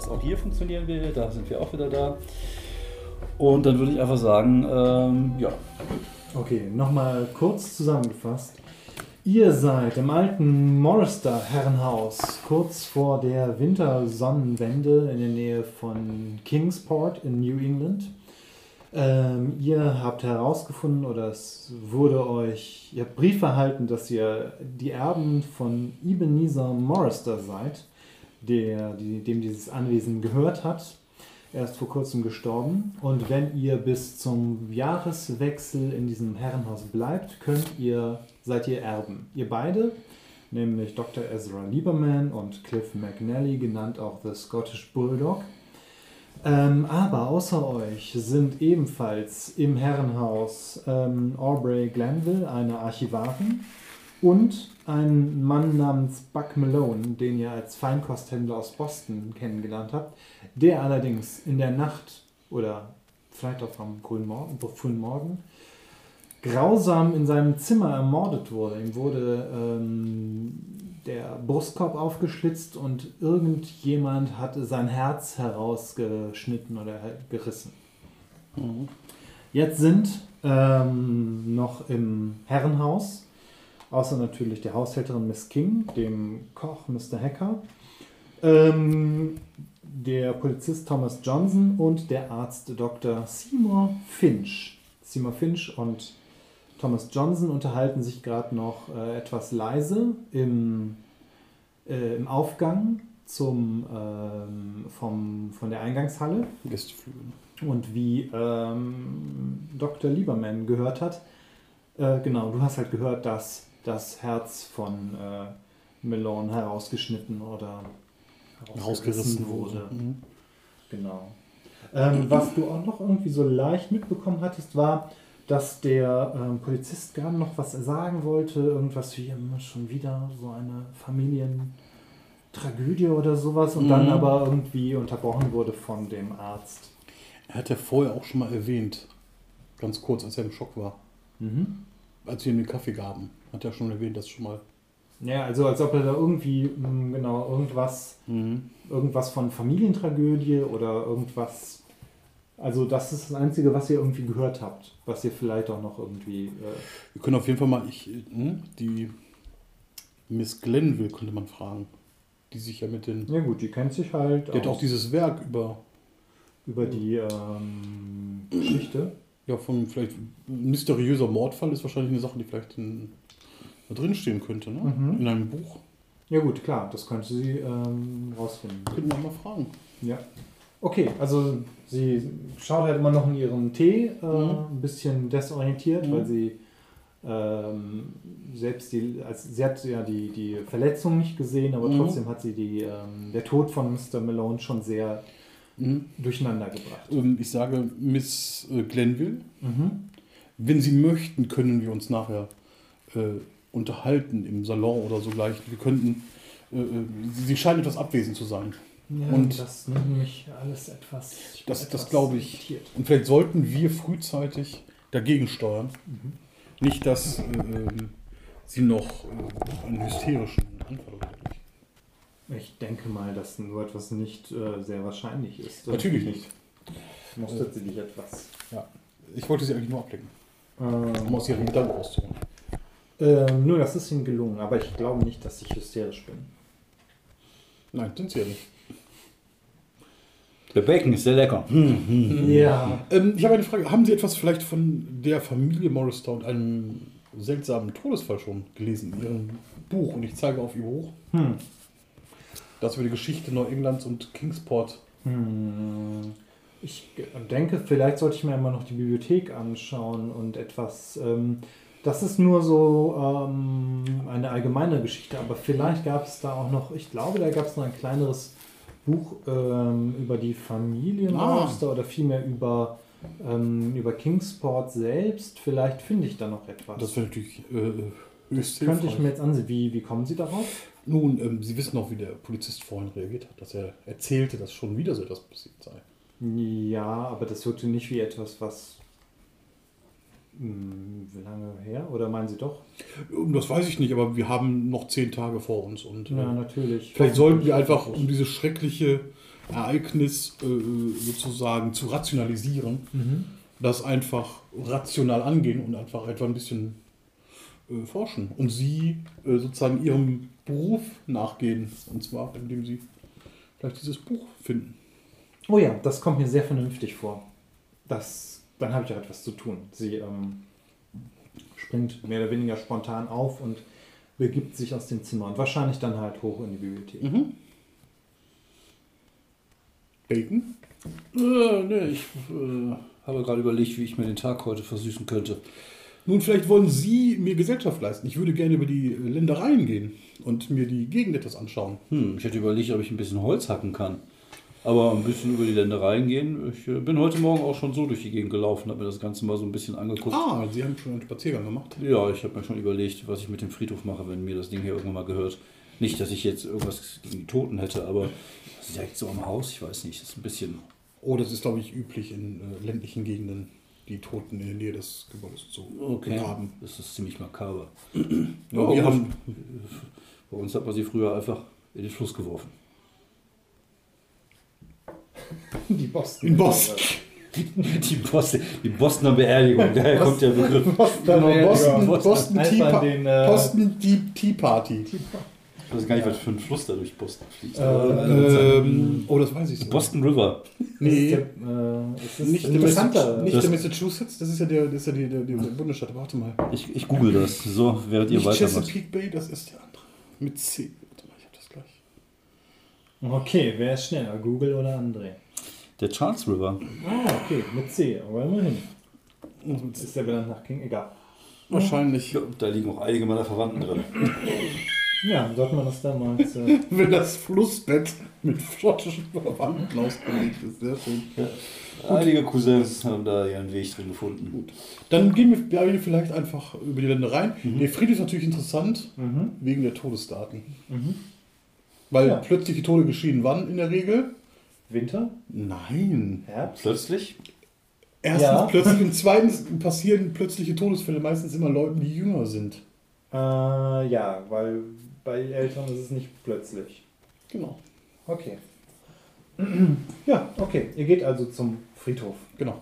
Das auch hier funktionieren wir, da sind wir auch wieder da. Und dann würde ich einfach sagen, ähm, ja. Okay, nochmal kurz zusammengefasst. Ihr seid im alten Morrister Herrenhaus, kurz vor der Wintersonnenwende in der Nähe von Kingsport in New England. Ähm, ihr habt herausgefunden oder es wurde euch, ihr habt Brief erhalten, dass ihr die Erben von Ebenezer Morrister seid, der, die, dem dieses Anwesen gehört hat. Er ist vor kurzem gestorben und wenn ihr bis zum Jahreswechsel in diesem Herrenhaus bleibt, könnt ihr, seid ihr Erben. Ihr beide, nämlich Dr. Ezra Lieberman und Cliff McNally, genannt auch The Scottish Bulldog. Ähm, aber außer euch sind ebenfalls im Herrenhaus ähm, Aubrey Glanville, eine Archivarin, und ein Mann namens Buck Malone, den ihr als Feinkosthändler aus Boston kennengelernt habt, der allerdings in der Nacht oder vielleicht auch am frühen Morgen, frühen Morgen grausam in seinem Zimmer ermordet wurde. Ihm wurde ähm, der Brustkorb aufgeschlitzt und irgendjemand hatte sein Herz herausgeschnitten oder gerissen. Mhm. Jetzt sind ähm, noch im Herrenhaus, außer natürlich der Haushälterin Miss King, dem Koch Mr. Hacker, ähm, der Polizist Thomas Johnson und der Arzt Dr. Seymour Finch. Seymour Finch und Thomas Johnson unterhalten sich gerade noch äh, etwas leise im, äh, im Aufgang zum, ähm, vom, von der Eingangshalle. Gästeflügel. Und wie ähm, Dr. Lieberman gehört hat, äh, genau, du hast halt gehört, dass das Herz von äh, Malone herausgeschnitten oder Rausgerissen wurde. Mhm. Genau. Ähm, was du auch noch irgendwie so leicht mitbekommen hattest, war, dass der ähm, Polizist gerade noch was sagen wollte, irgendwas wie immer schon wieder so eine Familientragödie oder sowas und dann Mhm. aber irgendwie unterbrochen wurde von dem Arzt. Er hat ja vorher auch schon mal erwähnt, ganz kurz, als er im Schock war, als wir ihm den Kaffee gaben, hat er schon erwähnt, dass schon mal. Ja, also als ob er da irgendwie, mh, genau, irgendwas, irgendwas von Familientragödie oder irgendwas. Also das ist das Einzige, was ihr irgendwie gehört habt, was ihr vielleicht auch noch irgendwie. Äh, Wir können auf jeden Fall mal, ich, hm, die Miss Glenville könnte man fragen, die sich ja mit den. ja gut, die kennt sich halt Die hat auch dieses Werk über, über die ähm, Geschichte. ja, von vielleicht mysteriöser Mordfall ist wahrscheinlich eine Sache, die vielleicht in, da drin stehen könnte, ne? Mhm. In einem Buch. Ja gut, klar, das könnte sie ähm, rausfinden. Könnten wir mal fragen. Ja. Okay, also sie schaut halt immer noch in ihren Tee, äh, Mhm. ein bisschen desorientiert, Mhm. weil sie ähm, selbst die, also sie hat ja die, die Verletzung nicht gesehen, aber Mhm. trotzdem hat sie die, ähm, der Tod von Mr. Malone schon sehr Mhm. durcheinander gebracht. Ähm, Ich sage Miss äh, Glenville, Mhm. wenn Sie möchten, können wir uns nachher äh, unterhalten im Salon oder so gleich. Wir könnten, äh, äh, Sie scheinen etwas abwesend zu sein. Ja, Und- das nimmt mich alles etwas. Das, das glaube ich. irritiert. Und vielleicht sollten wir frühzeitig dagegen steuern. Mhm. Nicht, dass äh, ähm, sie noch äh, einen hysterischen Anfall oder. Ich denke mal, dass nur etwas nicht äh, sehr wahrscheinlich ist. Natürlich nicht. Mustert sie dich etwas. Ich wollte sie eigentlich nur ablenken, um Ähm, aus ihrem Gedanken rauszuholen. Ähm, nur, das ist ihnen gelungen, aber ich glaube nicht, dass ich hysterisch bin. Nein, sind sie ja nicht. Der Bacon ist sehr lecker. Hm. Ja. Ähm, ich habe eine Frage. Haben Sie etwas vielleicht von der Familie Morristow und einem seltsamen Todesfall schon gelesen in Ihrem Buch? Und ich zeige auf Ihr Buch. Hm. Das über die Geschichte Neuenglands und Kingsport. Hm. Ich denke, vielleicht sollte ich mir immer noch die Bibliothek anschauen und etwas. Ähm, das ist nur so ähm, eine allgemeine Geschichte, aber vielleicht gab es da auch noch, ich glaube, da gab es noch ein kleineres Buch ähm, über die Familie Ah. Oder vielmehr über, ähm, über Kingsport selbst. Vielleicht finde ich da noch etwas. Das wäre natürlich äh, höchst könnte ich mir jetzt ansehen. Wie, wie kommen Sie darauf? Nun, ähm, Sie wissen auch, wie der Polizist vorhin reagiert hat, dass er erzählte, dass schon wieder so etwas passiert sei. Ja, aber das wirkte nicht wie etwas, was. Hm, Wie lange her? Oder meinen Sie doch? Ähm, Das weiß ich nicht, aber wir haben noch zehn Tage vor uns und äh, Ja, natürlich. vielleicht sollten wir einfach, um diese schreckliche Ereignis äh, sozusagen zu rationalisieren, das einfach rational angehen und einfach etwa ein bisschen äh, forschen. Und sie äh, sozusagen ihrem Beruf nachgehen. Und zwar, indem sie vielleicht dieses Buch finden. Oh ja, das kommt mir sehr vernünftig vor. Das, dann habe ich auch etwas zu tun. Sie ähm, springt mehr oder weniger spontan auf und begibt sich aus dem Zimmer und wahrscheinlich dann halt hoch in die Bibliothek. Mhm. Bacon? Äh, nee, ich äh, habe gerade überlegt, wie ich mir den Tag heute versüßen könnte. Nun, vielleicht wollen Sie mir Gesellschaft leisten. Ich würde gerne über die Ländereien gehen und mir die Gegend etwas anschauen. Hm, ich hätte überlegt, ob ich ein bisschen Holz hacken kann. Aber ein bisschen über die Ländereien gehen. Ich äh, bin heute Morgen auch schon so durch die Gegend gelaufen, habe mir das Ganze mal so ein bisschen angeguckt. Ah, Sie haben schon einen Spaziergang gemacht. Ja, ich habe mir schon überlegt, was ich mit dem Friedhof mache, wenn mir das Ding hier irgendwann mal gehört. Nicht, dass ich jetzt irgendwas gegen die Toten hätte, aber das ist direkt so am Haus, ich weiß nicht, das ist ein bisschen. Oh, das ist, glaube ich, üblich in äh, ländlichen Gegenden, die Toten in der Nähe des Gebäudes zu begraben. Das ist ziemlich makaber. Ja, wir gut. haben Bei uns hat man sie früher einfach in den Fluss geworfen. Die Boston. in Boston. Die, Boston, die Bostoner Beerdigung, daher kommt der Begriff. Boston, Genau, Boston, Boston. Boston, Tea, den, äh, Boston Tea, Tea Party. Ich weiß gar nicht, was für ein Fluss da durch Boston fließt. Äh, Aber, Ähm, oh, das weiß ich. so. Boston River. Nee, Das ist der, äh, nicht, der, interessanter. Massa- nicht Das- der Massachusetts, das ist ja der, das ist ja die, der, der Bundesstaat. Warte mal. Ich, ich google das, so während ihr Nicht weitermacht. Chesapeake Bay, das ist der andere. Mit C. Warte mal, ich hab das gleich. Okay, wer ist schneller, Google oder André? Der Charles River. Ah, okay, mit C, aber immerhin. Ist der benannt nach King? Egal. Wahrscheinlich. Ja, Da liegen auch einige meiner Verwandten drin. Ja, sollte man das damals. Äh, Wenn das Flussbett mit schottischen Verwandten ausgelegt ist. Sehr schön. Einige Cousins haben da ihren Weg drin gefunden. Dann gehen wir beide vielleicht einfach über die Ländereien. Der Friedhof ist natürlich interessant, mhm. wegen der Todesdaten. Mhm. Weil Ja. plötzliche Tode geschehen wann in der Regel? Winter? Nein. Herbst? Plötzlich? Erstens Ja. plötzlich und zweitens passieren plötzliche Todesfälle meistens immer Leuten, die jünger sind. Äh, ja, weil bei Eltern ist es nicht plötzlich. Genau. Okay. Ja, okay. Ihr geht also zum Friedhof. Genau.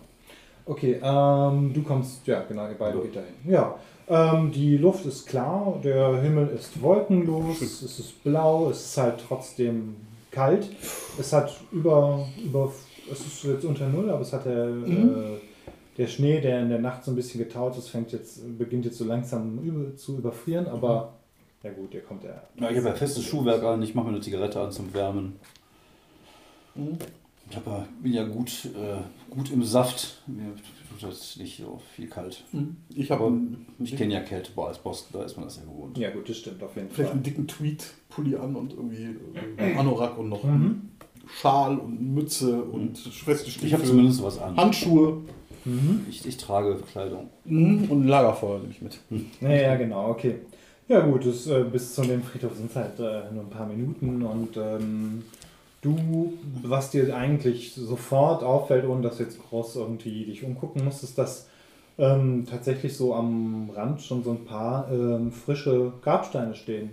Okay, ähm, du kommst, ja genau, ihr beide Ja. geht dahin. Ja, ähm, die Luft ist klar, der Himmel ist wolkenlos, es ist blau, es ist halt trotzdem kalt. Es hat über, über es ist jetzt unter Null, aber es hat der, Mhm. äh, der Schnee, der in der Nacht so ein bisschen getaut ist, fängt jetzt, beginnt jetzt so langsam über, zu überfrieren, aber ja gut, ihr kommt ja. Ja, ich habe ja festes Schuhwerk an, ich mache mir eine Zigarette an zum Wärmen. Ich hab ja, bin ja gut, äh, gut im Saft. Mir das nicht so viel kalt. Ich habe ich kenne ja Kälte als Boston, da ist man das ja gewohnt. Ja gut, das stimmt auf jeden vielleicht Fall. einen dicken Tweed-Pulli an und irgendwie äh, Anorak und noch Mhm. Schal und Mütze und feste Ich habe zumindest was an. Handschuhe Mhm. Ich, ich trage Kleidung. mhm. und ein Lagerfeuer nehme ich mit. Ja, ja, genau, okay. Ja gut, das, äh, bis zu dem Friedhof sind es halt äh, nur ein paar Minuten und ähm, du, was dir eigentlich sofort auffällt, ohne dass du jetzt groß irgendwie dich umgucken musst, ist, dass ähm, tatsächlich so am Rand schon so ein paar ähm, frische Grabsteine stehen.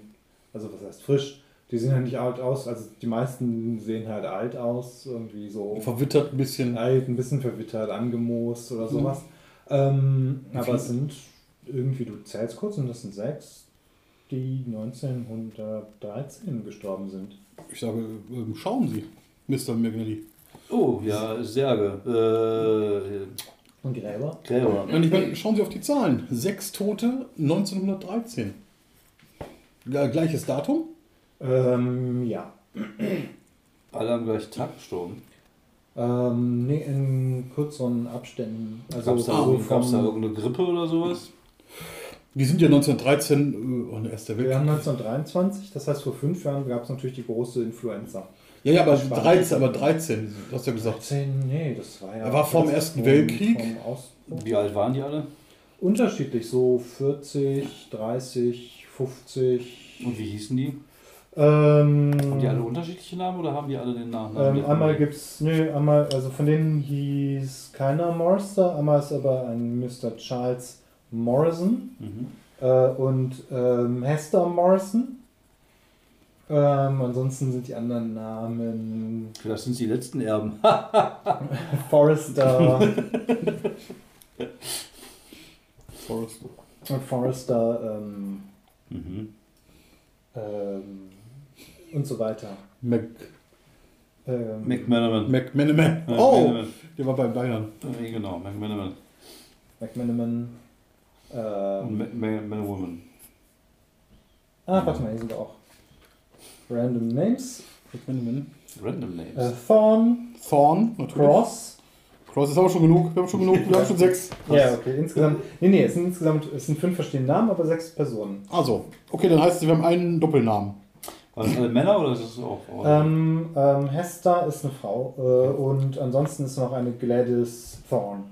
Also was heißt frisch? Die sehen halt nicht alt aus, also die meisten sehen halt alt aus, irgendwie so Verwittert ein bisschen. alt, ein bisschen verwittert, angemoost oder sowas. Ähm, Wie aber es sind irgendwie, du zählst kurz und das sind sechs, die 1913 gestorben sind. Ich sage, ähm, schauen Sie, Mr. Magnelli. Oh, ja, Särge. Und Gräber? Äh, Gräber. Und ich meine, schauen Sie auf die Zahlen. Sechs Tote 1913. Gle- Gleiches Datum? Ähm, ja. Alle am gleichen Tag gestorben. Ähm, nee, in kürzeren Abständen. Also Gab es da, so irgend- gab's da irgendeine Grippe oder sowas? Wir sind ja 1913 äh, oh, der Erste wir haben Weltkrieg. 1923, das heißt vor fünf Jahren gab es natürlich die große Influenza. Ja, ja, aber Spannend. 13, aber 13, du hast ja gesagt. 13, nee, das war ja. Er war vor dem das Ersten vom- Weltkrieg. vom. Wie alt waren die alle? Unterschiedlich, so 40, 30, 50. Und wie hießen die? Ähm, Haben die alle unterschiedliche Namen oder haben die alle den Nachnamen? ähm, einmal gibt's, nö, einmal, also von denen hieß keiner Morrister, einmal ist aber ein Mr. Charles Morrison Mhm. äh, und ähm, Hester Morrison. Ähm, ansonsten sind die anderen Namen Vielleicht sind die letzten Erben. Forrester Forrest. und Forrester ähm, Mhm. ähm, und so weiter. Mac, Ähm, McManaman. McManaman. Oh, McManaman. der war bei Bayern. Ja, Genau, McManaman. McManaman. Ähm, Ma- Ma- Manawoman. ah, warte mal, hier sind auch Random Names. Random Names. Äh, Thorn, Thorn, natürlich. Cross. Cross ist aber schon genug. Wir haben schon genug. Wir haben schon sechs. Ja, okay, insgesamt. Nee, nee, es sind insgesamt es sind fünf verschiedene Namen, aber sechs Personen. Also, okay, dann heißt es, wir haben einen Doppelnamen. Waren das alle Männer oder ist das auch Frauen? Ähm, ähm, Hester ist eine Frau äh, und ansonsten ist noch eine Gladys Thorn.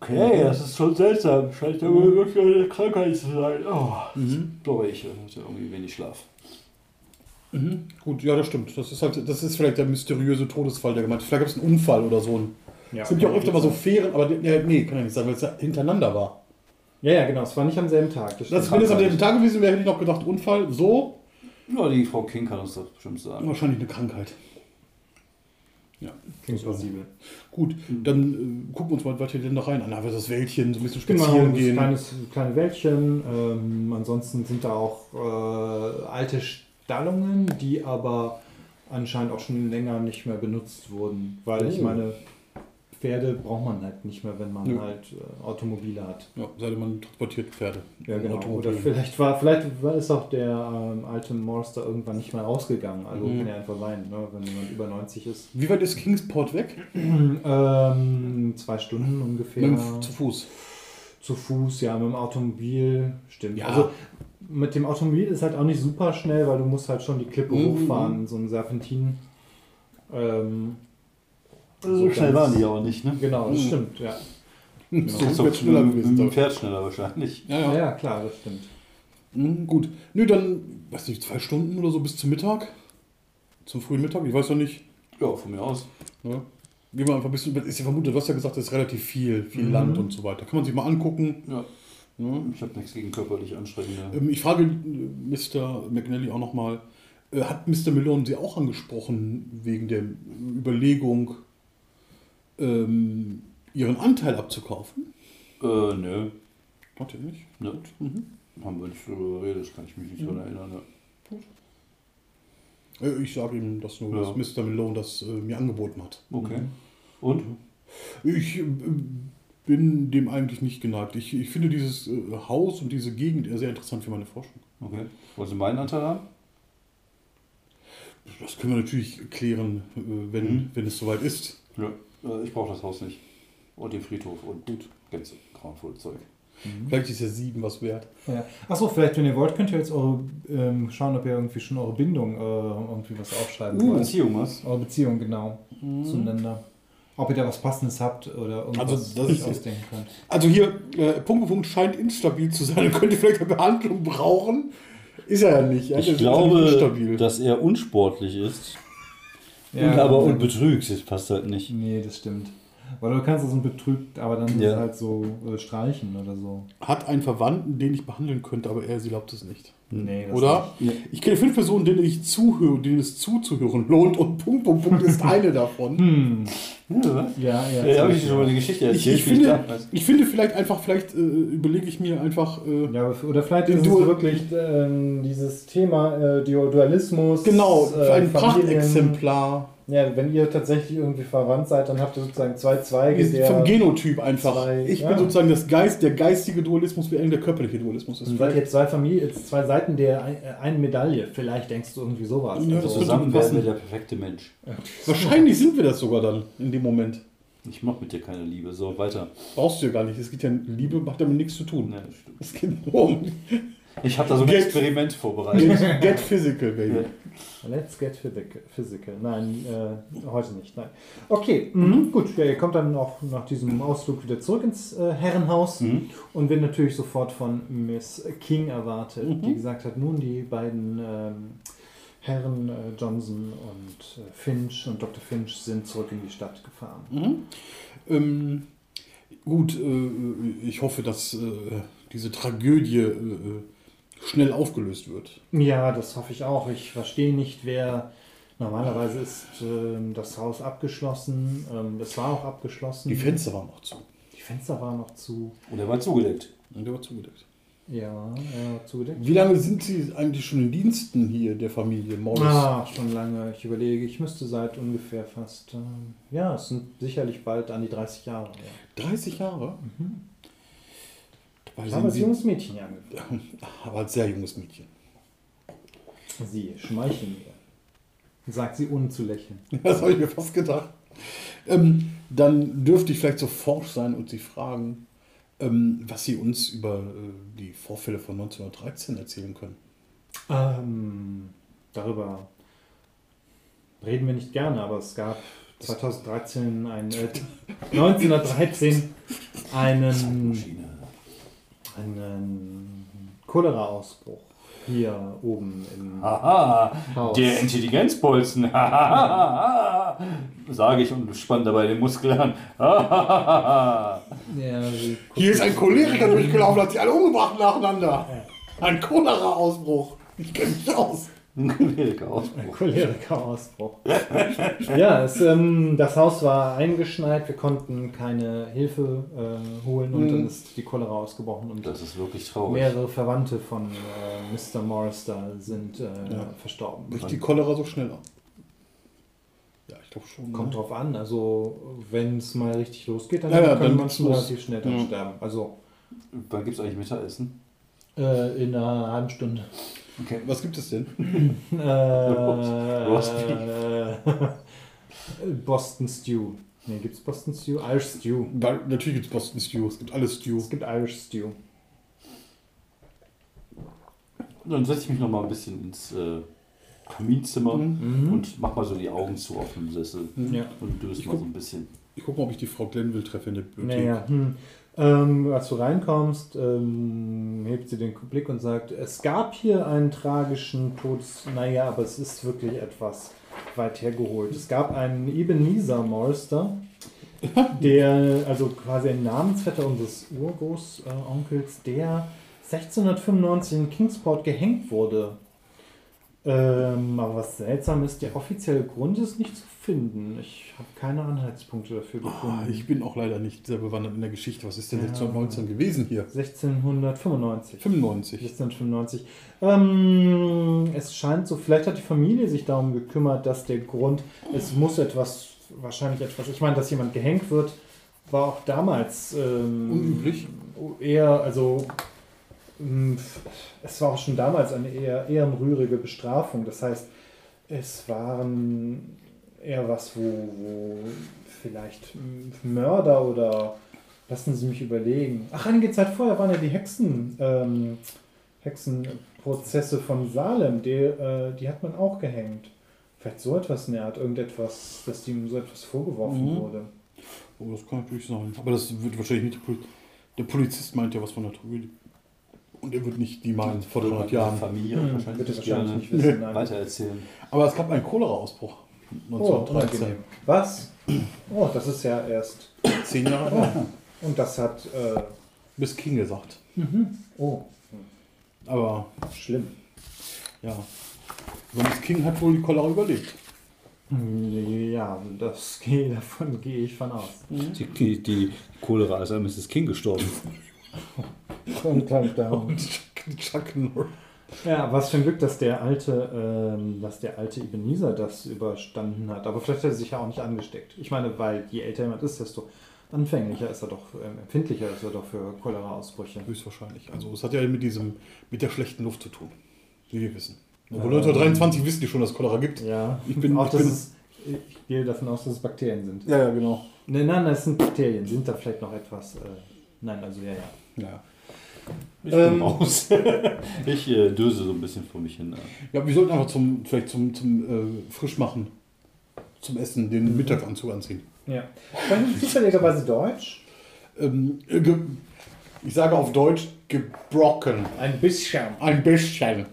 Okay, das ist schon seltsam. Scheint ja wohl wirklich eine Krankheit zu sein. Oh, Mhm. glaube ich. Ich hatte irgendwie wenig Schlaf. Mhm. Gut, ja, das stimmt. Das ist halt, das ist vielleicht der mysteriöse Todesfall, der gemeint ist. Vielleicht gab es einen Unfall oder so. Ja, Es gibt ja auch öfter mal so Fähren, aber ja, nee, kann ja nicht sein, weil es ja hintereinander war. Ja, ja, genau, es war nicht am selben Tag. Das Das, wenn es am selben Tag gewesen wäre, hätte ich noch gedacht, Unfall, so, Ja, die Frau King kann uns das bestimmt sagen. wahrscheinlich eine Krankheit. Plausibel. gut, dann äh, gucken wir uns mal weiter die Länder rein an. Aber das Wäldchen, so ein bisschen Genau, spazieren das gehen. kleines, kleine Wäldchen. Ähm, ansonsten sind da auch äh, alte Stallungen, die aber anscheinend auch schon länger nicht mehr benutzt wurden. Weil ich Oh. meine, Pferde braucht man halt nicht mehr, wenn man Nö. halt äh, Automobile hat. Ja, sei denn man transportiert Pferde. Ja, genau. Automobil. Oder vielleicht war, vielleicht war, ist auch der ähm, alte Morster irgendwann nicht mehr rausgegangen. Also Mhm. kann ja einfach sein, ne, wenn jemand über 90 ist. Wie weit ist Kingsport weg? ähm, zwei Stunden ungefähr. Mit Zu Fuß. Zu Fuß, ja, mit dem Automobil, stimmt. Ja. Also mit dem Automobil ist halt auch nicht super schnell, weil du musst halt schon die Klippe Mhm. hochfahren, so ein Serpentin. Ähm, So schnell waren die aber nicht, ne? genau, das Mhm. stimmt, ja. So Das ist wird doch schneller mit gewesen. dem da. Pferd schneller wahrscheinlich. Ja, Ja, ja. klar, das stimmt. Mhm, gut. Nö, dann, weiß nicht, zwei Stunden oder so bis zum Mittag. Zum frühen Mittag, ich weiß ja nicht. Ja, von mir aus. Ne? Gehen wir einfach ein bisschen, ist ja vermutet, du hast ja gesagt, es ist relativ viel, viel Mhm. Land und so weiter. Kann man sich mal angucken. Ja, Ne? ich habe nichts gegen körperlich anstrengende. Ähm, Ich frage äh, Mr. McNally auch nochmal, hat Mr. Malone Sie auch angesprochen wegen der Überlegung, ähm, Ihren Anteil abzukaufen? Äh, nö. Er nicht? Ne? Mhm. Haben wir nicht drüber geredet, das kann ich mich nicht dran erinnern. Ne? Äh, Ich sage ihm das nur, Ja. dass Mr. Malone das äh, mir angeboten hat. Okay. Und? Ich äh, bin dem eigentlich nicht geneigt. Ich, ich finde dieses äh, Haus und diese Gegend sehr interessant für meine Forschung. Okay. Wollen Sie meinen Anteil haben? Das können wir natürlich klären, äh, wenn, Mhm. wenn es soweit ist. Ja. Äh, ich brauche das Haus nicht. Und den Friedhof und gut. Gänze, grauenvoll Zeug. Vielleicht ist ja sieben was wert. Ja. Achso, vielleicht, wenn ihr wollt, könnt ihr jetzt eure, ähm, schauen, ob ihr irgendwie schon eure Bindung äh, irgendwie was aufschreiben Uh, wollt. Beziehung was? Eure Beziehung, genau, zueinander. Ob ihr da was Passendes habt oder irgendwas Also, das euch ist- ausdenken könnt. Also hier, äh, Punkt Punkt scheint instabil zu sein. Könnte vielleicht eine Behandlung brauchen. Ist er ja nicht. Ja? Der Ich ist glaube, instabil. dass er unsportlich ist. Ja, und aber und- betrügt, das passt halt nicht. Nee, das stimmt. Weil du kannst es und betrügt, aber dann Ja. ist halt so äh, streichen oder so. Hat einen Verwandten, den ich behandeln könnte, aber er, sie glaubt es nicht. Nee, das Oder? Ja. Ich kenne fünf Personen, denen ich zuhöre, denen es zuzuhören lohnt und Punkt, Punkt, Punkt ist eine davon. Hm. Ja, was? Ja, ja. Ja, habe ich schon mal die Geschichte Ich, erzählt. ich, wie finde, ich finde vielleicht einfach, vielleicht äh, überlege ich mir einfach, äh, Ja, oder vielleicht ist es Dual- wirklich ähm, dieses Thema äh, Du- Dualismus. genau, äh, ein Familien- Prachtexemplar. Ja, wenn ihr tatsächlich irgendwie verwandt seid, dann habt ihr sozusagen zwei Zweige Ist der. vom Genotyp einfach. zwei- ich ja. bin sozusagen das Geist, der geistige Dualismus, während der körperliche Dualismus ist. Dann seid ihr zwei Familien, jetzt zwei Seiten der ein, äh, einen Medaille. Vielleicht denkst du irgendwie sowas. Ja, also, das Zusammen wären wir der perfekte Mensch. Wahrscheinlich sind wir das sogar dann in dem Moment. Ich mache mit dir keine Liebe. So, weiter. Brauchst du ja gar nicht. Es geht ja, Liebe macht damit nichts zu tun. Ja, das stimmt. Es geht nur um Ich habe da so ein Get- Experiment vorbereitet. get, get physical, baby. Let's get physical. Nein, äh, heute nicht. Nein. Okay, mhm, gut. Ja, ihr kommt dann auch nach diesem Ausflug wieder zurück ins äh, Herrenhaus Mhm. und wird natürlich sofort von Miss King erwartet, Mhm. die gesagt hat, nun die beiden ähm, Herren äh, Johnson und äh, Finch und Dr. Finch sind zurück in die Stadt gefahren. Mhm. Ähm, gut, äh, ich hoffe, dass äh, diese Tragödie äh, schnell aufgelöst wird. Ja, das hoffe ich auch. Ich verstehe nicht, wer. Normalerweise ist ähm, das Haus abgeschlossen. Ähm, es war auch abgeschlossen. Die Fenster waren noch zu. Die Fenster waren noch zu. Und er war zugedeckt. Und der war zugedeckt. Ja, ja zugedeckt. Wie lange sind Sie eigentlich schon in Diensten hier der Familie Morris? Ah, schon lange. Ich überlege, ich müsste seit ungefähr fast. Ähm, ja, es sind sicherlich bald an die 30 Jahre. Ja. 30 Jahre? Dabei Sind habe als junges Mädchen angefangen. Aber als sehr junges Mädchen. Sie schmeicheln mir. Sagt sie, ohne zu lächeln. Das habe ich mir fast gedacht. Ähm, dann dürfte ich vielleicht so forsch sein und Sie fragen, ähm, was Sie uns über äh, die Vorfälle von 1913 erzählen können. Ähm, darüber reden wir nicht gerne, aber es gab 2013 ein, äh, 1913 einen. Einen Cholera-Ausbruch hier oben im Haha, Haus. der Intelligenzbolzen. Hahaha. Sage ich und spann dabei den Muskel an. Hahaha. Ja, Hier ist ein Choleriker durchgelaufen, hat sie alle umgebracht nacheinander. Ein Cholera-Ausbruch. Ich kenne mich aus. Ein Choleriker-Ausbruch. Choleriker-Ausbruch. ja, es, ähm, das Haus war eingeschneit, wir konnten keine Hilfe äh, holen und Mhm. dann ist die Cholera ausgebrochen und Das ist wirklich traurig. mehrere Verwandte von äh, Mr. Morris da sind äh, Ja. verstorben. Bricht die Cholera so schnell ab? Ja, ich glaube schon. Kommt ne? drauf an, also wenn es mal richtig losgeht, dann Ja, ja, geht's los. relativ schnell dann Ja. sterben. Also Wann gibt es eigentlich Mittagessen? äh, in einer halben Stunde. Okay. Was gibt es denn? Roast Äh, Boston Stew. Ne, gibt es Boston Stew? Irish Stew. Weil, natürlich gibt es Boston Stew, es gibt alles Stew. Es gibt Irish Stew. Dann setze ich mich noch mal ein bisschen ins äh, Kaminzimmer Mhm. und mach mal so die Augen zu auf dem Sessel Ja. und döse mal guck- so ein bisschen. Ich gucke mal, ob ich die Frau Glenville treffe in der Bibliothek. Naja, hm. Ähm, als du reinkommst, ähm, hebt sie den Blick und sagt, es gab hier einen tragischen Tod. Naja, aber es ist wirklich etwas weit hergeholt. Es gab einen Ebenezer Morrister, der, also quasi ein Namensvetter unseres Urgroßonkels, der 1695 in Kingsport gehängt wurde. Ähm, aber was seltsam ist, der offizielle Grund ist nicht zu finden. Ich habe keine Anhaltspunkte dafür gefunden. Ah, ich bin auch leider nicht sehr bewandert in der Geschichte. Was ist denn Ja. 1619 gewesen hier? 1695. 95. 1695. Ähm, es scheint so, vielleicht hat die Familie sich darum gekümmert, dass der Grund, es muss etwas, wahrscheinlich etwas, ich meine, dass jemand gehängt wird, war auch damals ähm, Unüblich. Eher, also es war auch schon damals eine eher ehrenrührige Bestrafung. Das heißt, es waren eher was, wo, wo vielleicht Mörder oder lassen Sie mich überlegen. Ach, einige Zeit vorher waren ja die Hexen, ähm, Hexenprozesse von Salem, die, äh, die hat man auch gehängt. Vielleicht so etwas in der Art, irgendetwas, dass ihm so etwas vorgeworfen Mhm. wurde. Oh, das kann natürlich sein. Aber das wird wahrscheinlich nicht. Der Polizist meint ja was von der Tragödie. Und er wird nicht die meinen vor 300 Jahren. Familie Hm, wahrscheinlich, wird er nicht wahrscheinlich nicht wissen. Nein. weitererzählen. Aber es gab einen Cholera-Ausbruch. Oh, 1913. unangenehm. Was? Oh, das ist ja erst. Zehn Jahre her. Und das hat. Äh, Bis King gesagt. oh, Aber schlimm. ja. Sonst King hat wohl die Cholera überlebt. Ja, das gehe, davon gehe ich von aus. Die, die, die Cholera ist an Mrs. King gestorben. Und dann darum. Chuck Norris. Ja, was für ein Glück, dass der alte, ähm, dass der alte Ebenezer das überstanden hat. Aber vielleicht hat er sich ja auch nicht angesteckt. Ich meine, weil je älter jemand ist, desto anfänglicher ist er doch, ähm, empfindlicher ist er doch für Cholera-Ausbrüche. Höchstwahrscheinlich. Also es hat ja mit diesem, mit der schlechten Luft zu tun. Wie wir wissen. Obwohl Ähm. 1923 wissen die schon, dass es Cholera gibt. Ja, Ich bin- auch ich dass bin- es, ich gehe davon aus, dass es Bakterien sind. Ja, ja, genau. Nein, nein, das sind Bakterien. Sind da vielleicht noch etwas? Äh, nein, also ja, ja. Ja. Ich Ähm. bin raus. ich äh, döse so ein bisschen vor mich hin. ja, wir sollten einfach zum, vielleicht zum, zum äh, Frischmachen, zum Essen, den Mittaganzug anziehen. ja. Sprechen Sie zufälligerweise Deutsch? Ähm, äh, ich sage auf Deutsch gebrochen. Ein bisschen. Ein bisschen.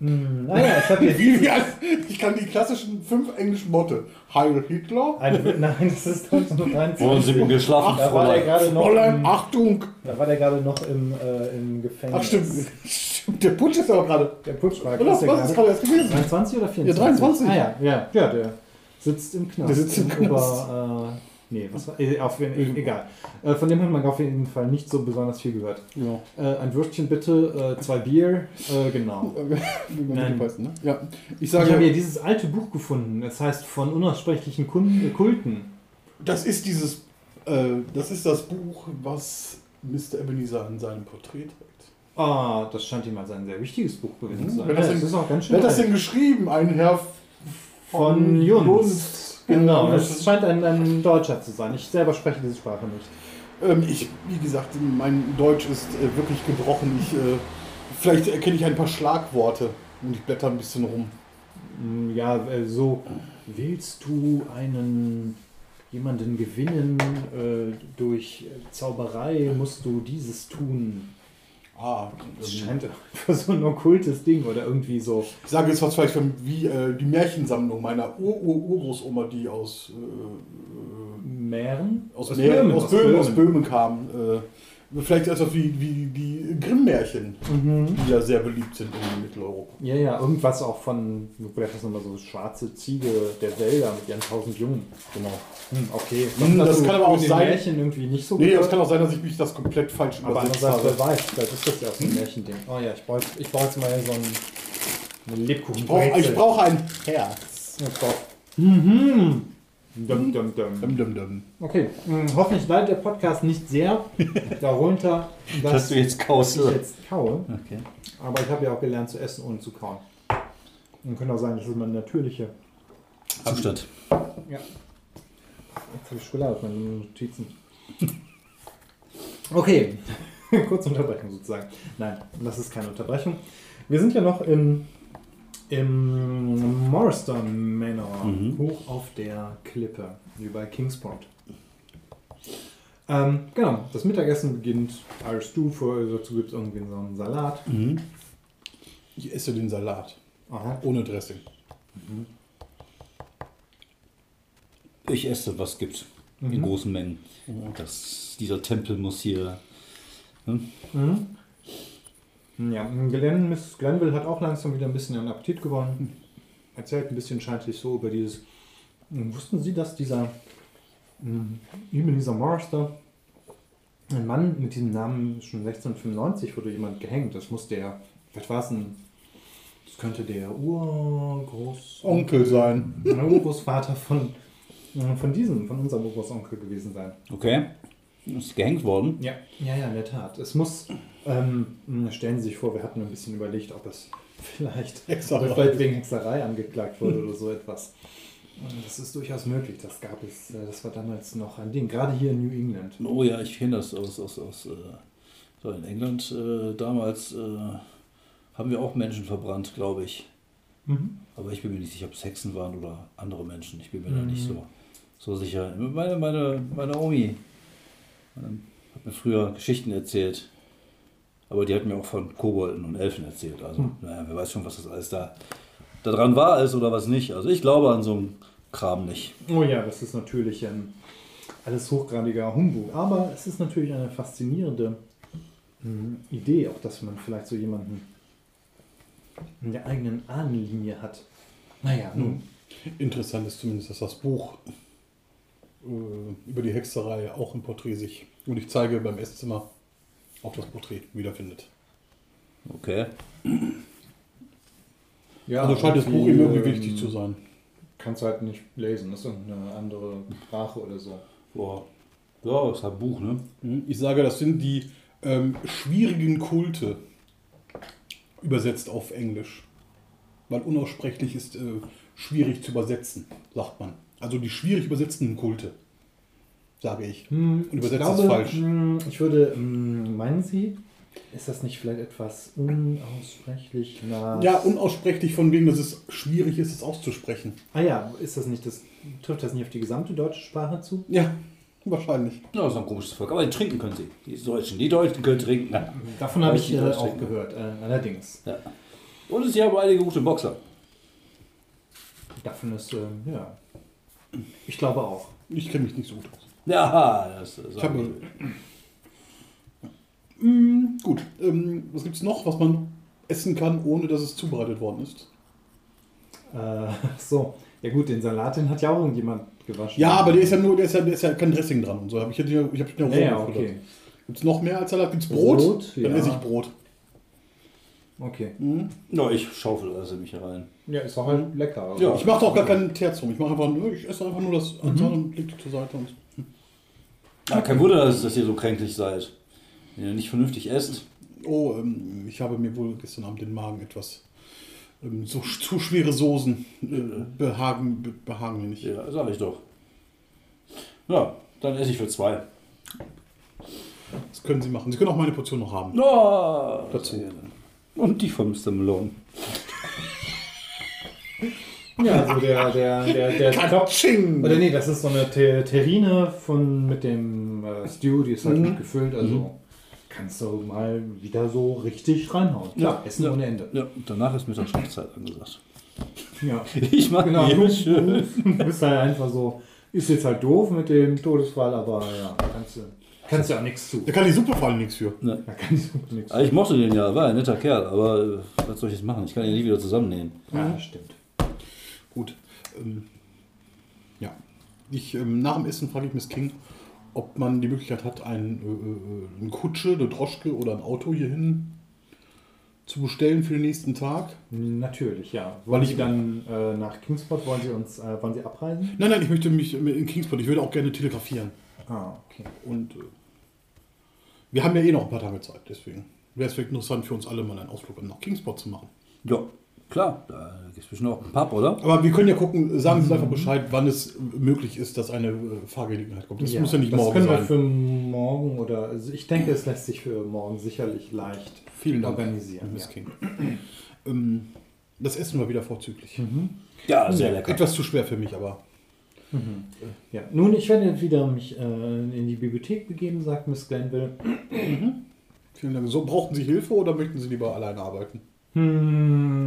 Hm, naja, ich habe hier ich kann die klassischen fünf englischen Worte. Heil Hitler. ein, Nein, das ist 1923. Wollen Sie mir geschlafen, Da war der gerade noch, Fräulein, im, Achtung! da war der gerade noch im, äh, im Gefängnis. Ach stimmt, der Putsch ist aber gerade. Der Putsch war Oder was, ist gerade erst gewesen? 23 oder 24? Ja, 23. Ah ja, ja, ja, der sitzt im Knast. Der sitzt im Knast. Ober, äh, nee, was war, äh, auf, jeden- egal. Äh, von dem hat man auf jeden Fall nicht so besonders viel gehört. Ja. Äh, ein Würstchen bitte, äh, zwei Bier, äh, genau. Wie man Nein. weiß, ne? Ja. Ich Ich habe sage, hier dieses alte Buch gefunden. Es heißt von unaussprechlichen Kun äh, Kulten. das ist dieses, das ist das Buch, was Mr. Ebenezer in seinem Porträt trägt. Ah, das scheint ihm als ein sehr wichtiges Buch gewesen zu sein. Wer das Ja, denn- ist auch ganz schön Wer hat das denn geschrieben? Ein Herr Von Junz. Genau, Genau. das scheint ein, ein Deutscher zu sein. Ich selber spreche diese Sprache nicht. Ähm, ich, wie gesagt, mein Deutsch ist äh, wirklich gebrochen. Ich, äh, vielleicht erkenne ich ein paar Schlagworte und ich blätter ein bisschen rum. Mm, Ja, äh, so willst du einen jemanden gewinnen äh, durch Zauberei, musst du dieses tun. Ah, Das scheint einfach so ein okkultes Ding oder irgendwie so. ich sage jetzt was vielleicht von, wie äh, die Märchensammlung meiner Ur-Ur-Urgroßoma, die aus, äh, Mähren? aus, Böhmen, aus, Böhmen, aus Böhmen kam. Äh, vielleicht etwas wie, wie die Grimm-Märchen, Mhm. die ja sehr beliebt sind in Mitteleuropa. Ja, ja, irgendwas auch von, vielleicht ist nochmal so schwarze Ziege der Wälder mit ihren tausend Jungen. Genau. Hm, okay. Hm, das du kann aber auch sein- Märchen irgendwie nicht so Nee, gehört? das kann auch sein, dass ich mich das komplett falsch Aber übersetzt andererseits, habe. wer weiß, vielleicht ist das ja auch so ein Märchending. Oh ja, ich brauche ich brauch jetzt mal so ein, eine Lebkuchen. Ich brauche brauch ein Herz. Ich brauch. Mhm. Dum, dum, dum. Dum, dum, dum. Okay, hm, hoffentlich leidet der Podcast nicht sehr darunter, dass, Dass du jetzt kaust. ich jetzt kaue. Okay. Aber ich habe ja auch gelernt zu essen, ohne zu kauen. Und kann auch sagen, das ist meine natürliche. Zustand. Ja. Jetzt habe ich Schokolade auf meinen Notizen. Okay, kurze Unterbrechung sozusagen. Nein, das ist keine Unterbrechung. Wir sind ja noch im, im Morrister Manor, Mhm. hoch auf der Klippe, wie bei Kingsport. Ähm, genau, das Mittagessen beginnt. Irish Stew, vor, dazu gibt es irgendwie so einen Salat. Mhm. Ich esse den Salat. Aha. Ohne Dressing. Ich esse, was gibt. In Mhm. großen Mengen. Das, dieser Tempel muss hier. Mhm. Ja, Glenn, Miss Glenville hat auch langsam wieder ein bisschen an Appetit gewonnen. Erzählt ein bisschen, scheint sich so über dieses. Hm, Wussten Sie, dass dieser hm, Ebenezer Morrister, ein Mann mit diesem Namen schon 1695 wurde jemand gehängt? Das muss der. Was war es denn? Das könnte der Urgroß. Onkel sein. Der Urgroßvater von, äh, von diesem, von unserem Urgroßonkel gewesen sein. Okay. Ist gehängt worden. Ja, ja, ja, in der Tat. Es muss, ähm, stellen Sie sich vor, wir hatten ein bisschen überlegt, ob es vielleicht, Hexerei. vielleicht wegen Hexerei angeklagt wurde oder so etwas. Und Das ist durchaus möglich, das gab es, äh, das war damals noch ein Ding, gerade hier in New England. Oh ja, ich kenne das aus, aus, aus äh, so in England äh, damals. Äh, haben wir auch Menschen verbrannt, glaube ich. Mhm. Aber ich bin mir nicht sicher, ob es Hexen waren oder andere Menschen. Ich bin mir da Mhm. nicht so, so sicher. Meine, meine, meine Omi ähm, hat mir früher Geschichten erzählt. Aber die hat mir auch von Kobolden und Elfen erzählt. Also, Hm. naja, wer weiß schon, was das alles da, da dran war ist oder was nicht. Also, ich glaube an so einen Kram nicht. Oh ja, das ist natürlich ähm, alles hochgradiger Humbug, aber es ist natürlich eine faszinierende mh, Idee, auch dass man vielleicht so jemanden in der eigenen Ahnenlinie hat. Naja, nun. Interessant ist zumindest, dass das Buch äh, über die Hexerei auch im Porträt sich, und ich zeige beim Esszimmer, auch das Porträt wiederfindet. Okay. Ja, also scheint das Buch ihm irgendwie wichtig zu sein. Kannst halt nicht lesen, das ist irgendeine andere Sprache oder so. Boah. Ja, ist halt ein Buch, ne? Hm, Ich sage, das sind die ähm, schwierigen Kulte, übersetzt auf Englisch. Weil unaussprechlich ist äh, schwierig zu übersetzen, sagt man. Also die schwierig übersetzten Kulte, sage ich. Hm, Und übersetzt glaube, falsch. hm, Ich würde, hm, meinen Sie, ist das nicht vielleicht etwas unaussprechlich nach... Ja, unaussprechlich von wegen, dass es schwierig ist, es auszusprechen. Ah ja, ist das nicht das, trifft das nicht auf die gesamte deutsche Sprache zu? Ja, wahrscheinlich. Ja, das ist ein komisches Volk. Aber die trinken können sie. Die Deutschen. Die Deutschen können trinken. Na, Davon habe ich äh, nicht, auch trinken. gehört, äh, allerdings. Ja. Und sie haben einige gute Boxer. Davon ist, ähm, ja. Ich glaube auch. Ich kenne mich nicht so gut aus. Ja, das, das Ich habe. Mm, gut. Ähm, was gibt es noch, was man essen kann, ohne dass es zubereitet worden ist? Äh, so. Ja gut, den Salat, den hat ja auch irgendjemand gewaschen. Ja, aber der ist ja nur, der ist ja, der ist ja kein Dressing dran und so. Hab ich hätte ja, ich habe ja Ja, ja, okay. Gibt es noch mehr als Salat? Gibt es Brot? Brot, Dann ja. esse ich Brot. Okay. Mhm. ja, ich schaufel in mich herein. Ja, ist auch halt lecker. Also. Ja. Ich mache auch gar keinen Terz rum. Ich mache einfach nur, ich esse einfach nur das Mhm. Anzahl und lege zur Seite. Und Ja, kein Wunder, dass, dass ihr so kränklich seid. Wenn ihr nicht vernünftig esst. oh, ähm, ich habe mir wohl gestern Abend den Magen etwas. Ähm, so zu schwere Soßen äh, behagen, be, behagen mir nicht. Ja, sag ich doch. Ja, dann esse ich für zwei. Das können Sie machen. Sie können auch meine Portion noch haben. Ja, Dazu. Und die von Mr. Malone. Ja, also der, der, der, der Top. Katsching! Oder nee, das ist so eine Te- Terrine von, mit dem äh, Stew, die ist halt Mhm. gut gefüllt, also kannst du mal wieder so richtig reinhauen. Klar, Essen ja. ohne Ende. Ja, und danach ist Mittagszeit angesagt. Ja. Ich mag Genau, die du, schön. du bist halt einfach so, ist jetzt halt doof mit dem Todesfall, aber ja, kannst du, kannst du auch nichts zu. Da kann die Suppe vor allem nichts für. Da kannst du nichts Also ich mochte den ja, war ein netter Kerl, aber was soll ich jetzt machen? Ich kann ihn nie wieder zusammennähen. Ja, das stimmt. Ähm, ja. Ich, ähm, nach dem Essen frage ich Miss King, ob man die Möglichkeit hat, ein, äh, äh, eine Kutsche, eine Droschke oder ein Auto hierhin zu bestellen für den nächsten Tag. Natürlich, ja. Wollen Sie dann äh, nach Kingsport, wollen Sie uns, äh, wollen Sie abreisen? Nein, nein, ich möchte mich in Kingsport, ich würde auch gerne telegrafieren. Ah, okay. Und äh, wir haben ja eh noch ein paar Tage Zeit, deswegen wäre es vielleicht interessant für uns alle mal einen Ausflug nach Kingsport zu machen. Ja, klar, da gibt es bestimmt auch einen Pub, oder? Aber wir können ja gucken, sagen Sie einfach Bescheid, wann es möglich ist, dass eine äh, Fahrgelegenheit kommt. Das muss ja nicht das morgen können wir sein. für morgen oder also ich denke, es lässt sich für morgen sicherlich leicht Vielen Dank, organisieren. Miss Ja. King. ähm, das Essen war wieder vorzüglich. Ja, sehr lecker. Etwas zu schwer für mich, aber Ja. Nun, ich werde wieder mich äh, in die Bibliothek begeben, sagt Miss Glenville. vielen Dank. So, brauchten Sie Hilfe oder möchten Sie lieber alleine arbeiten? Hm.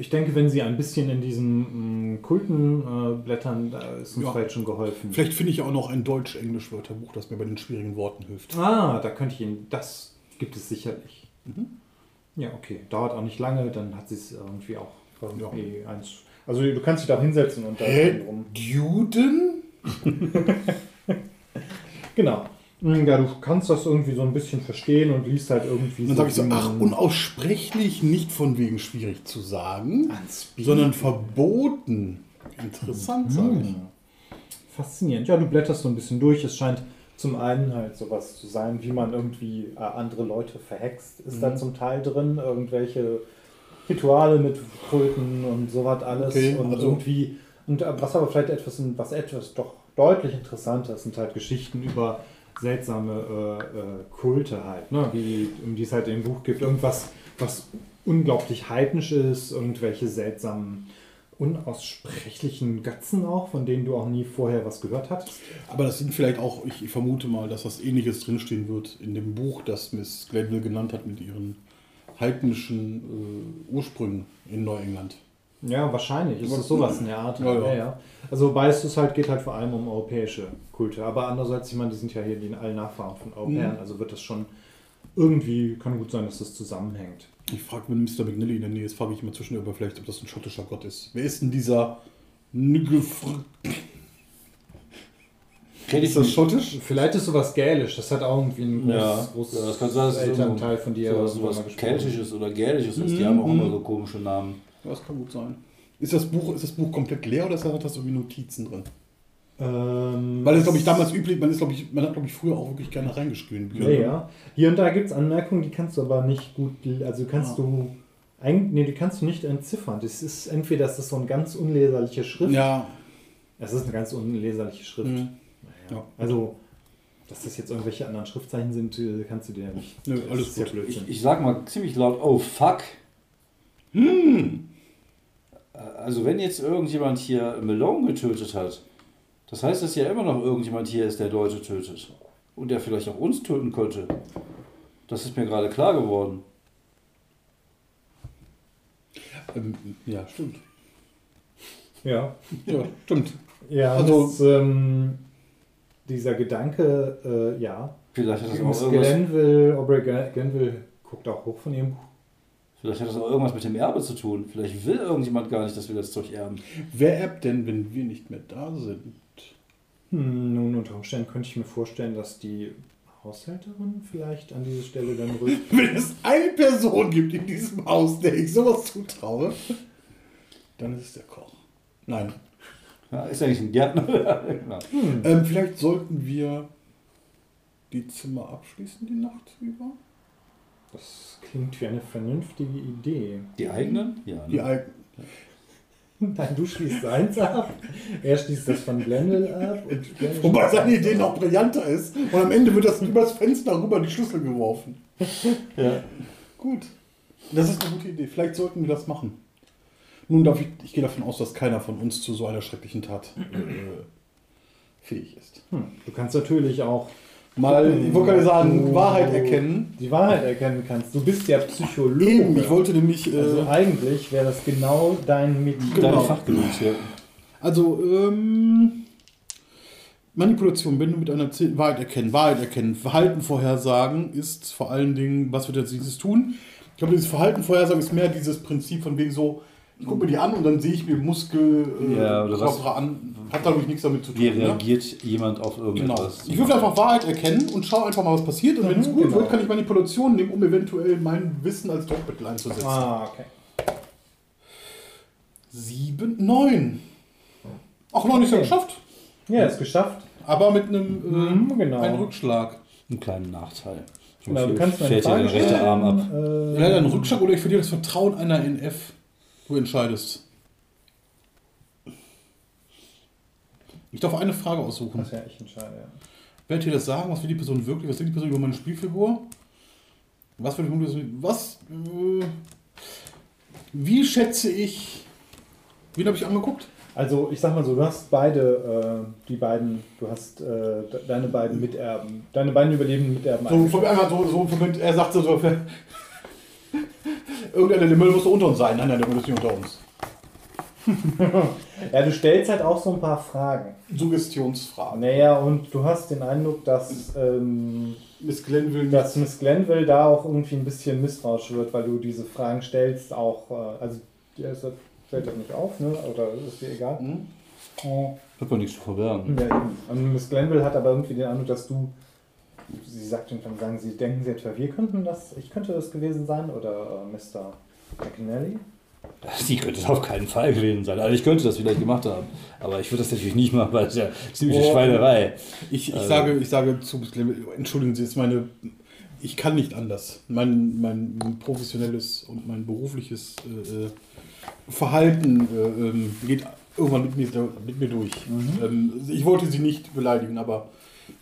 Ich denke, wenn Sie ein bisschen in diesen mh, Kulten äh, blättern, da ist uns Ja. vielleicht schon geholfen. Vielleicht finde ich ja auch noch ein Deutsch-Englisch-Wörterbuch, das mir bei den schwierigen Worten hilft. Ah, da könnte ich Ihnen, das gibt es sicherlich. Mhm. Ja, okay. Dauert auch nicht lange, dann hat sie es irgendwie auch irgendwie eins. Also du kannst dich da auch hinsetzen und da Hä? rum. Juden? Genau. Hm, Ja, du kannst das irgendwie so ein bisschen verstehen und liest halt irgendwie Dann sage ich so, ach, unaussprechlich, nicht von wegen schwierig zu sagen, sondern verboten. Interessant, sage ich. Faszinierend. Ja, du blätterst so ein bisschen durch. Es scheint zum einen halt sowas zu sein, wie man irgendwie äh, andere Leute verhext, ist Mhm. da zum Teil drin. Irgendwelche Rituale mit Kulten und sowas alles. Okay, und also- irgendwie, und äh, was aber vielleicht etwas, was etwas doch deutlich interessanter ist, sind halt Geschichten über seltsame äh, äh, Kulte halt, ne? wie, um die es halt im Buch gibt. Irgendwas, was unglaublich heidnisch ist, irgendwelche seltsamen unaussprechlichen Götzen auch, von denen du auch nie vorher was gehört hattest. Aber das sind vielleicht auch, ich, vermute mal, dass das ähnliches drinstehen wird in dem Buch, das Miss Glenville genannt hat mit ihren heidnischen äh, Ursprüngen in Neuengland. Ja, wahrscheinlich ist es sowas in der Art. Ja, ja. ja. Also wobei es halt geht halt vor allem um europäische Kulte. Aber andererseits, ich meine, die sind ja hier die allen Nachfahren von Europäern, Mhm. also wird das schon irgendwie, kann gut sein, dass das zusammenhängt. Ich frage, wenn Mr. McNally in der Nähe ist, frage ich immer zwischendurch vielleicht, ob das ein schottischer Gott ist. Wer ist denn dieser Nügefr... Kenn ich Ist das nicht. schottisch? Vielleicht ist sowas Gälisch, das hat auch irgendwie ein Ja, großes, großes ja, das kann sein, dass Elternteil irgendwo von dir sowas, mal sowas. Keltisches oder Gälisches ist. Die Mhm. haben auch immer so komische Namen. Ja, das kann gut sein. Ist das Buch, ist das Buch komplett leer oder hat das irgendwie Notizen drin? Ähm, Weil das, glaube ich, damals üblich, man, ist, glaub ich, man hat, glaube ich, früher auch wirklich gerne reingeschrieben. Ja, ja. Hier und da gibt es Anmerkungen, die kannst du aber nicht gut, also kannst Ah. du, eigentlich, nee, die kannst du nicht entziffern. Das ist entweder das ist so eine ganz unleserliche Schrift. Ja. Es ist eine ganz unleserliche Schrift. Mhm. Naja. Ja. Also, dass das jetzt irgendwelche anderen Schriftzeichen sind, äh, kannst du dir ja nicht. Nö, alles ist ja gut. Blödsinn. Ich, ich sag mal ziemlich laut, oh fuck. Hm. Also wenn jetzt irgendjemand hier Malone getötet hat, das heißt, dass ja immer noch irgendjemand hier ist, der Leute tötet. Und der vielleicht auch uns töten könnte. Das ist mir gerade klar geworden. Ähm, ja, stimmt. Ja. Ja, stimmt. Ja, Also- das, ähm, dieser Gedanke, äh, ja. Vielleicht hat das auch Miss irgendwas, Glenville, Aubrey Glen- Glenville guckt auch hoch von ihrem Buch. Vielleicht hat das auch irgendwas mit dem Erbe zu tun. Vielleicht will irgendjemand gar nicht, dass wir das Zeug erben. Wer erbt denn, wenn wir nicht mehr da sind? Hm, nun, unter Umständen könnte ich mir vorstellen, dass die Haushälterin vielleicht an diese Stelle dann rückt. Wenn es eine Person gibt in diesem Haus, der ich sowas zutraue, dann ist es der Koch. Nein. Ja, ist ja nicht ein Gärtner. genau. Ähm, vielleicht sollten wir die Zimmer abschließen die Nacht über. Das klingt wie eine vernünftige Idee. Die eigenen? Ja. Die Ne? alten. Nein, du schließt eins ab, er schließt das von Glendale ab Wobei seine Idee noch brillanter ist. Und am Ende wird das übers Fenster rüber die Schlüssel geworfen. Ja. Gut. Das ist eine gute Idee. Vielleicht sollten wir das machen. Nun darf ich, ich gehe davon aus, dass keiner von uns zu so einer schrecklichen Tat äh, fähig ist. Hm, Du kannst natürlich auch Mal, ich wollte gerade sagen, Du- Wahrheit erkennen. die Wahrheit erkennen kannst. Du bist ja Psychologe. Eben, ich wollte nämlich. Äh, also eigentlich wäre das genau dein. Genau. Dein Fachgebiet, ja. Also, ähm, Manipulation, wenn du mit einer Zäh- Wahrheit erkennen, Wahrheit erkennen, Verhalten vorhersagen ist vor allen Dingen, was wird jetzt dieses tun? Ich glaube, dieses Verhalten vorhersagen ist mehr dieses Prinzip von wegen so, ich gucke mir die an und dann sehe ich mir Muskel äh, Ja, oder was- Körper an. Hat dadurch nichts damit zu tun. Wie Ne? reagiert jemand auf Genau. irgendetwas? Ich würde einfach Wahrheit erkennen und schaue einfach mal, was passiert. Und wenn es Mhm, gut genau. wird, kann ich Manipulation nehmen, um eventuell mein Wissen als Druckmittel einzusetzen. Ah, okay. Sieben, neun. Ach, noch nicht so Okay. geschafft. Ja, ist geschafft. Aber mit einem äh, Mhm, genau. einen Rückschlag. Einen kleinen Nachteil. Genau, du kannst fällt dir der rechte. Arm ab. Äh, Leider ein Rückschlag oder ich verliere das Vertrauen einer NF. Du entscheidest. Ich darf eine Frage aussuchen. Das ja, ich entscheide, ja. Werdet ihr das sagen? Was will die Person wirklich? Was denkt die Person über meine Spielfigur? Was will die. Was. Äh, wie schätze ich. Wen habe ich angeguckt? Also ich sag mal so, du hast beide, äh, die beiden, du hast äh, de- deine beiden Miterben, deine beiden überlebenden Miterben. So, einfach so, so, er sagt so. so Irgendeiner der Müll muss unter uns sein. Nein, nein, der Müll ist nicht unter uns. ja, du stellst halt auch so ein paar Fragen. Suggestionsfrage. Naja, und du hast den Eindruck, dass, ähm, Miss Glenn will dass Miss Glenville da auch irgendwie ein bisschen misstrauisch wird, weil du diese Fragen stellst, auch, äh, also dir ist das, fällt das nicht auf, ne? oder ist dir egal? Hm? Oh. Hat man nichts zu verbergen. Ja. Und Miss Glenville hat aber irgendwie den Eindruck, dass du, sie sagt irgendwann, sagen sie, denken sie etwa, wir könnten das, ich könnte das gewesen sein, oder äh, Mr. McNally? Sie könnte es auf keinen Fall gewesen sein. Also ich könnte das vielleicht gemacht haben. Aber ich würde das natürlich nicht machen, weil es ja ziemliche Oh. Schweinerei. Ich, ich, Also- sage, ich sage zu entschuldigen Sie, ist meine. Ich kann nicht anders. Mein, mein professionelles und mein berufliches äh, äh, Verhalten äh, ähm, geht irgendwann mit mir, mit mir durch. Ähm, ich wollte Sie nicht beleidigen, aber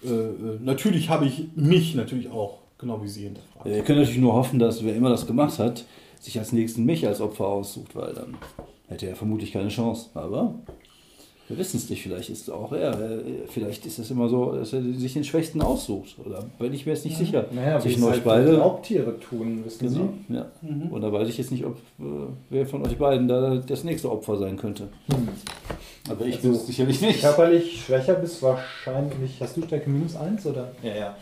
äh, äh, natürlich habe ich mich natürlich auch, genau wie Sie hinterfragt. Wir können natürlich nur hoffen, dass wer immer das gemacht hat, sich als nächsten mich als Opfer aussucht, weil dann hätte er vermutlich keine Chance. Aber wir wissen es nicht, vielleicht ist es auch er. Äh, Vielleicht ist es immer so, dass er sich den Schwächsten aussucht. Oder bin ich mir jetzt nicht sicher. Naja, wie Zwischen euch halt beide. Raubtiere tun, wissen Genau. Ja. Mhm. Und da weiß ich jetzt nicht, ob äh, wer von euch beiden da das nächste Opfer sein könnte. Aber ich bin Also, es sicherlich Sie. nicht. Körperlich schwächer bist wahrscheinlich, hast du Stärke minus 1 oder? Ja, ja.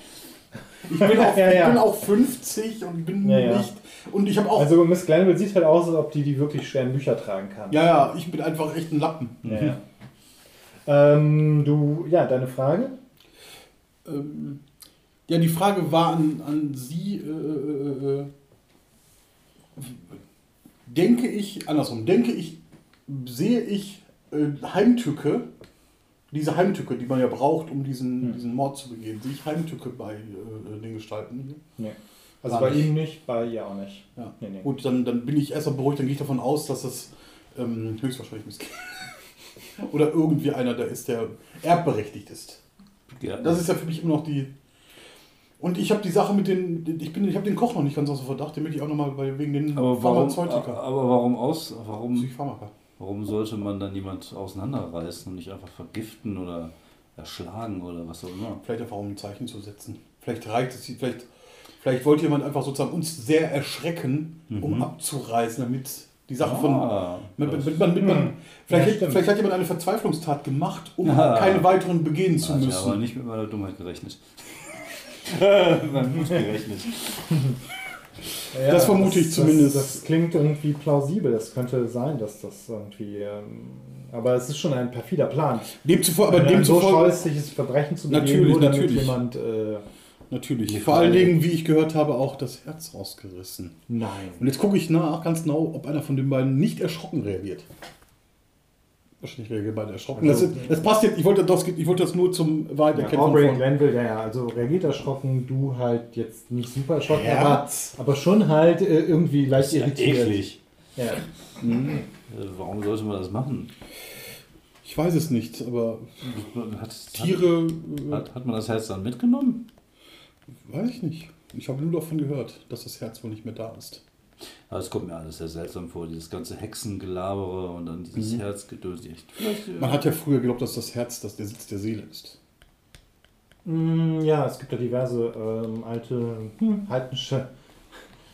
Ich bin auch, Ja, ja. Ich bin auch 50 und bin Ja, ja. nicht. Und ich habe auch. Also Miss Glenville sieht halt aus, als ob die die wirklich schweren Bücher tragen kann. ja, ja, ich bin einfach echt ein Lappen. Ja, ja. Ähm, du, ja, deine Frage? Ähm, ja, die Frage war an, an Sie, äh, äh, äh, denke ich, andersrum, denke ich, sehe ich äh, Heimtücke, diese Heimtücke, die man ja braucht, um diesen, Hm. diesen Mord zu begehen, sehe ich Heimtücke bei äh, den Gestalten hier? Nee. Also bei ihm nicht, bei ihr auch nicht. Ja. Nee, nee. Gut, dann, dann bin ich erstmal beruhigt, dann gehe ich davon aus, dass das ähm, höchstwahrscheinlich Miss Oder irgendwie einer da ist, der erbberechtigt ist. Ja. Das ist ja für mich immer noch die. Und ich habe die Sache mit den. Ich, bin- ich habe den Koch noch nicht ganz außer Verdacht, den will ich auch nochmal wegen den aber, warum, Pharmazeutika. aber warum aus? Warum, warum sollte man dann jemand auseinanderreißen und nicht einfach vergiften oder erschlagen oder was auch immer? Vielleicht einfach um ein Zeichen zu setzen. Vielleicht reicht es. Vielleicht, vielleicht wollte jemand einfach sozusagen uns sehr erschrecken, um Mhm. abzureißen, damit Die Sache von. Ah, Mit, mit, mit, mit, mit, man, vielleicht, Ja, vielleicht hat jemand eine Verzweiflungstat gemacht, um Ah. keine weiteren begehen zu Hat ja aber müssen. nicht mit meiner Dummheit gerechnet. Man muss gerechnet. Das vermute ich zumindest. Das, das klingt irgendwie plausibel. Das könnte sein, dass das irgendwie. Ähm, aber es ist schon ein perfider Plan. Demzufolge, aber ein so demzufolge. scheußliches Verbrechen zu begehen, Natürlich, nur damit natürlich. jemand. Äh, Natürlich. Die Vor allen Dingen, wie ich gehört habe, auch das Herz rausgerissen. nein. Und jetzt gucke ich nach, ganz genau, ob einer von den beiden nicht erschrocken reagiert. Wahrscheinlich reagieren beide erschrocken. Also- das, das passt jetzt, ich wollte das, ich wollte das nur zum Ja, Weiterkennen Aubrey von Glenville, der ja also reagiert erschrocken, du halt jetzt nicht super erschrocken, aber, Herz. aber schon halt äh, irgendwie leicht Ja, irritiert. eklig. Ja. Äh, Warum sollte man das machen? Ich weiß es nicht, aber Hat, Tiere, Hat, hat man das Herz dann mitgenommen? Weiß ich nicht. Ich habe nur davon gehört, dass das Herz wohl nicht mehr da ist. Aber es kommt mir alles sehr seltsam vor, dieses ganze Hexengelabere und dann dieses Herzgedöns. Echt. Vielleicht, äh, Man hat ja früher geglaubt, dass das Herz das der Sitz der Seele ist. Mm, Ja, es gibt ja diverse ähm, alte hm, heidnische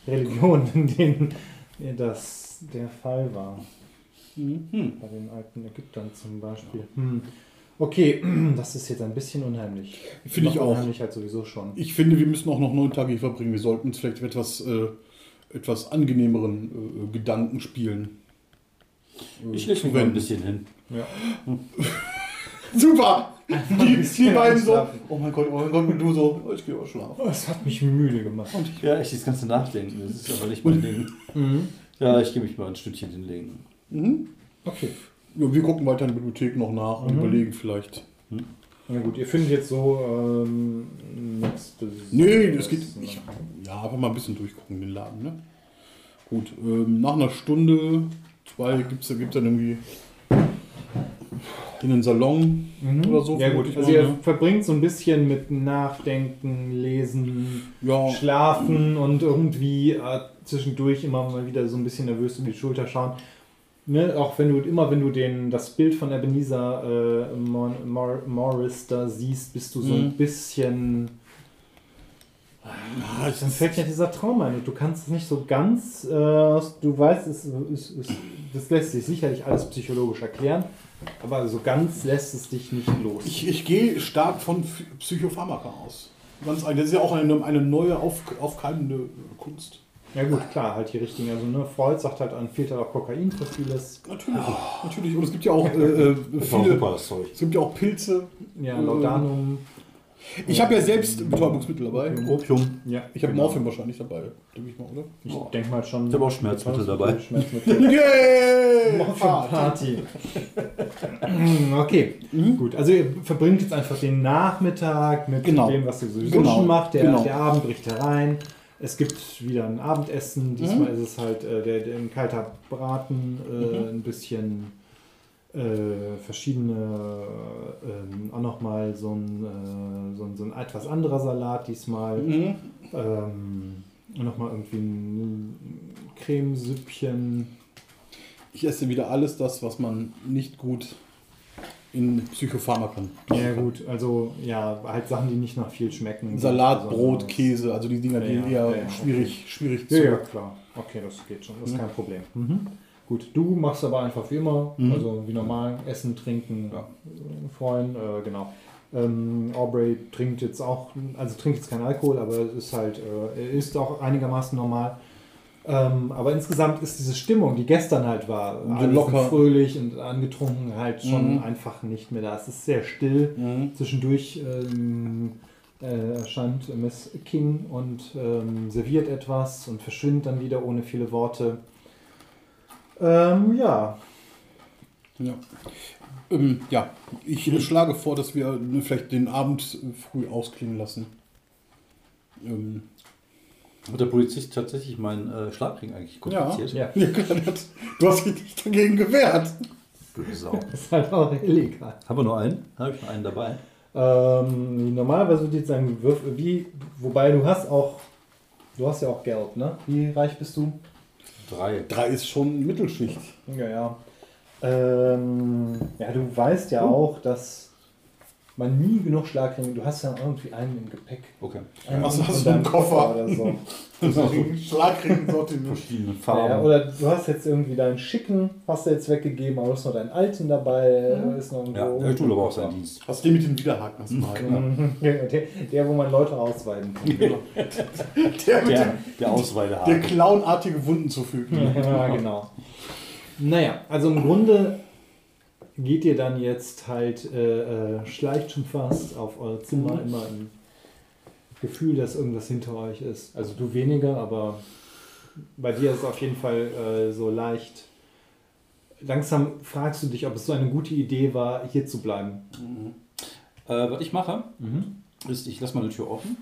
Religionen, in denen das der Fall war. hm. Bei den alten Ägyptern zum Beispiel. Hm. Okay, das ist jetzt ein bisschen unheimlich. Finde ich auch. Unheimlich halt sowieso schon. Ich finde, wir müssen auch noch neun Tage hier verbringen. Wir sollten uns vielleicht mit etwas, äh, etwas angenehmeren äh, Gedanken spielen. Ich lege mich mal ein bisschen hin. Ja. Super! Die, die beiden so, oh mein Gott, oh mein Gott, und du so, oh, ich gehe auch schlafen. Oh, es hat mich müde gemacht. Ja, echt das ganze Nachdenken. Das ist aber nicht mein Ding. Mhm. Ja, ich gehe mich mal ein Stündchen hinlegen. Mhm. Okay. Ja, wir gucken weiter in der Bibliothek noch nach und Mhm. überlegen vielleicht. Na gut, ihr findet jetzt so ähm, nichts. Nee, das geht. Ich, ja, einfach mal ein bisschen durchgucken, den Laden, ne? Gut, ähm, nach einer Stunde, zwei, gibt es gibt's dann irgendwie in den Salon Mhm. oder so. Ja gut, ich also mal, ihr ne? verbringt so ein bisschen mit Nachdenken, Lesen, Ja, Schlafen und irgendwie äh, zwischendurch immer mal wieder so ein bisschen nervös in die Schulter schauen. Ne? Auch wenn du immer, wenn du den, das Bild von Ebenezer äh, Mor Mor Morris da siehst, bist du so ein Mhm. bisschen. ja, ich, Dann fällt ja dieser Traum ein und du kannst es nicht so ganz. Äh, du weißt, es, es, es, das lässt sich sicherlich alles psychologisch erklären, aber so ganz lässt es dich nicht los. ich, ich gehe stark von Ph- Psychopharmaka aus. Ganz ein, das ist ja auch eine, eine neue, auf, aufkeimende Kunst. Ja gut, klar, halt die richtigen. Also ne, Freud sagt halt, an fehlt halt auch Kokain für vieles. Natürlich, natürlich. Und es gibt ja auch äh, äh, viele. super, das Zeug. Es gibt ja auch Pilze. Ja, Laudanum. Ich habe ja selbst Betäubungsmittel dabei. Opium. Ja, Ich habe genau. Morphium wahrscheinlich dabei, denke ich mal, oder? Ich denke mal schon. Ich habe auch Schmerzmittel dabei. Schmerzmittel. Yay! Morphium Party. okay, gut. Also ihr verbringt jetzt einfach den Nachmittag mit Genau. dem, was ihr sowieso Genau. schon macht. Der, Genau. der Abend bricht herein. Es gibt wieder ein Abendessen. Diesmal ist es halt äh, der, der ein kalter Braten, äh, ein bisschen äh, verschiedene, ähm, auch nochmal so ein, äh, so, ein, so ein etwas anderer Salat diesmal. Mhm. Ähm, und nochmal irgendwie ein Cremesüppchen. Ich esse wieder alles das, was man nicht gut in Psychopharmaka Ja gut, also ja, halt Sachen, die nicht nach viel schmecken. Salat, Brot, Käse, also die Dinger, die Ja, ja, eher ja, ja, schwierig, schwierig Ja, zu. ja, klar. Okay, das geht schon. Das ist kein Problem. Mhm. Gut, du machst aber einfach wie immer, Mhm. also wie normal, essen, trinken, Ja. äh, freuen, äh, genau. Ähm, Aubrey trinkt jetzt auch, also trinkt jetzt keinen Alkohol, aber es ist halt, äh, er ist auch einigermaßen normal. Ähm, aber insgesamt ist diese Stimmung, die gestern halt war, alle locker. fröhlich und angetrunken, halt schon Mhm. einfach nicht mehr da. Es ist sehr still. Mhm. Zwischendurch ähm, äh, erscheint Miss King und ähm, serviert etwas und verschwindet dann wieder ohne viele Worte. Ähm, ja, Ja. Ähm, ja, ich schlage vor, dass wir äh, vielleicht den Abend früh ausklingen lassen. Hat der Polizist tatsächlich meinen äh, Schlafring eigentlich konfisziert? ja, ja, du hast dich nicht dagegen gewehrt. Blöde Sau. das ist halt auch illegal. Haben wir nur einen? Habe ich noch einen dabei? Ähm, normalerweise würde ich jetzt sagen, wirf, wie, wobei du hast auch, du hast ja auch Geld, ne? Wie reich bist du? Drei. Drei ist schon Mittelschicht. Ja, ja. Ähm, ja, du weißt ja auch, dass man nie genug Schlagringe. Du hast ja irgendwie einen im Gepäck. Okay. Einen Ach so, in hast du einen deinem Koffer? oder so. Schlagring Sortiment. Verschiedene Ja, Farben. oder du hast jetzt irgendwie deinen schicken, hast du jetzt weggegeben, aber du hast noch deinen alten dabei, Mhm. ist noch Ja, irgendwo. er tut aber auch seinen Dienst. Hast du den mit dem Widerhaken hast du mal? Mhm. der, der, wo man Leute ausweiden kann. Der mit Der, dem, der der Ausweidehaken. clownartige Wunden zufügen. ja, genau. Naja, also im Grunde geht ihr dann jetzt halt, äh, äh, schleicht schon fast auf eure Zimmer, Mhm. immer im Gefühl, dass irgendwas hinter euch ist. Also du weniger, aber bei dir ist es auf jeden Fall äh, so leicht. Langsam fragst du dich, ob es so eine gute Idee war, hier zu bleiben. Äh, was ich mache, ist, ich lasse meine Tür offen.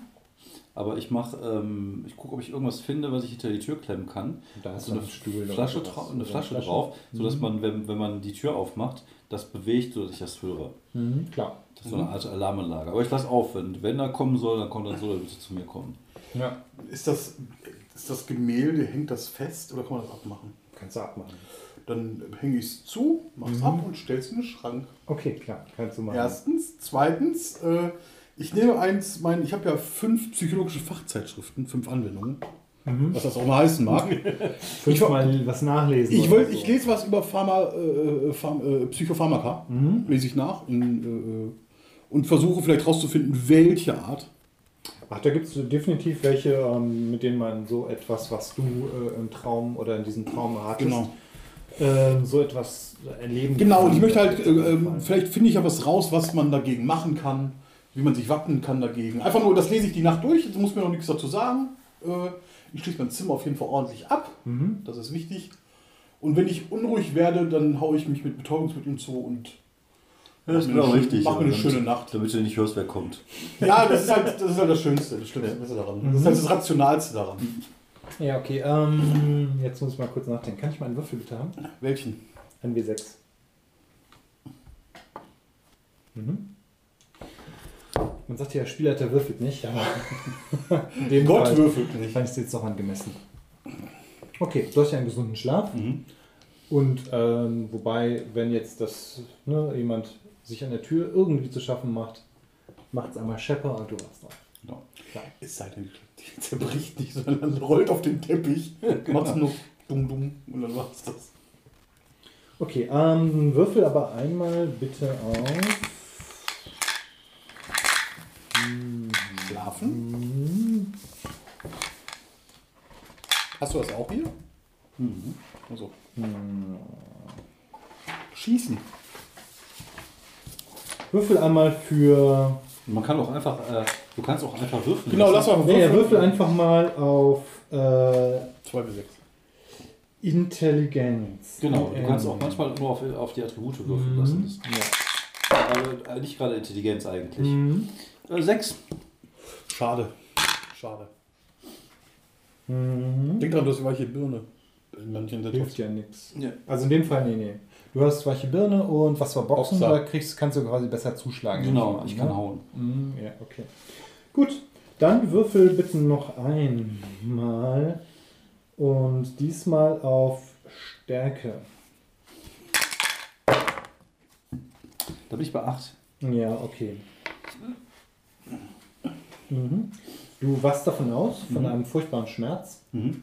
Aber ich mache, ähm, ich gucke, ob ich irgendwas finde, was ich hinter die Tür klemmen kann. Da hast So du eine Flasche, eine Flasche drauf, sodass Mhm. man, wenn, wenn man die Tür aufmacht, das bewegt, sodass ich das höre. Mhm, klar. Das ist so eine Art Alarmanlage. Aber ich lasse auf, wenn, wenn er kommen soll, dann kommt er so, er bitte zu mir kommen. Ja, Ist das, ist das Gemälde, hängt das fest oder kann man das abmachen? kannst du abmachen. Dann hänge ich es zu, mach's Mhm. ab und stell's in den Schrank. Okay, klar, kannst du machen. Erstens. Zweitens, äh, ich nehme eins, mein, ich habe ja fünf psychologische Fachzeitschriften, fünf Anwendungen, Mhm. was das auch mal heißen mag. Fünfmal was nachlesen. Ich, wollt, so. ich lese was über Pharma, äh, Pharm, äh, Psychopharmaka, Mhm. lese ich nach in, äh, und versuche vielleicht rauszufinden, welche Art. Ach, da gibt es definitiv welche, ähm, mit denen man so etwas, was du äh, im Traum oder in diesem Traum hattest, Genau. ähm, so etwas erleben Genau, und kann. ich möchte halt, äh, ähm, vielleicht finde ich ja was raus, was man dagegen machen kann, wie man sich wappnen kann dagegen. Einfach nur, das lese ich die Nacht durch, jetzt muss mir noch nichts dazu sagen. Äh, ich schließe mein Zimmer auf jeden Fall ordentlich ab, Mhm. das ist wichtig. Und wenn ich unruhig werde, dann haue ich mich mit Betäubungsmitteln zu und Ja, das ist mir genau eine, richtig. Mach mir eine schöne Nacht. Damit du nicht hörst, wer kommt. Ja, das ist halt das, ist halt das Schönste, das Schlimmste Beste daran. Das ist halt das Rationalste daran. Ja, okay. Ähm, jetzt muss ich mal kurz nachdenken. Kann ich mal einen Würfel bitte haben? Welchen? Ein W6. Mhm. Man sagt ja, der Spielleiter würfelt nicht, aber dem Gott Fall würfelt nicht. fand ich es jetzt doch angemessen. Okay, du hast ja einen gesunden Schlaf. Mhm. Und ähm, wobei, wenn jetzt das ne, jemand sich an der Tür irgendwie zu schaffen macht, macht es einmal Schepper und du warst drauf. Genau. Klar. Es sei denn, die zerbricht nicht, sondern rollt auf den Teppich, macht nur dumm dumm und dann war's das. Okay, ähm, würfel aber einmal bitte auf. Schlafen? Hast du das auch hier? Mhm. Also. Hm. Schießen. Würfel einmal für. Man kann auch einfach, äh, du kannst auch einfach würfeln. Genau, lass mal Nee, ja, würfel einfach mal auf äh, 2 bis 6. Intelligenz. Genau, du kannst auch manchmal nur auf, auf die Attribute würfeln mhm. lassen. Ja. Aber äh, nicht gerade Intelligenz eigentlich. Mhm. Äh, sechs. Schade. Schade. Mhm. Denk dran, du hast eine weiche Birne. In manchen Hilft ja nichts. Ja. Also in dem Fall, nee, nee. Du hast weiche Birne und was war Boxen, Boxer. da kriegst, kannst du quasi besser zuschlagen. Genau, ich an, kann ne? hauen. Mhm, ja, okay. Gut, dann würfel bitte noch einmal und diesmal auf Stärke. Da bin ich bei acht. Ja, okay. Mhm. Du wachst davon aus, von Mhm. einem furchtbaren Schmerz Mhm.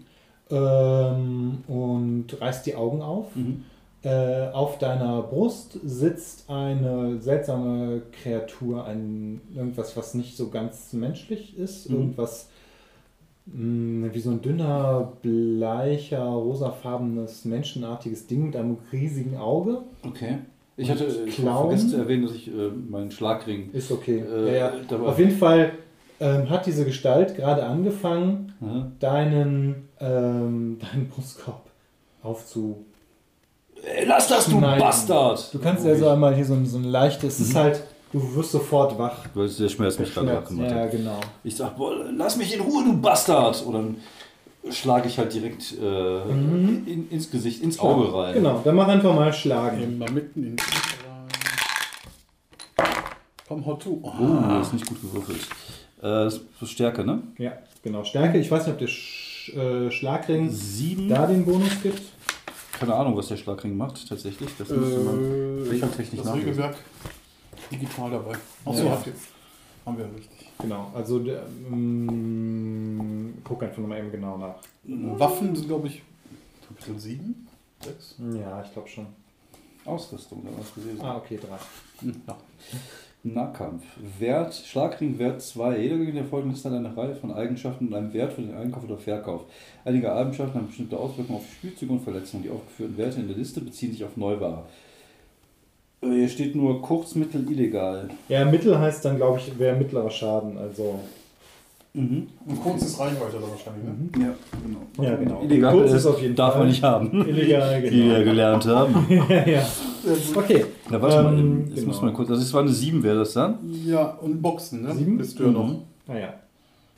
ähm, und reißt die Augen auf. Mhm. Äh, auf deiner Brust sitzt eine seltsame Kreatur, ein, irgendwas, was nicht so ganz menschlich ist, irgendwas mh, wie so ein dünner, bleicher, rosafarbenes, menschenartiges Ding mit einem riesigen Auge. Okay. Ich hatte ich vergessen zu erwähnen, dass ich äh, meinen Schlagring. Ist okay. Äh, ja, ja. Auf jeden Fall ähm, hat diese Gestalt gerade angefangen, Aha. deinen, ähm, deinen Brustkorb aufzu. Lass das, du Nein. Bastard! Du kannst also einmal hier so ein, so ein leichtes, es ist halt, du wirst sofort wach. Weil der Schmerz mich gerade Schmerz. gemacht Ja, genau. Ich sag, boah, lass mich in Ruhe, du Bastard! Und dann schlage ich halt direkt äh, Mhm. in, ins Gesicht, ins Auge rein. Genau, dann mach einfach mal schlagen. Immer mitten in. Komm, hau zu. Oh, Ah. das ist nicht gut gewürfelt. Äh, das ist Stärke, ne? Ja, genau. Stärke. Ich weiß nicht, ob der Sch äh, Schlagring Sieben. da den Bonus gibt. Keine Ahnung, was der Schlagring macht, tatsächlich. Das müsste man Äh, regeltechnisch das nachlesen. Regelwerk. digital dabei. Achso, Ja. habt ihr. Haben wir richtig. Genau, also der, ähm, guck einfach nochmal eben genau nach. Waffen sind, glaube ich, Kapitel 7, 6. Ja, ich glaube schon. Ausrüstung, da was gelesen. Ah, okay, drei. Ja. Nahkampf. Wert, Schlagring Wert 2. Jeder Gegner der folgenden Liste hat eine Reihe von Eigenschaften und einem Wert für den Einkauf oder Verkauf. Einige Eigenschaften haben bestimmte Auswirkungen auf Spielzüge und Verletzungen. Die aufgeführten Werte in der Liste beziehen sich auf Neuware. Äh, Hier steht nur kurz, mittel, illegal. Ja, Mittel heißt dann, glaube ich, wäre mittlerer Schaden. Also Mhm. Und kurz ist Reichweite da wahrscheinlich, ne? Ja, genau. Ja, genau. Illegal Kurz ist auf jeden darf Fall. man nicht haben. illegal, Wie wir genau. gelernt haben. ja, ja. Okay. Na, warte mal, Ähm, jetzt genau. muss man kurz. Also, es war eine 7, wäre das dann? Ja, und Boxen, ne? Sieben? Bist du ja noch. Mhm. Naja.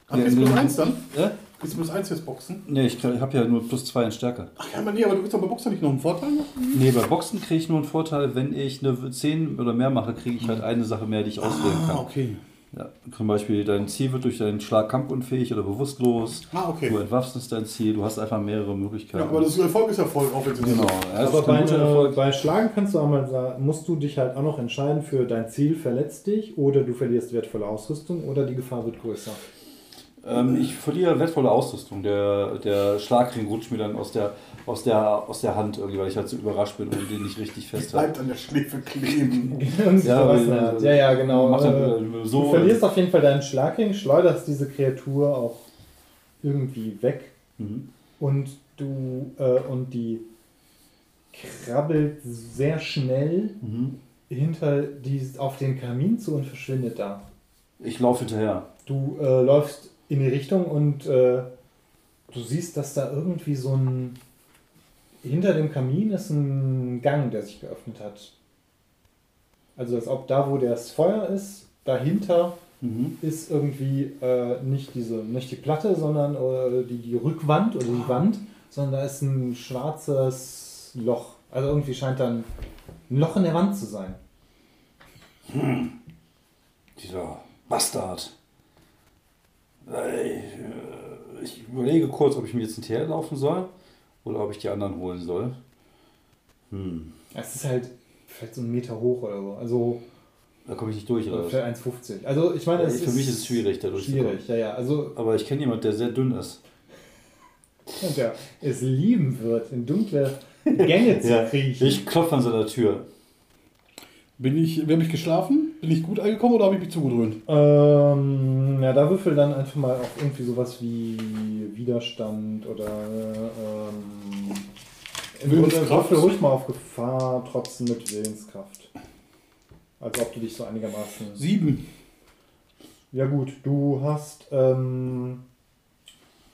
Ach, Ja, bist du in plus den- 1 dann? Ja? Du plus 1 fürs Boxen? Nee, ich habe ja nur plus 2 in Stärke. Ach ja, aber nee, aber du willst doch bei Boxen nicht noch einen Vorteil noch? Nee, bei Boxen kriege ich nur einen Vorteil, wenn ich eine 10 oder mehr mache, kriege ich halt eine Sache mehr, die ich auswählen Ah, kann. okay. Ja, zum Beispiel dein Ziel wird durch deinen Schlag kampfunfähig oder bewusstlos. Ah, okay. Du entwaffnest dein Ziel, du hast einfach mehrere Möglichkeiten. Ja, aber das Erfolg ist Erfolg, auch wenn es genau. Das Aber ist bei, Erfolg. bei Schlagen kannst du einmal sagen, musst du dich halt auch noch entscheiden für dein Ziel verletzt dich oder du verlierst wertvolle Ausrüstung oder die Gefahr wird größer. Ähm, ich verliere wertvolle Ausrüstung. Der, der Schlagring rutscht mir dann aus der, aus, der, aus der Hand irgendwie, weil ich halt so überrascht bin und den nicht richtig fest habe. bleibt an der Schläfe kleben. Ja, der Art. ja, ja, genau. Dann, Äh, äh, so, du verlierst auf jeden Fall deinen Schlagring, schleuderst diese Kreatur auch irgendwie weg Mhm. und du äh, und die krabbelt sehr schnell Mhm. hinter die auf den Kamin zu und verschwindet da. Ich laufe hinterher. Du äh, läufst in die Richtung und äh, du siehst, dass da irgendwie so ein. Hinter dem Kamin ist ein Gang, der sich geöffnet hat. Also, als ob da, wo das Feuer ist, dahinter Mhm. ist irgendwie äh, nicht, diese, nicht die Platte, sondern äh, die, die Rückwand oder die Wand, sondern da ist ein schwarzes Loch. Also, irgendwie scheint da ein ein Loch in der Wand zu sein. Dieser Bastard. Äh, Ich überlege kurz, ob ich mir jetzt hinterherlaufen soll oder ob ich die anderen holen soll. Hm. Es ist halt vielleicht so einen Meter hoch oder so. Also, Da komme ich nicht durch, oder? Für 1,50. Also ich meine, Ja, für mich ist es schwierig, da durchzukommen. Schwierig, ja, ja. Also Aber ich kenne jemanden, der sehr dünn ist. der es lieben wird, in dunkle Gänge zu kriechen. Ich klopfe an seiner Tür. Bin ich, wie habe ich geschlafen? Bin ich gut angekommen oder habe ich mich zugedröhnt? Ähm, ja, da würfel dann einfach mal auf irgendwie sowas wie Widerstand oder ähm, Willenskraft. würfel ruhig mal auf Gefahr, trotzdem mit Willenskraft. Als ob du dich so einigermaßen. Sieben. Ja gut, du hast ähm,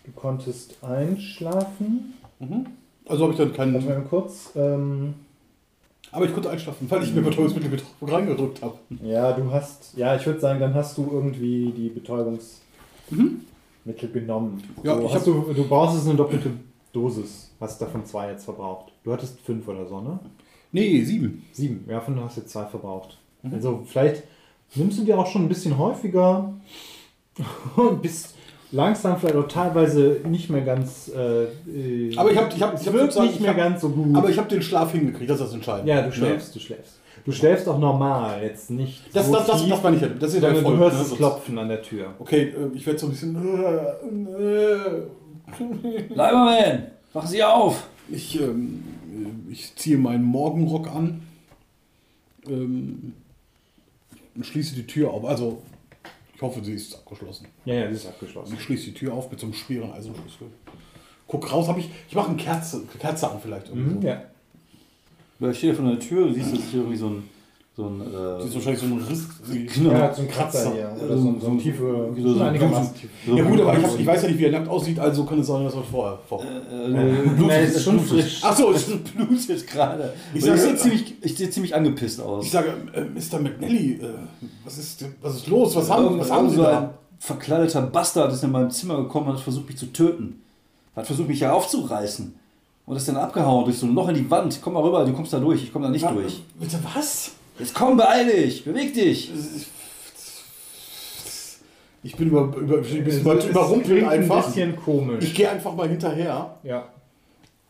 du konntest einschlafen. Mhm. Also habe ich dann Warte keinen. mal kurz. Ähm, Aber ich konnte einschlafen, weil ich mir Betäubungsmittel gedrückt- reingedrückt habe. Ja, du hast, ja, ich würde sagen, dann hast du irgendwie die Betäubungsmittel genommen. Ja, so, ich hast du, du brauchst es eine doppelte Dosis. Hast davon zwei jetzt verbraucht. Du hattest fünf oder so, ne? Nee, sieben. Sieben. Ja, von hast du jetzt zwei verbraucht. Also vielleicht nimmst du dir auch schon ein bisschen häufiger und bist langsam vielleicht auch teilweise nicht mehr ganz. Äh, Aber ich hab- ich hab- ich hab nicht ich mehr hab- ganz so gut. Aber ich habe den Schlaf hingekriegt, das ist das Entscheidende. ja, du schläfst, du schläfst. Du schläfst auch normal, jetzt nicht. Das, so das, das, tief, das meine ich ja. Das ist der Erfolg. du hörst ne? das Klopfen an der Tür. Okay, äh, ich werde so ein bisschen. äh, Leiberman, wachen Sie auf! Ich, ähm, äh, ich ziehe meinen Morgenrock an. Ähm, und schließe die Tür auf. Also, hoffe, sie ist abgeschlossen. Ja, ja, das ist abgeschlossen. Ich schließe die Tür auf mit so einem schweren Eisenschlüssel. Guck raus, habe ich. Ich mache eine Kerze, Kerze an vielleicht. Mhm, so. ja. Da steht vor der Tür, du siehst, dass ich irgendwie so ein. So ein Das ist äh, wahrscheinlich so ein Riss. Genau. Ja, so ein Kratzer hier. Oder so, so ein tiefe, so- so- so einigermaßen tief. so- Ja gut, aber ich, hab, ich weiß ja nicht, wie er nackt aussieht, also kann es sein, dass er vorher. Vor. äh, Nein, es ist schon frisch. Achso, Es blutet gerade. Ich Ich, sag- ich sehe ziemlich, ich seh ziemlich angepisst aus. ich sage, äh, Mr. McNally, äh, was, ist, denn- was ist los? Was haben, was haben Sie so ein da? verkleideter Bastard ist in mein Zimmer gekommen und hat versucht, mich zu töten. Hat versucht, mich hier aufzureißen. Und ist dann abgehauen durch so ein Loch in die Wand. Komm mal rüber, du kommst da durch. Ich komme da nicht durch. Bitte was? Jetzt komm, beeil dich, beweg dich. Ich bin, über, über, ich bin über, ist- überrumpelt einfach. Ein bisschen komisch. Ich gehe einfach mal hinterher. ja.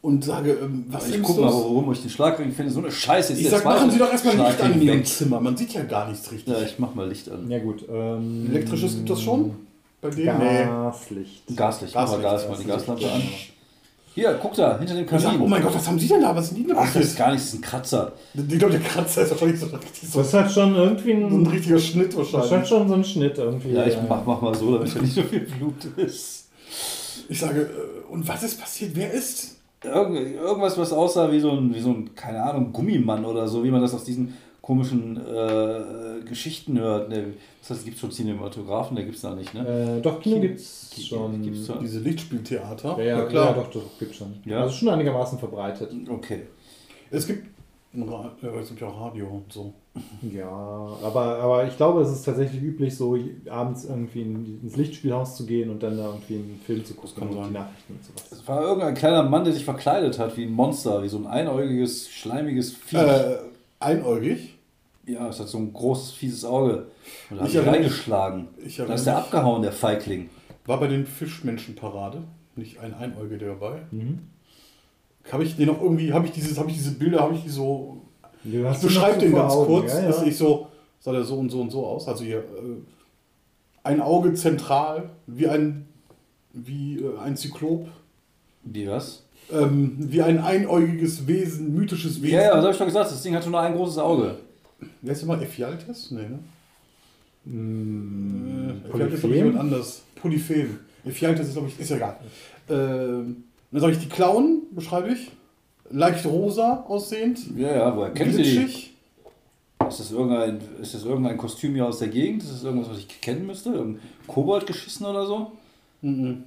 und sage, ähm, was Ich ist guck mal, warum ich den Schlagring finde. So eine Scheiße ist Ich sag, machen Sie doch erstmal Licht an in Ihrem. Zimmer. Man sieht ja gar nichts richtig. Ja, ich mach mal Licht an. Ja gut. Ähm, Elektrisches gibt das schon? Bei denen? Nee. Gaslicht. Gaslicht, Gaslicht, Gas, mal die Gaslicht. Gaslampe an. Hier, guck da, hinter dem Ich sag, oh Kamin. mein Gott, was haben Sie denn da? Was sind die denn Ach, das ist gar nichts, das ist ein Kratzer. Ich glaube, der Kratzer ist wahrscheinlich so, richtig so, Das ist halt schon irgendwie so ein ein. richtiger Schnitt Das ist halt wahrscheinlich. schon so ein Schnitt irgendwie. Ja, ich mach, mach mal so, damit da nicht so viel Blut ist. Ich sage, äh, und was ist passiert? Wer ist? Irgend, irgendwas, was aussah wie so, ein, wie so ein, keine Ahnung, Gummimann oder so, wie man das aus diesen komischen äh, Geschichten hört. Ne, das heißt, es gibt schon Cinematografen, der gibt es da nicht, ne? Äh, doch, Kino Kino- gibt's Kino schon. gibt's schon. Diese Lichtspieltheater? Ja, ja, ja, doch, doch, gibt's schon. Ja? Also schon einigermaßen verbreitet. Okay. Es gibt, äh, es gibt ja auch Radio und so. Ja, aber, aber ich glaube, es ist tatsächlich üblich, so abends irgendwie in, ins Lichtspielhaus zu gehen und dann da irgendwie einen Film zu gucken und sein. die Nachrichten und sowas. Es war irgendein kleiner Mann, der sich verkleidet hat wie ein Monster, wie so ein einäugiges, schleimiges Vieh. Äh, einäugig. Ja, es hat so ein großes, fieses Auge. Und da hat Ich reingeschlagen. ich Da ist der abgehauen, der Feigling. War bei den Fischmenschenparade nicht ein Einäugiger dabei? Mhm. Habe ich den noch irgendwie, habe ich dieses, habe ich diese Bilder, habe ich die so. Du Ich beschreibe den ganz Augen, kurz. Ja, ja. Dass ich so, sah der so und so und so aus. Also hier äh, ein Auge zentral, wie ein, wie äh, ein Zyklop, Wie was? ähm, wie ein einäugiges Wesen, mythisches Wesen. Ja, ja, was habe ich schon gesagt? Das Ding hatte nur ein großes Auge. Wer ist immer Ephialtes? Nee, ne? Mm, Äh, Ephialtes ist glaube ich jemand Polyphem? anders. Polyphem. Ephialtes ist glaube ich, ist ja egal. Ähm, dann sage ich die Klauen, beschreibe ich. Leicht rosa aussehend. Ja, ja, woher kennen Sie die? Ist das, irgendein, ist das irgendein Kostüm hier aus der Gegend? Ist das irgendwas, was ich kennen müsste? Irgendein Kobold geschissen oder so? Mhm.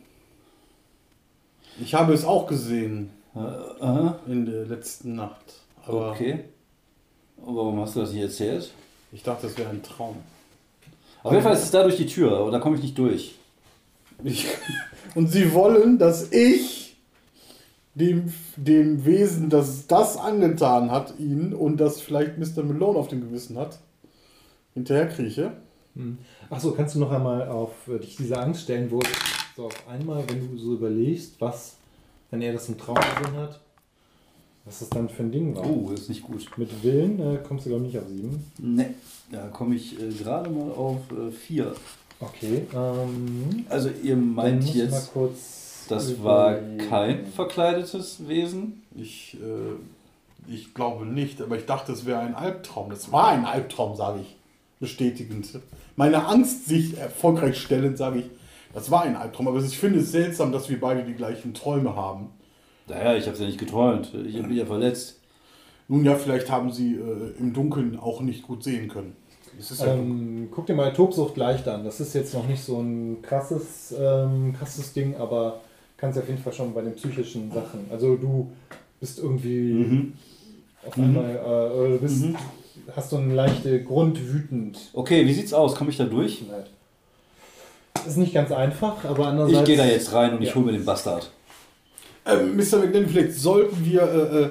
Ich habe es auch gesehen Äh, aha, in der letzten Nacht. Aber okay. Warum hast du das nicht erzählt? ich dachte, es wäre ein Traum. Auf jeden Fall ist es da durch die Tür, aber da komme ich nicht durch. Ich, und sie wollen, dass ich dem, dem Wesen, das das angetan hat, ihnen und das vielleicht Mr. Malone auf dem Gewissen hat, hinterher krieche. Achso, kannst du noch einmal auf äh, dich diese Angst stellen, wo so auf einmal, wenn du so überlegst, was, wenn er das im Traum gesehen hat, was das dann für ein Ding war. Oh, das ist nicht gut. Mit Willen äh, kommst du, glaube ich, nicht auf sieben. Ne, da komme ich äh, gerade mal auf 4. Okay. Ähm, also ihr meint jetzt, kurz das war kein verkleidetes Wesen? Ich, äh, ich glaube nicht, aber ich dachte, es wäre ein Albtraum. Das war ein Albtraum, sage ich. Bestätigend. Meine Angst sich erfolgreich stellen, sage ich, das war ein Albtraum. Aber ich finde es seltsam, dass wir beide die gleichen Träume haben. Naja, ich habe es ja nicht geträumt. Ich bin ja verletzt. Nun ja, vielleicht haben sie äh, im Dunkeln auch nicht gut sehen können. Es ist ja Ähm, guck dir mal Tobsucht leicht an. Das ist jetzt noch nicht so ein krasses, ähm, krasses Ding, aber kannst auf jeden Fall schon bei den psychischen Sachen. Also du bist irgendwie Mhm. auf einmal, äh, oder du bist, hast so eine leichte Grundwütend. Okay, wie sieht's aus? Komme ich da durch? Ist nicht ganz einfach, aber Ich andererseits. gehe da jetzt rein und ich Ja. hole mir den Bastard. Ähm, Mr. McLean, vielleicht sollten wir äh, äh,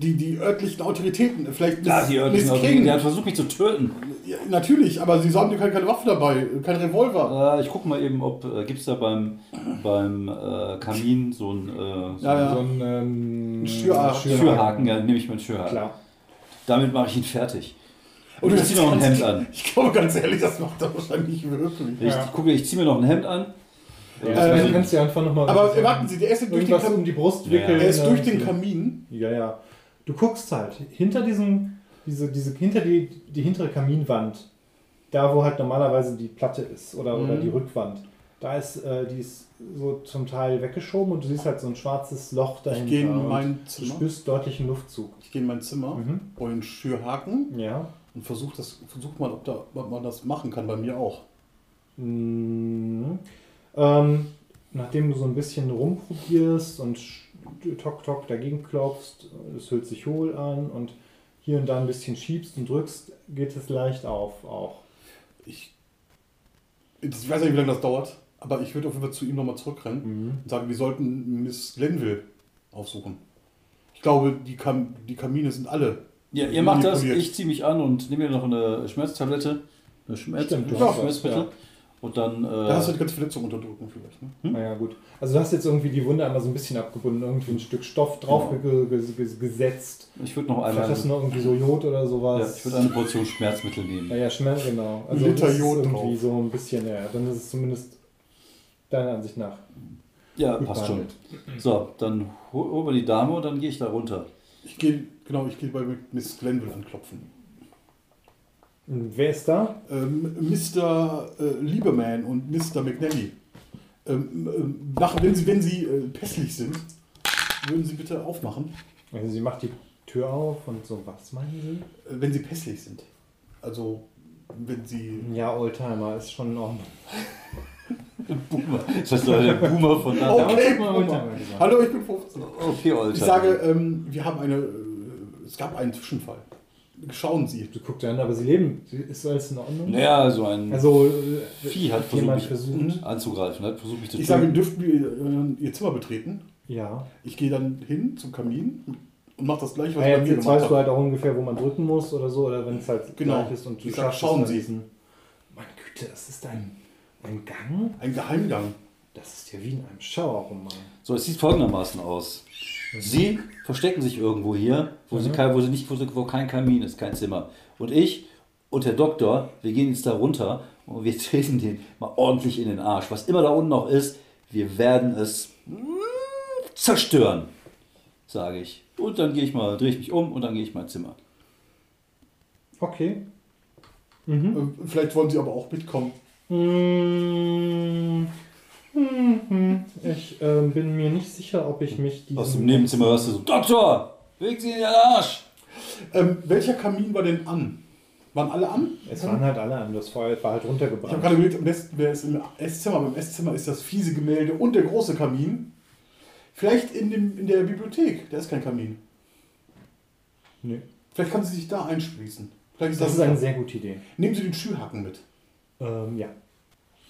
die, die örtlichen Autoritäten, äh, vielleicht Ja, die örtlichen Autoritäten, der hat versucht mich zu töten. Ja, natürlich, aber sie haben ja keine, keine Waffe dabei, kein Revolver. Äh, ich guck mal eben, ob äh, gibt's da beim, beim äh, Kamin so ein äh, so Ja, ja. So ein ähm, Ein Schürhaken. Schürhaken. Ja, nehme ich meinen Schürhaken. Klar. Damit mache ich ihn fertig. Und ich zieh noch ein Hemd an. Ich glaube ganz ehrlich, das macht er wahrscheinlich nicht wirklich. Ich Ja. gucke, ich ziehe mir noch ein Hemd an. Ja, Ähm, du kannst ja einfach nochmal. Aber äh, warten Sie, der ist durch den, irgendwas um die Brust Ja. wickeln. er ist durch den Kamin. Ja, ja. Du guckst halt hinter diesem, diese, diese, hinter die, die hintere Kaminwand, da wo halt normalerweise die Platte ist oder, oder Mhm. die Rückwand, da ist, äh, die ist so zum Teil weggeschoben und du siehst halt so ein schwarzes Loch dahinter. Ich gehe in mein Du Zimmer. spürst deutlichen Luftzug. Ich gehe in mein Zimmer, Mhm. hole einen Schürhaken Ja. und versuche das, versuch mal, ob, da, ob man das machen kann, bei mir auch. Mhm. Ähm, nachdem du so ein bisschen rumprobierst und tok tok dagegen klopfst, es hört sich hohl an und hier und da ein bisschen schiebst und drückst, geht es leicht auf auch. Ich, ich weiß nicht, wie lange das dauert, aber ich würde auf jeden Fall zu ihm nochmal zurückrennen Mhm. und sagen, wir sollten Miss Glenville aufsuchen. Ich glaube, die, Kam die Kamine sind alle. Ja, ihr macht das, ich ziehe mich an und nehme mir noch eine Schmerztablette. Eine Schmerz Stimmt, Schmerzmittel. ja. Und dann. Da hast du Äh, die ganze Verletzung unterdrücken vielleicht. Ne? Naja, gut. Also du hast jetzt irgendwie die Wunde einmal so ein bisschen abgebunden, irgendwie ein Stück Stoff drauf ge ge ge gesetzt. ich würde noch Vielleicht hast du einmal. noch irgendwie so Jod oder Ja, sowas. ich würde eine Portion Schmerzmittel nehmen. Naja, Schmerz, genau. Also Liter Jod irgendwie drauf. so ein bisschen, ja, dann ist es zumindest deiner Ansicht nach. Ja, gut passt schon. So, dann hol- holen wir die Dame und dann gehe ich da runter. Ich gehe, genau, ich gehe bei Miss Glenville anklopfen. Und wer ist da? Ähm, Mr. Äh, Lieberman und Mr. McNally. Ähm, ähm, nach, wenn Sie, wenn Sie äh, pässlich sind, würden Sie bitte aufmachen, Also sie macht die Tür auf und so, was meinen Sie? äh, wenn Sie pässlich sind. Also, wenn Sie. Ja, Oldtimer ist schon in Ordnung. Boomer. Das heißt, der Boomer von da. Okay, Boomer. Oldtimer. Hallo, ich bin 15. Okay, Alter. Ich sage, ähm, wir haben eine. Äh, es gab einen Zwischenfall. Schauen Sie. Du guckst an, aber sie leben. Ist alles in Ordnung? Naja, so ein Also, äh, Vieh hat jemand versucht, versucht. anzugreifen. Hat versucht, mich zu Ich sage, töten. dürften wir äh, Ihr Zimmer betreten? Ja. Ich gehe dann hin zum Kamin und mache das gleiche, was Naja, ich bei mir jetzt gemacht weißt du halt auch ungefähr, wo man drücken muss oder so, oder wenn es halt Genau. gleich ist und du Ich sag, schaffst schauen es Sie. Meine Güte, das ist ein, ein Gang? Ein Geheimgang. Das ist ja wie in einem Schauerroman. So, es sieht folgendermaßen aus. Sie verstecken sich irgendwo hier, wo, sie, Mhm. kein, wo, sie nicht, wo, sie, wo kein Kamin ist, kein Zimmer. Und ich und der Doktor, wir gehen jetzt da runter und wir treten den mal ordentlich in den Arsch. Was immer da unten noch ist, wir werden es mm, zerstören, sage ich. Und dann gehe ich mal, drehe ich mich um und dann gehe ich mal ins Zimmer. Okay. Mhm. Äh, Vielleicht wollen Sie aber auch mitkommen. Mhm. Mhm. Ich ähm, bin mir nicht sicher, ob ich mich diesem Aus dem Nebenzimmer hörst du so, Doktor, wegen Sie in den Arsch. Ähm, welcher Kamin war denn an? Waren alle an? Es waren halt alle an, das Feuer war halt Ich habe runtergebrannt. gerade überlegt, am besten wäre es im Esszimmer. Aber im Esszimmer ist das fiese Gemälde und der große Kamin. Vielleicht in, dem, in der Bibliothek. Da ist kein Kamin. Nö. Vielleicht kann sie sich da einsprießen. Vielleicht ist Das das, ist eine sehr gute Idee. Nehmen Sie den Schürhaken mit. Ähm, ja.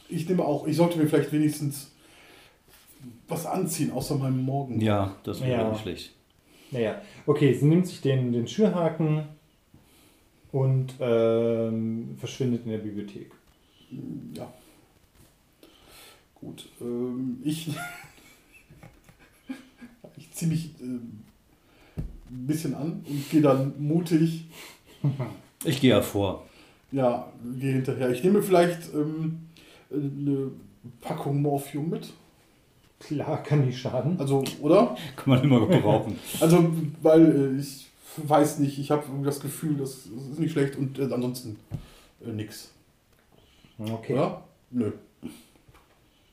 Ich nehme auch, ich sollte mir vielleicht wenigstens was anziehen, außer meinem Morgen. Ja, das wäre Ja. nicht schlecht. Naja, okay, sie nimmt sich den, den Schürhaken und ähm, verschwindet in der Bibliothek. Ja. Gut. Ähm, ich ich ziehe mich ähm, ein bisschen an und gehe dann mutig, Ich gehe ja vor. ja, gehe hinterher. Ich nehme vielleicht ähm, eine Packung Morphium mit. Klar, kann nicht schaden. Also, oder? Kann man immer gebrauchen. Also, weil äh, ich weiß nicht, ich habe das Gefühl, das ist nicht schlecht und äh, ansonsten äh, nix. Okay. Oder? Nö.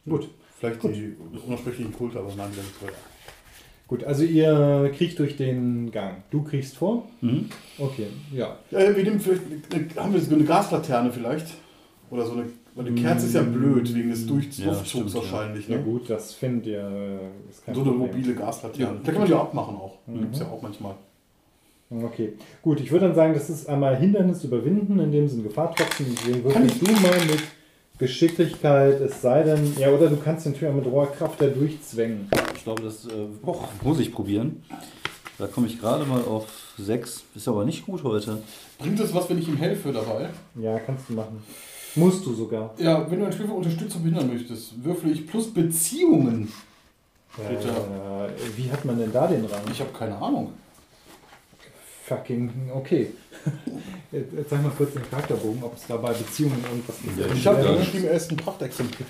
Gut. Vielleicht Gut. die unaussprechlichen Kulte, aber nein, die sind teuer. Gut, also ihr kriecht durch den Gang. Du kriegst vor? Mhm. Okay, ja. Ja, wir nehmen vielleicht, eine, haben wir so eine Gaslaterne vielleicht? Oder so eine, weil eine Kerze ist ja blöd, wegen des Durch- Ja, ja. wahrscheinlich. Ja Ne? gut, das findet ihr. Ist kein So eine Problem. mobile Gaslaterne. Ja. Da kann man die auch abmachen auch. Mhm. gibt es ja auch manchmal. Okay, gut, ich würde dann sagen, das ist einmal Hindernis überwinden, in dem Sinne Gefahrtropfen. Deswegen Kann würfelst du mal mit Geschicklichkeit, es sei denn, ja, oder du kannst den Tür mit roher Kraft da durchzwängen. Ich glaube, das äh, och, muss ich probieren. Da komme ich gerade mal auf 6. Ist aber nicht gut heute. Bringt es was, wenn ich ihm helfe dabei? Ja, kannst du machen. Musst du sogar. Ja, wenn du ein Spiel für Unterstützung behindern möchtest, würfle ich plus Beziehungen. Bitte. Äh, wie hat man denn da den Rang? Ich habe keine Ahnung. Fucking, okay. Jetzt sag mal kurz den Charakterbogen, ob es dabei Beziehungen irgendwas gibt. Ja, Ich habe Ja. geschrieben, er ist ein Prachtexemplar.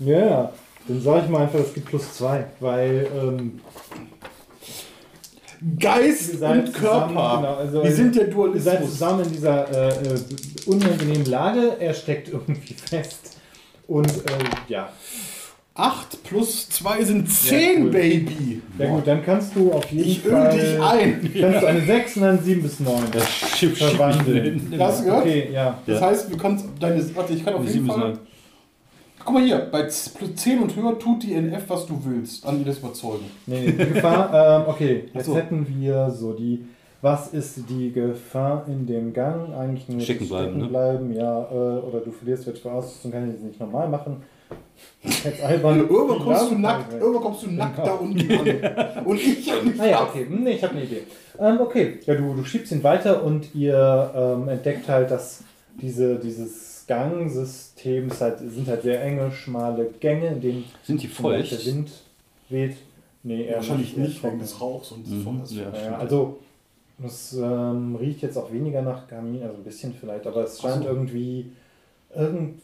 Ja, ja. Dann sage ich mal einfach, es gibt plus zwei, weil ähm, Geist und zusammen, Körper. genau, also- Wir sind der ihr seid Dualismus. zusammen in dieser äh, äh, unangenehmen Lage. Er steckt irgendwie fest. Und äh, ja. 8 plus 2 sind 10, cool. Baby. Ja gut, dann kannst du auf jeden Ich öl Fall. dich ein. Kannst du eine 6 und dann 7 bis 9. schieb, Verwandeln. Hast du gehört? Okay, ja. Das Ja. heißt, du kannst deine. Warte, ich kann auf jeden Fall. Guck mal hier, bei z- plus 10 und höher tut die NF, was du willst. An dir das überzeugen. Nee, nee, die Gefahr, ähm, okay, jetzt so. hätten wir so die, was ist die Gefahr in dem Gang? Eigentlich nur Stecken bleiben, ne? bleiben, ja, äh, oder du verlierst welche Ausrüstung, kann ich das nicht normal machen. Jetzt albern. Irgendwann kommst du nackt, irgendwann kommst du nackt da unten an. Und ich ja nicht. Ah ja, okay, hm, nee, ich habe eine Idee. Ähm, okay, ja, du, du schiebst ihn weiter und ihr ähm, entdeckt halt, dass diese, dieses Gangsystem ist halt, sind halt sehr enge, schmale Gänge, in denen Sind die feucht? der Wind weht. Nee, eher Wahrscheinlich eher nicht wegen des Rauchs und des Mhm, Feuers. ja. Ja, also es ähm, riecht jetzt auch weniger nach Kamin, also ein bisschen vielleicht, aber es scheint so. irgendwie irgend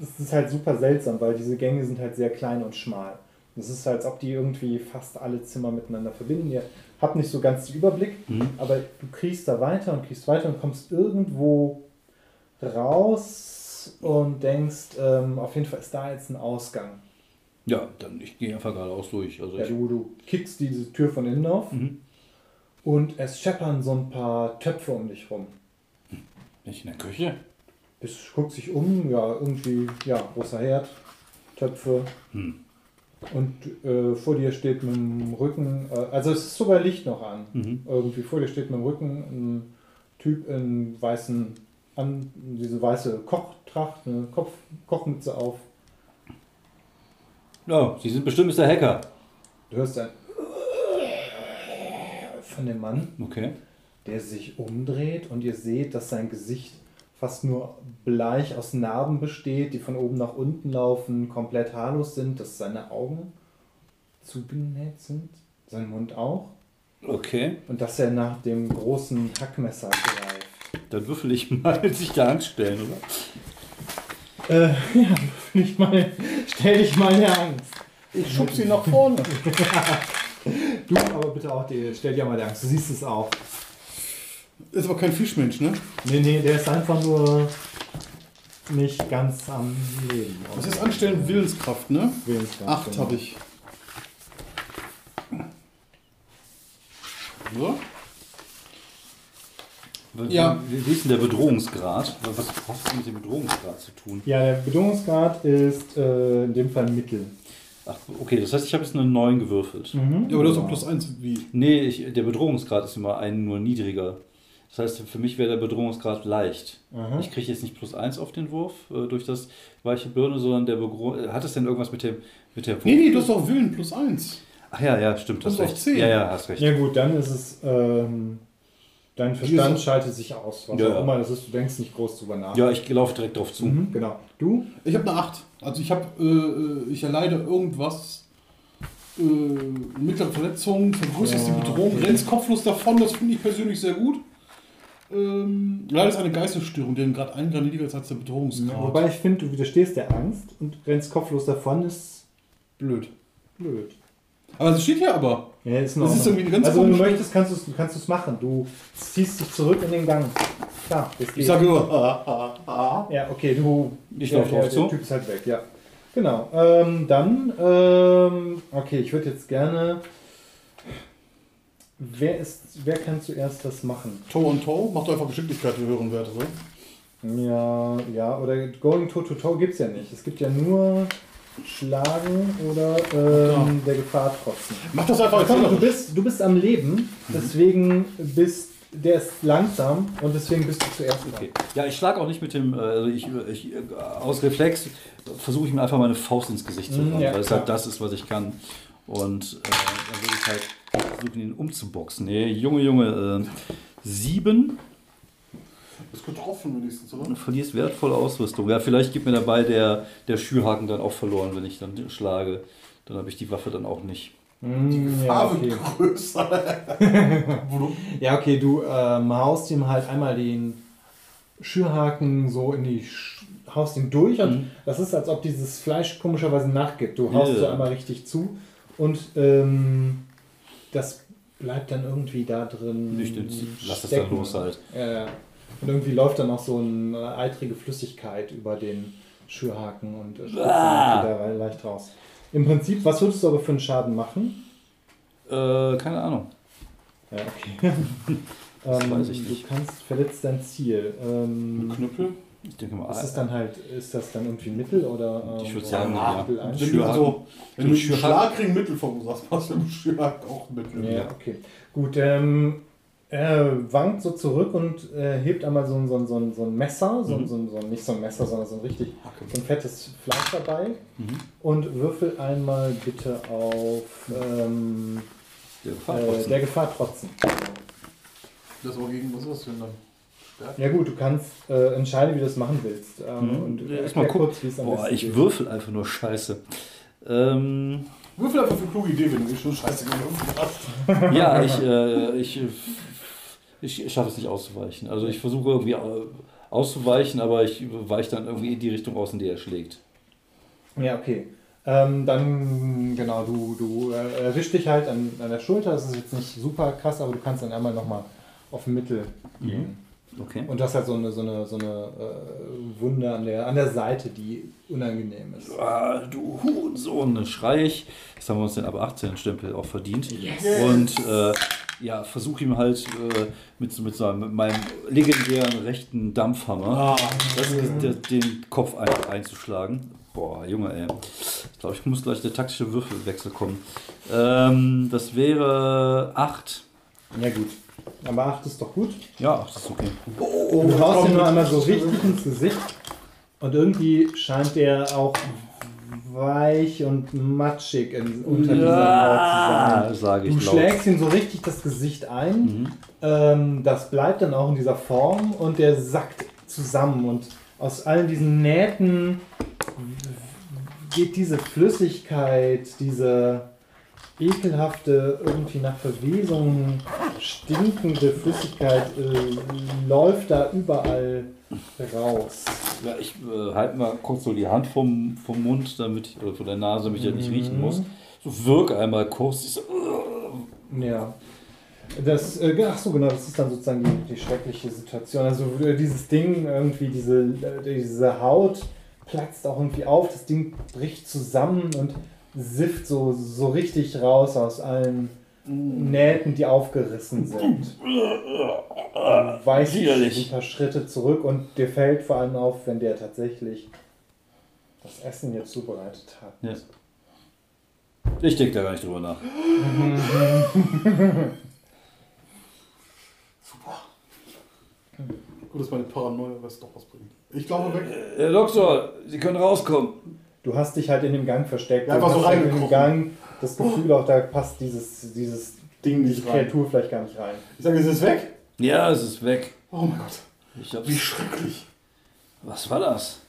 es ist halt super seltsam, weil diese Gänge sind halt sehr klein und schmal. Es ist halt, als ob die irgendwie fast alle Zimmer miteinander verbinden. Ihr habt nicht so ganz den Überblick, Mhm. aber du kriechst da weiter und kriechst weiter und kommst irgendwo raus und denkst, ähm, auf jeden Fall ist da jetzt ein Ausgang. Ja, dann ich gehe einfach geradeaus durch. Also Ja, du, du kickst diese Tür von innen auf mhm. und es scheppern so ein paar Töpfe um dich rum. Bin ich in der Küche? Bis guckt sich um, ja, irgendwie, ja, großer Herd, Töpfe. Hm. Und äh, vor dir steht mit dem Rücken, äh, also es ist sogar Licht noch an. Mhm. Irgendwie vor dir steht mit dem Rücken ein Typ in weißen, an, diese weiße Kochtracht, eine Kopf, Kochmütze auf. Ja, Sie sind bestimmt Mr. Hacker. Du hörst ein von dem Mann, Okay. der sich umdreht und ihr seht, dass sein Gesicht fast nur bleich aus Narben besteht, die von oben nach unten laufen, komplett haarlos sind, dass seine Augen zugenäht sind, sein Mund auch Okay. und dass er nach dem großen Hackmesser greift. Dann würfel ich mal sich der Angst stellen, oder? Äh, ja, nicht mal, stell dich mal der Angst. Ich schub sie nach vorne. Du aber bitte auch, die, stell dir mal der Angst, du siehst es auch. Ist aber kein Fischmensch, ne? Nee, nee, der ist einfach nur nicht ganz am Leben. Was ist Anstellen? Willenskraft, ne? Willenskraft, Acht genau. habe ich. So. Ja. Wie, wie ist denn der Bedrohungsgrad? Was hat das mit dem Bedrohungsgrad zu tun? Ja, der Bedingungsgrad ist äh, in dem Fall Mittel. Ach, okay, das heißt, ich habe jetzt eine 9 gewürfelt. Mhm. Ja, aber du hast auch plus eins wie. Nee, ich, der Bedrohungsgrad ist immer ein nur niedriger. Das heißt, für mich wäre der Bedrohungsgrad leicht. Aha. Ich kriege jetzt nicht plus 1 auf den Wurf äh, durch das weiche Birne, sondern der Begro Hat es denn irgendwas mit dem mit der Nee, nee, du hast auch Willen plus eins. Ach ja, ja, stimmt, hast Und auf recht. 10. Ja, ja, hast recht. Ja gut, dann ist es, ähm, dein Verstand Diese- schaltet sich aus. Was Ja, auch ja. immer das ist, du denkst nicht groß drüber nach. Ja, ich laufe direkt drauf zu. Mhm, genau. Du? Ich habe eine 8. Also ich habe, äh, ich erleide irgendwas, äh, mittlere Verletzungen, vergrößerst Ja, die Bedrohung, okay. rennst kopflos davon, das finde ich persönlich sehr gut. Ähm, leider ist eine Geistesstörung, deren gerade ein Grad niedriger ist als der Bedrohungsgrad. Wobei ich finde, du widerstehst der Angst und rennst kopflos davon, ist Blöd. blöd. Aber es steht hier aber. Ja, ist Das ist irgendwie eine ganz Also wenn du möchtest, kannst du es machen. Du ziehst dich zurück in den Gang. Klar, das Ich geht. sage nur, ah, ah, ah. Ja, okay, du. Ich der, lauf der, drauf zu. Der Typ ist halt weg, ja. Genau. Ähm, dann, ähm, okay, ich würde jetzt gerne. Wer ist, wer kann zuerst das machen? Toe on Toe, macht einfach Geschicklichkeit für höheren Werte, so. Ja, ja, oder Going Toe to Toe gibt es ja nicht. Es gibt ja nur Schlagen oder ähm, der Gefahr trotzen. Mach das einfach Komm, du bist, du bist am Leben, deswegen bist der ist langsam und deswegen bist du zuerst dran. Okay. Ja, ich schlage auch nicht mit dem, äh, also ich, ich, äh, aus Reflex versuche ich mir einfach meine Faust ins Gesicht zu Mhm, hauen, ja, weil es halt das ist, was ich kann. Und äh, dann will ich halt versuchen, ihn umzuboxen. Nee, Junge, Junge, äh, sieben, Das ist getroffen wenigstens, oder? du verlierst wertvolle Ausrüstung. Ja, vielleicht gibt mir dabei der, der Schürhaken dann auch verloren, wenn ich dann schlage. Dann habe ich die Waffe dann auch nicht. Mm, ja, Farbe okay. größer. Volumen. ja, okay, du ähm, haust ihm halt einmal den Schürhaken so in die. Sch haust ihn durch und Mhm. das ist, als ob dieses Fleisch komischerweise nachgibt. Du haust Ja. so einmal richtig zu und ähm, das bleibt dann irgendwie da drin. Ich den- lass das dann los halt. Ja, ja. Und irgendwie läuft dann auch so eine eitrige Flüssigkeit über den Schürhaken und äh, spritzt Ah. dann wieder leicht raus. Im Prinzip, was würdest du aber für einen Schaden machen? Äh, keine Ahnung. Ja, okay. Das ähm, weiß ich du nicht. kannst verletzt dein Ziel. Ähm, Knüppel. Ich denke mal, ist das dann halt, ist das dann irgendwie Mittel oder? Ähm, Ich würd oder sagen, ein ja. Mittel ein? Wenn du, also, wenn du. Schlag kriegen Mittel verursachst, hast du im Schlag auch Mittel. Ja, okay. Gut, ähm, er wankt so zurück und äh, hebt einmal so ein, so ein, so ein, so ein Messer, so, ein- Mhm. so, ein- so ein, nicht so ein Messer, sondern so ein richtig so ein fettes Fleisch dabei Mhm. und würfel einmal bitte auf ähm, Der Gefahr äh, der Gefahr trotzen. Das war gegen, was ist denn dann? Ja gut, du kannst äh, entscheiden, wie du das machen willst. Ähm, Mhm. und Ja, erklär erstmal gucken. kurz, wie es am Boah, besten ich geht. würfel einfach nur Scheiße. Ähm, Würfel einfach für kluge Idee, wenn du schon scheiße gewürfelt hast. ja, ich, äh, ich, ich, schaffe es nicht auszuweichen. Also ich versuche irgendwie äh, auszuweichen, aber ich weiche dann irgendwie in die Richtung aus, in die er schlägt. Ja, okay. Ähm, dann, genau, du, du äh, erwischst dich halt an, an der Schulter. Das ist jetzt nicht super krass, aber du kannst dann einmal nochmal auf Mittel gehen. Okay. Und du hast halt so eine, so eine, so eine äh, Wunde an der, an der Seite, die unangenehm ist. Ah, du Hurensohn, dann schrei ich. Jetzt haben wir uns den ab 18 Stempel auch verdient. Yes. Und äh, ja, versuche ihm halt äh, mit, so- mit, so, mit meinem legendären rechten Dampfhammer Ah, das, das, den Kopf einfach einzuschlagen. Boah, Junge, ey. Ich glaube, ich muss gleich der taktische Würfelwechsel kommen. Ähm, das wäre 8. Ja, gut. Aber acht ist doch gut. Ja, das ist okay. Du haust ihn nur einmal so richtig ins Gesicht. Und irgendwie scheint er auch weich und matschig in, unter dieser Haut zu sein. sage ich Du laut. schlägst ihm so richtig das Gesicht ein. Mhm. Ähm, das bleibt dann auch in dieser Form und der sackt zusammen. Und aus allen diesen Nähten geht diese Flüssigkeit, diese ekelhafte, irgendwie nach Verwesung stinkende Flüssigkeit äh, läuft da überall raus. Ja, ich äh, halte mal kurz so die Hand vom, vom Mund, damit ich, oder von der Nase, damit ich das nicht riechen muss. So wirke einmal kurz. So, Ja. Das, äh, ach so, genau, das ist dann sozusagen die, die schreckliche Situation. Also äh, dieses Ding, irgendwie diese, äh, diese Haut platzt auch irgendwie auf, das Ding bricht zusammen und sifft so, so richtig raus aus allen Nähten, die aufgerissen sind. Du weichst ein paar Schritte zurück und dir fällt vor allem auf, wenn der tatsächlich das Essen jetzt zubereitet hat. Ja. Ich denke da gar nicht drüber nach. Gut, dass meine Paranoia was doch was bringt. Ich glaube weg. Herr Doktor, Sie können rauskommen. Du hast dich halt in dem Gang versteckt. Ja, einfach so hast das Gefühl auch, da passt dieses, dieses Ding diese nicht. Kreatur vielleicht gar nicht rein. Ich sage, es ist weg. Ja, es ist weg. Oh mein Gott. Wie schrecklich. was war das?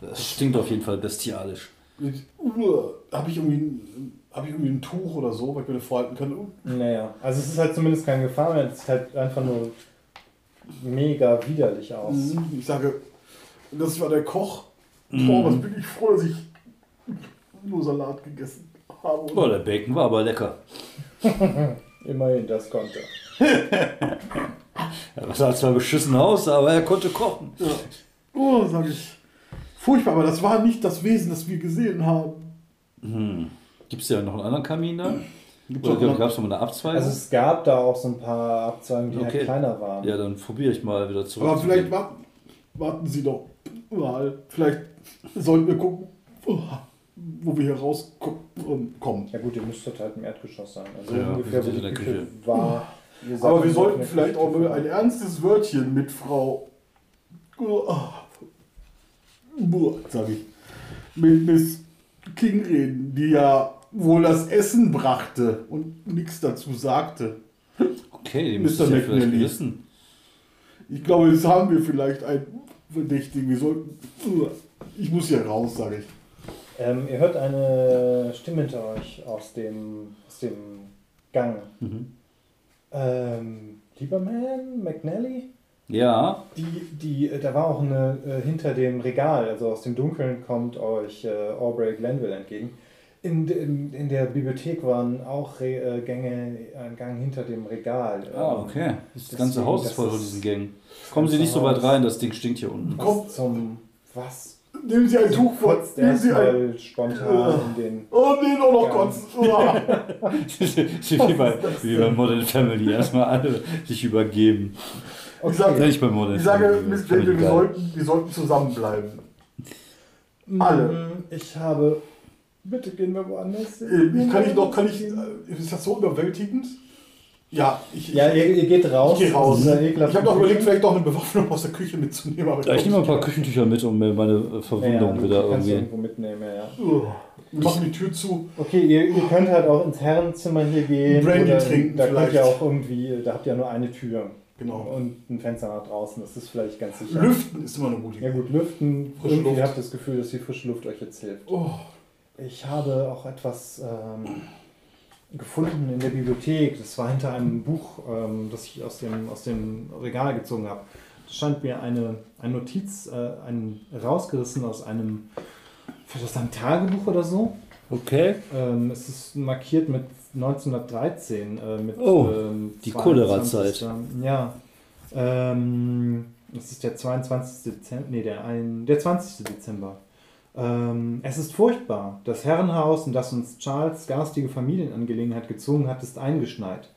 Das stinkt auf jeden Fall bestialisch. Habe ich, irgendwie ein- hab ich irgendwie ein Tuch oder so, weil ich mir das vorhalten kann? Uh, Naja, also es ist halt zumindest kein Gefahr mehr, es sieht halt einfach nur mega widerlich aus. Ich sage, das war der Koch. Mhm. Boah, was bin ich froh, dass ich nur Salat gegessen habe. Oh, der Bacon war aber lecker. Immerhin, das konnte. Er sah zwar beschissen aus, aber er konnte kochen. Ja. Oh, sage ich. Furchtbar, aber das war nicht das Wesen, das wir gesehen haben. Hm. Gibt es ja noch einen anderen Kamin da? Gibt's Oder gab es noch mal eine Abzweigung? Also es gab da auch so ein paar Abzweigungen, die Okay. halt kleiner waren. ja, dann probiere ich mal wieder zurück. Aber zu vielleicht warten, warten Sie doch mal. Vielleicht sollten wir gucken, oh, wo wir hier rauskommen. Ja gut, ihr müsstet halt im Erdgeschoss sein. Also Ja, ungefähr, wir wo sind die in der Küche Küche. war. Seid Aber wir sollten Küche vielleicht auch mal ein ernstes Wörtchen mit Frau. Sag ich. Mit Miss King reden, die ja wohl das Essen brachte und nichts dazu sagte. Okay, die Mr. müssen ja vielleicht wissen. Ich glaube, jetzt haben wir vielleicht einen Verdächtigen. Wir sollten. Ich muss hier raus, sage ich. Ähm, ihr hört eine Stimme hinter euch aus dem, aus dem Gang. Mhm. Ähm, Lieberman, McNally? Ja, Die, die, äh, da war auch eine äh, hinter dem Regal, also aus dem Dunkeln kommt euch äh, Aubrey Glenville entgegen. In, in, in der Bibliothek waren auch Re äh, Gänge, ein Gang hinter dem Regal. ah, Ähm, okay. Das deswegen, ganze Haus ist das voll von diesen Gängen. Kommen Sie nicht so weit rein, das Ding stinkt hier unten. Was zum. Was? Nehmen Sie ein Tuch vor. Nehmen Sie ein. spontan in den. Oh nee, noch noch kotzen. Ah. wie, bei, wie bei Modern Family. Erstmal alle sich übergeben. Ich sage, Nicht bei Modern ich sage. Miss Jane, wir sollten, wir sollten zusammenbleiben. Alle. Mm, Ich habe. Bitte gehen wir woanders hin. Äh, Ich kann ich noch, kann ich, äh, ist das so überwältigend? Ja, ich, Ja, ihr, ihr geht raus. ich gehe raus. Ich habe noch Küche. überlegt, vielleicht noch eine Bewaffnung aus der Küche mitzunehmen. Aber Ja, ich nehme mal ein paar Küchentücher mit, um mir meine Ja, ja, Verwundung du wieder irgendwie. irgendwo mitnehmen, ja, ja. Wir machen die Tür zu. Okay, ihr, ihr könnt halt auch ins Herrenzimmer hier gehen. Brandy oder trinken Da könnt vielleicht. ihr auch irgendwie, da habt ihr nur eine Tür. Genau. Und ein Fenster nach draußen, das ist vielleicht ganz sicher. Lüften ist immer eine gute Ja Idee. gut, lüften. Frische Irgendwie Luft. habt das Gefühl, dass die frische Luft euch jetzt hilft. Oh, Ich habe auch etwas ähm, gefunden in der Bibliothek. Das war hinter einem Buch, ähm, das ich aus dem, aus dem Regal gezogen habe. Es stand mir eine, eine Notiz, äh, ein, rausgerissen aus einem, vielleicht aus einem Tagebuch oder so. Okay. Ähm, es ist markiert mit 1913. Äh, mit, Oh, ähm, die 22. Cholera-Zeit. Ja. Ähm, das ist der 22. Dezember. Nee, der, ein, der 20. Dezember. Ähm, es ist furchtbar. Das Herrenhaus, in das uns Charles garstige Familienangelegenheit gezwungen hat, ist eingeschneit.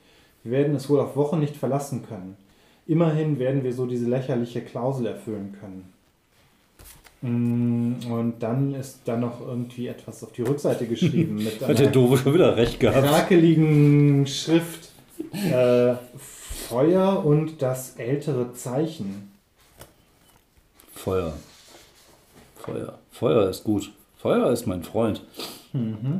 Wir werden es wohl auf Wochen nicht verlassen können. Immerhin werden wir so diese lächerliche Klausel erfüllen können. Mm, Und dann ist da noch irgendwie etwas auf die Rückseite geschrieben mit Hat der einer Doofe schon wieder recht gehabt. krakeligen Schrift. Äh, Feuer und das ältere Zeichen. Feuer. Feuer. Feuer ist gut. Feuer ist mein Freund. Mhm.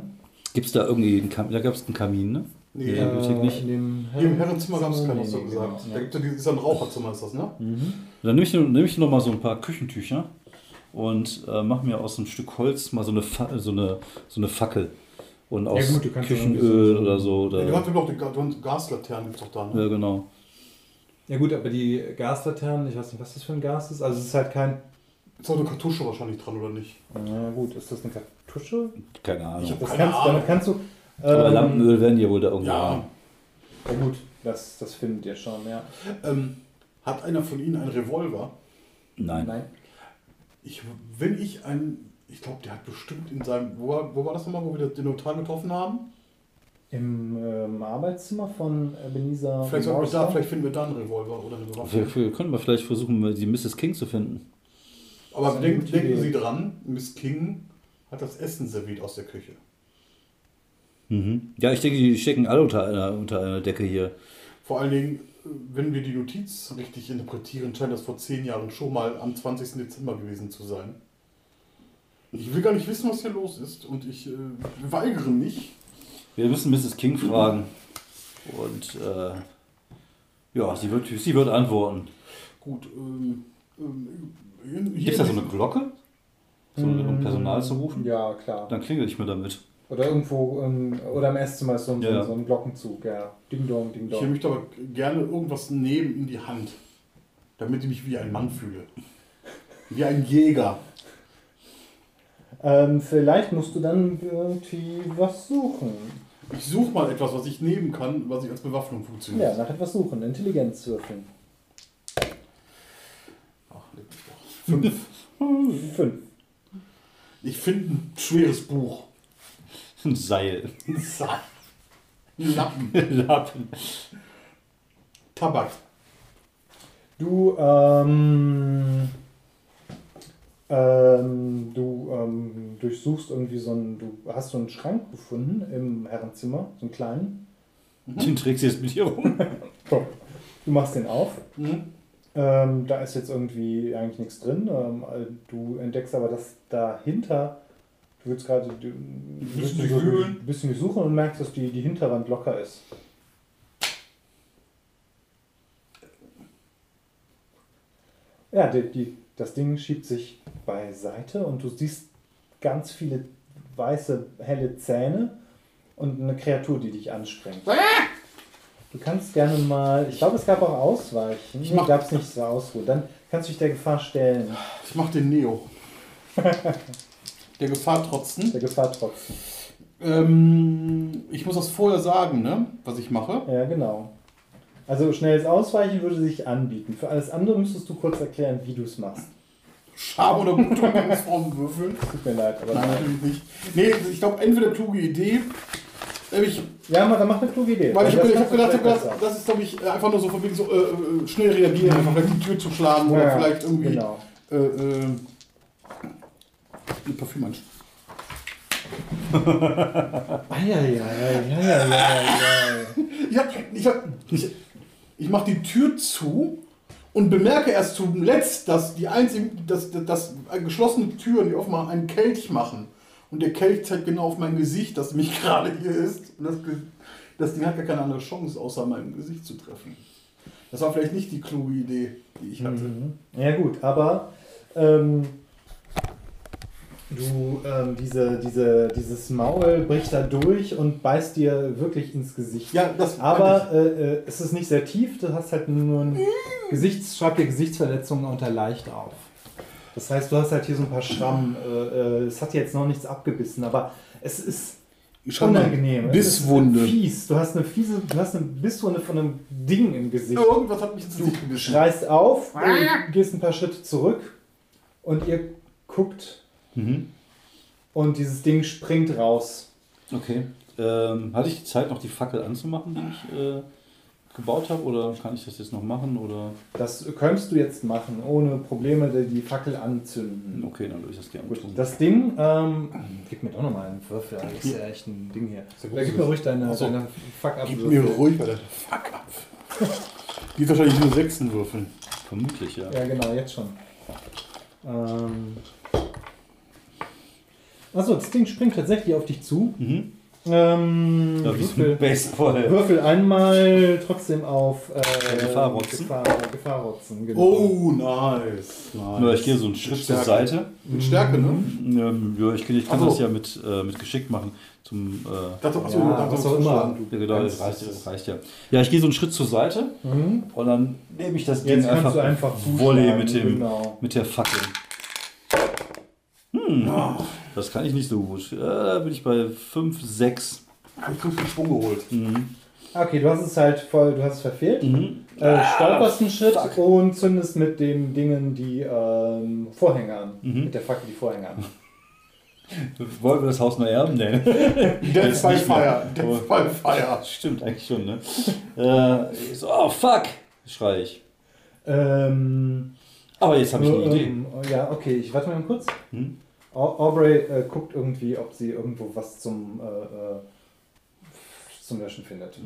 Gibt es da irgendwie einen Kamin? Da gab es einen Kamin, ne? nee. Ja. Bibliothek nicht? in dem Hier im Herrenzimmer gab es keinen, hast du gesagt. genau, Da gibt es ja ja ein Raucherzimmer, ist das, ne? Mhm. Dann nehme ich, nehm ich noch mal so ein paar Küchentücher und äh, mache mir aus einem Stück Holz mal so eine, Fa so eine, so eine Fackel. Und aus gut, du kannst Küchenöl so- oder so. Oder, Du hast ja doch die Gaslaternen, gibt's doch da, ne? ja, genau. Ja gut, aber die Gaslaternen, ich weiß nicht, was das für ein Gas ist. Also es ist halt kein... Ist auch eine Kartusche wahrscheinlich dran, oder nicht? Na gut, ist das eine Kartusche? Keine Ahnung. Ich hab- Das Keine kannst, Ahnung. damit kannst du... Aber ähm, Lampenöl werden die wohl da irgendwo Ja. haben. Ja gut, das, das findet ihr schon, ja. Ähm, hat einer von Ihnen einen Revolver? Nein. Nein. Ich, wenn ich einen, ich glaube, der hat bestimmt in seinem, wo, war- wo war das nochmal, wo wir den Notar getroffen haben? Im ähm, Arbeitszimmer von Ebenezer Vielleicht, da, vielleicht finden wir da einen Revolver oder eine Waffe. Wir, wir können wir vielleicht versuchen, die Mrs. King zu finden. Aber denken, denken. Sie dran, Miss King hat das Essen serviert aus der Küche. Mhm. Ja, ich denke, die stecken alle unter einer, unter einer Decke hier. Vor allen Dingen, wenn wir die Notiz richtig interpretieren, scheint das vor zehn Jahren schon mal am 20. Dezember gewesen zu sein. Ich will gar nicht wissen, was hier los ist und ich äh, weigere mich. Wir müssen Mrs. King fragen. Und äh, ja, sie wird, sie wird antworten. Gut, ähm, ähm, Gibt es da so eine Glocke? So, um Personal zu rufen? Ja, klar. Dann klingel ich mir damit. Oder irgendwo, ähm, oder im Esszimmer ist so ein, Ja, ja. so ein Glockenzug, ja. Ding dong, ding Ich dong. möchte aber gerne irgendwas nehmen in die Hand, damit ich mich wie ein Mann fühle. Wie ein Jäger. Ähm, vielleicht musst du dann irgendwie was suchen. Ich suche mal etwas, was ich nehmen kann, was ich als Bewaffnung funktioniert. Ja, nach etwas suchen. Intelligenz würfeln. Ach, leck mich doch. Fünf. Fünf. Ich finde ein schweres Buch. Ein Seil. Ein Lappen. Lappen. Tabak. Du, ähm, ähm, du ähm, durchsuchst irgendwie so einen, du hast so einen Schrank gefunden im Herrenzimmer, so einen kleinen. Den trägst du jetzt mit hier rum. Du machst den auf. Mhm. Ähm, da ist jetzt irgendwie eigentlich nichts drin. Ähm, äh, du entdeckst aber, dass dahinter, du willst gerade du, du bisschen ein bisschen durchsuchen und merkst, dass die, die Hinterwand locker ist. Ja, die, die, das Ding schiebt sich beiseite und du siehst ganz viele weiße, helle Zähne und eine Kreatur, die dich anspringt. Du kannst gerne mal, ich glaube, es gab auch Ausweichen. Ich Nee, gab es nicht so Ausruhe. Dann kannst du dich der Gefahr stellen. Ich mach den Neo. Der Gefahr trotzen. Der Gefahr trotzdem. Ähm, ich muss das vorher sagen, ne? Was ich mache. Ja, genau. Also schnelles Ausweichen würde sich anbieten. Für alles andere müsstest du kurz erklären, wie du es machst. Scham oder Umgangsform würfeln. Tut mir leid, aber Nein, natürlich nicht. Nee, ich glaube, entweder kluge Idee. Nämlich, Ja, aber dann mach eine kluge Idee. weil ich Das habe gedacht, besser. das ist, glaube ich, einfach nur so von wegen so äh, äh, schnell reagieren, einfach vielleicht die Tür zu schlagen oder Ja, vielleicht irgendwie Genau. äh, äh, eine Parfüm Eieieiei. Ich, hab, ich, hab, ich, ich mache die Tür zu und bemerke erst zuletzt, dass die einzigen, dass, dass geschlossene Türen, die offenbar einen Kelch machen. Und der Kelch zeigt genau auf mein Gesicht, das mich gerade hier ist. Und das, das Ding hat gar keine andere Chance, außer mein Gesicht zu treffen. Das war vielleicht nicht die kluge Idee, die ich hatte. Mhm. Ja gut, aber ähm, du, ähm, diese, diese, dieses Maul bricht da durch und beißt dir wirklich ins Gesicht. Ja, das Aber äh, äh, es ist nicht sehr tief, du hast halt nur ein Gesichts, schreib dir Gesichtsverletzungen unter leicht auf. Das heißt, du hast halt hier so ein paar Schrammen. Äh, äh, es hat jetzt noch nichts abgebissen, aber es ist schau unangenehm. Bisswunde. Fies. Du hast eine fiese, du hast eine Bisswunde von einem Ding im Gesicht. Irgendwas hat mich ins Du Gesicht gebissen. schreist auf, und gehst ein paar Schritte zurück und ihr guckt Mhm. und dieses Ding springt raus. Okay. Ähm, hatte ich die Zeit, noch die Fackel anzumachen, die ich äh, gebaut habe? Oder kann ich das jetzt noch machen? Oder? Das könntest du jetzt machen, ohne Probleme die Fackel anzünden. Okay, dann würde ich das gerne Gut, tun. das Ding, ähm, gib mir doch nochmal einen Würfel, das ist ja echt ein Ding hier. ja gib mir ruhig deine, so. deine fuck up Gib mir ruhig bei der Fuck ab. Die ist wahrscheinlich nur Sechsen würfeln. Vermutlich, ja. Ja, genau, jetzt schon. Ähm. Achso, das Ding springt tatsächlich auf dich zu. Mhm. Ähm, Ja, Würfel, Baseball. Würfel einmal trotzdem auf äh, Gefahrrotzen. Gefahr, Gefahrrotzen, genau. Oh, nice. nice. Ich gehe so einen Schritt zur. Seite. Mit Stärke, ne? Ähm, ja, ich kann, ich kann so. das ja mit, äh, mit Geschick machen. Zum, äh, Das, achso, Ja, das was hast auch immer. ja, genau, das reicht, das reicht ja. Ja, ich gehe so einen Schritt zur Seite Mhm. und dann nehme ich das Ding Jetzt kannst einfach, du einfach Volley mit, dem, genau. mit der Fackel. Hm, das kann ich nicht so gut. Äh, Da bin ich bei 5, 6. Hab ich den Schwung geholt. Mhm. Okay, du hast es halt voll, du hast es verfehlt. Mhm. Äh, stolperst einen Schritt fuck. und zündest mit den Dingen die ähm, Vorhänge an. Mhm. Mit der Fackel die Vorhänge an. Wollen wir das Haus noch erben? Nee. Death by. Fire. Death by Fire. Stimmt eigentlich schon, ne? äh, so, oh fuck, schrei ich. Ähm, Aber jetzt habe ich eine ähm, Idee. Ja, okay, ich warte mal kurz. Hm? Au- Aubrey äh, guckt irgendwie, ob sie irgendwo was zum, äh, äh, zum Löschen findet.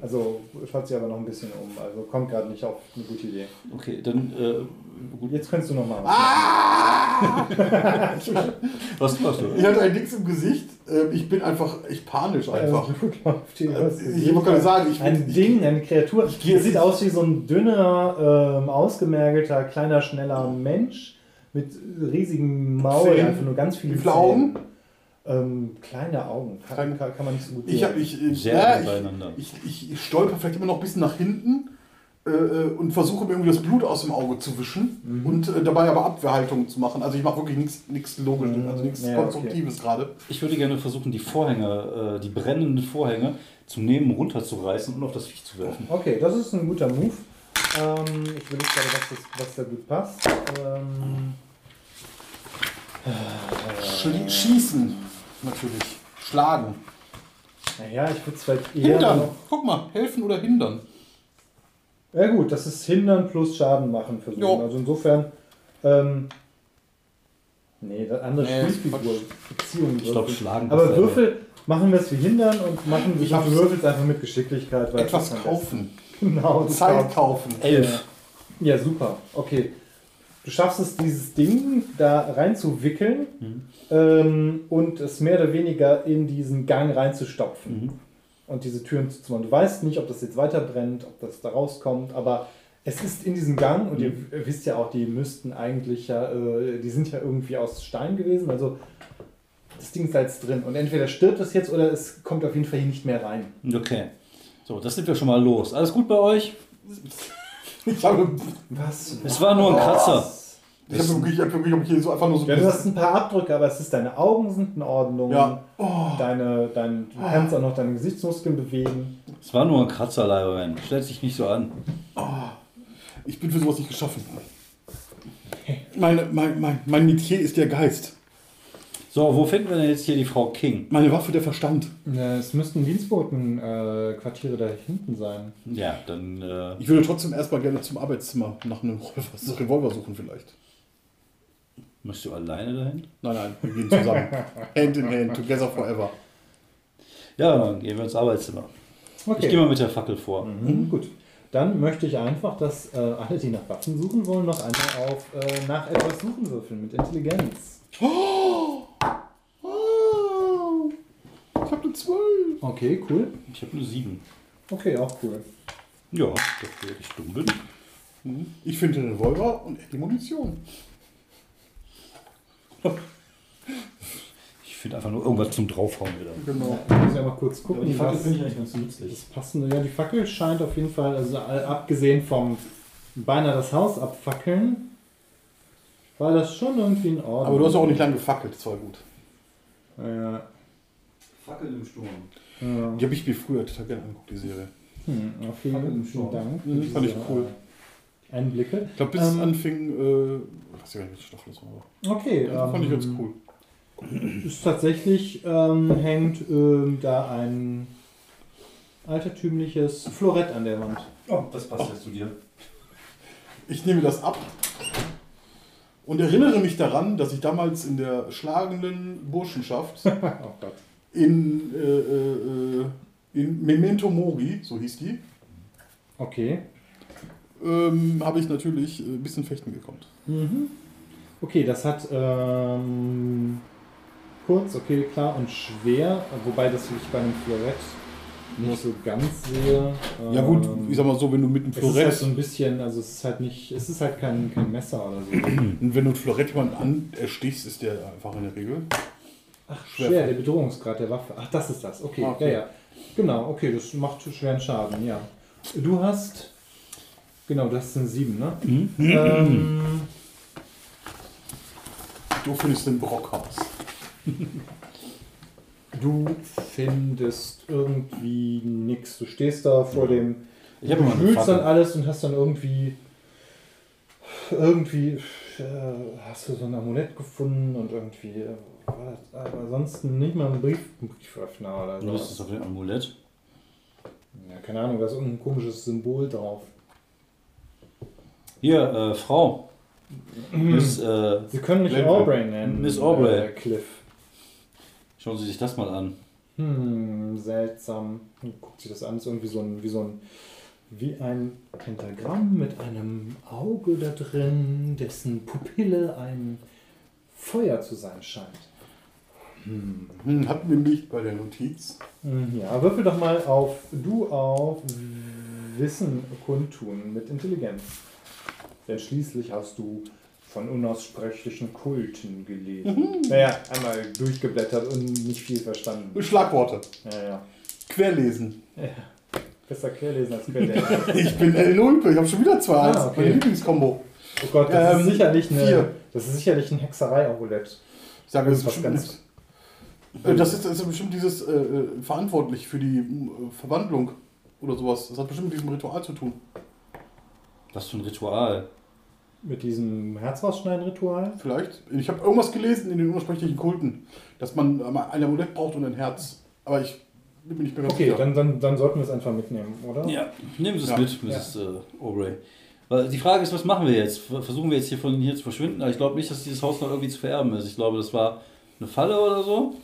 Also schaut sie aber noch ein bisschen um. Also kommt gerade nicht auf eine gute Idee. Okay, dann äh, gut. Jetzt könntest du noch mal was Ah! Was machst du? Ich hatte ein Dix im Gesicht. Ähm, Ich bin einfach, ich panisch einfach. Äh, Ich wollte gerade sagen, ich Ein ich- Ding, eine Kreatur. Das sieht aus wie so ein dünner, ähm, ausgemergelter, kleiner, schneller Mensch mit riesigen Maul, einfach nur ganz viele Wie viele Augen? Ähm, kleine Augen, kann, Kleine- kann, kann man nicht so gut Ich, hab, ich, äh, Sehr ja, ich, ich, ich, ich stolper vielleicht immer noch ein bisschen nach hinten äh, äh, und versuche mir irgendwie das Blut aus dem Auge zu wischen Mhm. und äh, dabei aber Abwehrhaltung zu machen. Also ich mache wirklich nichts nichts Logisches, also nichts Ja, okay. Konstruktives gerade. Ich würde gerne versuchen, die Vorhänge, äh, die brennenden Vorhänge zum Nehmen runterzureißen und auf das Viech zu werfen. Okay, das ist ein guter Move. Ähm, ich will nicht gerade, was, das, was da gut passt. Ähm, Schli- Schießen natürlich. Schlagen. naja, ich würde es vielleicht eher Hindern. noch... Guck mal, helfen oder hindern. Ja gut, das ist Hindern plus Schaden machen versuchen. Jo. Also insofern... Ähm, nee, das andere Nee, Spielfigur. Beziehung. Ich glaube, schlagen. Aber. Würfel machen wir es wie hindern und machen Ich ich hab's- Würfel einfach mit Geschicklichkeit. weil Etwas kaufen. Genau, Zeit kaufen. Elf. Ja, super. Okay. Du schaffst es, dieses Ding da reinzuwickeln Mhm. ähm, und es mehr oder weniger in diesen Gang reinzustopfen Mhm. und diese Türen zuzumachen. Du weißt nicht, ob das jetzt weiter brennt, ob das da rauskommt, aber es ist in diesem Gang und ihr Mhm. w- wisst ja auch, die müssten eigentlich ja, äh, die sind ja irgendwie aus Stein gewesen, also das Ding ist da jetzt drin und entweder stirbt es jetzt oder es kommt auf jeden Fall hier nicht mehr rein. Okay. So, das sind wir schon mal los. Alles gut bei euch? Ich habe, Was? Es war nur ein Kratzer. ich habe wirklich, ich habe wirklich, hier so einfach nur so Ja, du hast ein paar Abdrücke, aber es ist deine Augen sind in Ordnung. Ja. Oh. Deine, dein, du kannst auch noch deine Gesichtsmuskeln bewegen. Es war nur ein Kratzer, Leiberman. Stellt sich nicht so an. Ich bin für sowas nicht geschaffen. Meine, mein, mein, mein Metier ist der Geist. So, wo finden wir denn jetzt hier die Frau King? Meine Waffe der Verstand. Es müssten Dienstbotenquartiere äh, da hinten sein. Ja, dann. Äh, Ich würde trotzdem erstmal gerne zum Arbeitszimmer nach einem Revolver, Revolver suchen vielleicht. musst du alleine dahin? Nein, nein, wir gehen zusammen. hand in hand, together forever. Ja, dann gehen wir ins Arbeitszimmer. Ich gehe mal mit der Fackel vor. Mhm, gut. Dann möchte ich einfach, dass äh, alle, die nach Waffen suchen wollen, noch einmal auf äh, nach etwas suchen würfeln mit Intelligenz. Oh, ich habe eine 12. Okay, cool. Ich habe nur sieben. Okay, auch cool. Ja, wäre ich dumm bin. Mhm. Ich finde den Revolver und die Munition. Ich finde einfach nur irgendwas zum Draufhauen wieder. Genau. Ich muss ja mal kurz gucken. Aber die Fackel finde ich eigentlich ganz nützlich. Das passende, ja, die Fackel scheint auf jeden Fall, also abgesehen vom beinahe das Haus abfackeln, war das schon irgendwie in Ordnung. Aber du hast auch nicht lange gefackelt, das war gut. Ja, Fackel im Sturm. ja. Die habe ich mir früher total gerne angeguckt, die Serie. Hm, ja, im vielen Sturm. Dank. Mhm, fand ich cool. äh, Einblicke. Ich glaube, bis es Ähm, anfing, äh, ich weiß gar nicht, welche Staffel das war. Okay, aber fand ich ganz ähm, cool. Ist tatsächlich ähm, hängt ähm, da ein altertümliches Florett an der Wand. Oh, das passt jetzt zu dir. Ich nehme das ab und erinnere mich daran, dass ich damals in der schlagenden Burschenschaft Oh Gott. In, äh, äh, äh, in Memento Mori, so hieß die, Okay. ähm, habe ich natürlich äh, ein bisschen fechten gekonnt. Mhm. Okay, das hat ähm, kurz, okay, klar und schwer, wobei das ich bei einem Florett nicht so ganz sehe. Ja gut, Ähm, ich sag mal so, wenn du mit einem es ist halt Florett, so ein bisschen, also es ist halt nicht, es ist halt kein, kein Messer oder so. und wenn du ein Florett jemanden an erstichst, ist der einfach in der Regel. Ach, Schwer. schwer, der Bedrohungsgrad der Waffe. Ach, das ist das. Okay, Ah, okay. ja, ja. Genau, okay, das macht schweren Schaden, ja. Du hast, genau, das sind sieben, ne? Mhm. Ähm, Du findest den Brockhaus. du findest irgendwie nix. Du stehst da vor dem Ich du wühlst dann alles und hast dann irgendwie irgendwie äh, hast du so ein Amulett gefunden und irgendwie äh, aber ansonsten nicht mal einen Brief, einen Brieföffner oder Du hast so. es auf dem Amulett. Ja, keine Ahnung, da ist irgendein komisches Symbol drauf. Hier, äh, Frau. Miss, äh, Sie können mich Aubrey nennen. Miss Aubrey. Äh, Cliff. schauen Sie sich das mal an. Hm, seltsam. Guckt sich das an, ist irgendwie so ein, wie so ein, wie ein Pentagramm mit einem Auge da drin, dessen Pupille ein Feuer zu sein scheint. Hm. Hatten wir nicht bei der Notiz. Hm, Ja, würfel doch mal auf, du auf Wissen kundtun mit Intelligenz. Denn schließlich hast du von unaussprechlichen Kulten gelesen. Naja, einmal durchgeblättert und nicht viel verstanden. Schlagworte. Ja, ja. Querlesen. ja. Besser querlesen als querlesen. Ich bin El Nulpe, ich habe schon wieder zwei Ah, Eins. okay. Meine Lieblingskombo. Oh Gott, das Ähm, ist sicherlich eine. vier. Das ist sicherlich ein Hexerei-Amulett. Ich sage, das ist Was bestimmt ganz-. Äh, Das ist, das ist bestimmt dieses äh, äh, verantwortlich für die äh, Verwandlung oder sowas. Das hat bestimmt mit diesem Ritual zu tun. Was für ein Ritual. Mit diesem Herzrausschneiden-Ritual. Vielleicht. Ich habe irgendwas gelesen in den ursprünglichen Kulten, dass man äh, ein Amulett braucht und ein Herz. Aber ich bin mir nicht mehr ganz Okay, sicher. dann, dann, dann sollten wir es einfach mitnehmen, oder? Ja, nehmen Sie es Ja. mit, Mrs. Äh, Aubrey. Weil die Frage ist, was machen wir jetzt? Versuchen wir jetzt hier von hier zu verschwinden? Aber ich glaube nicht, dass dieses Haus noch irgendwie zu vererben ist. Ich glaube, das war eine Falle oder so.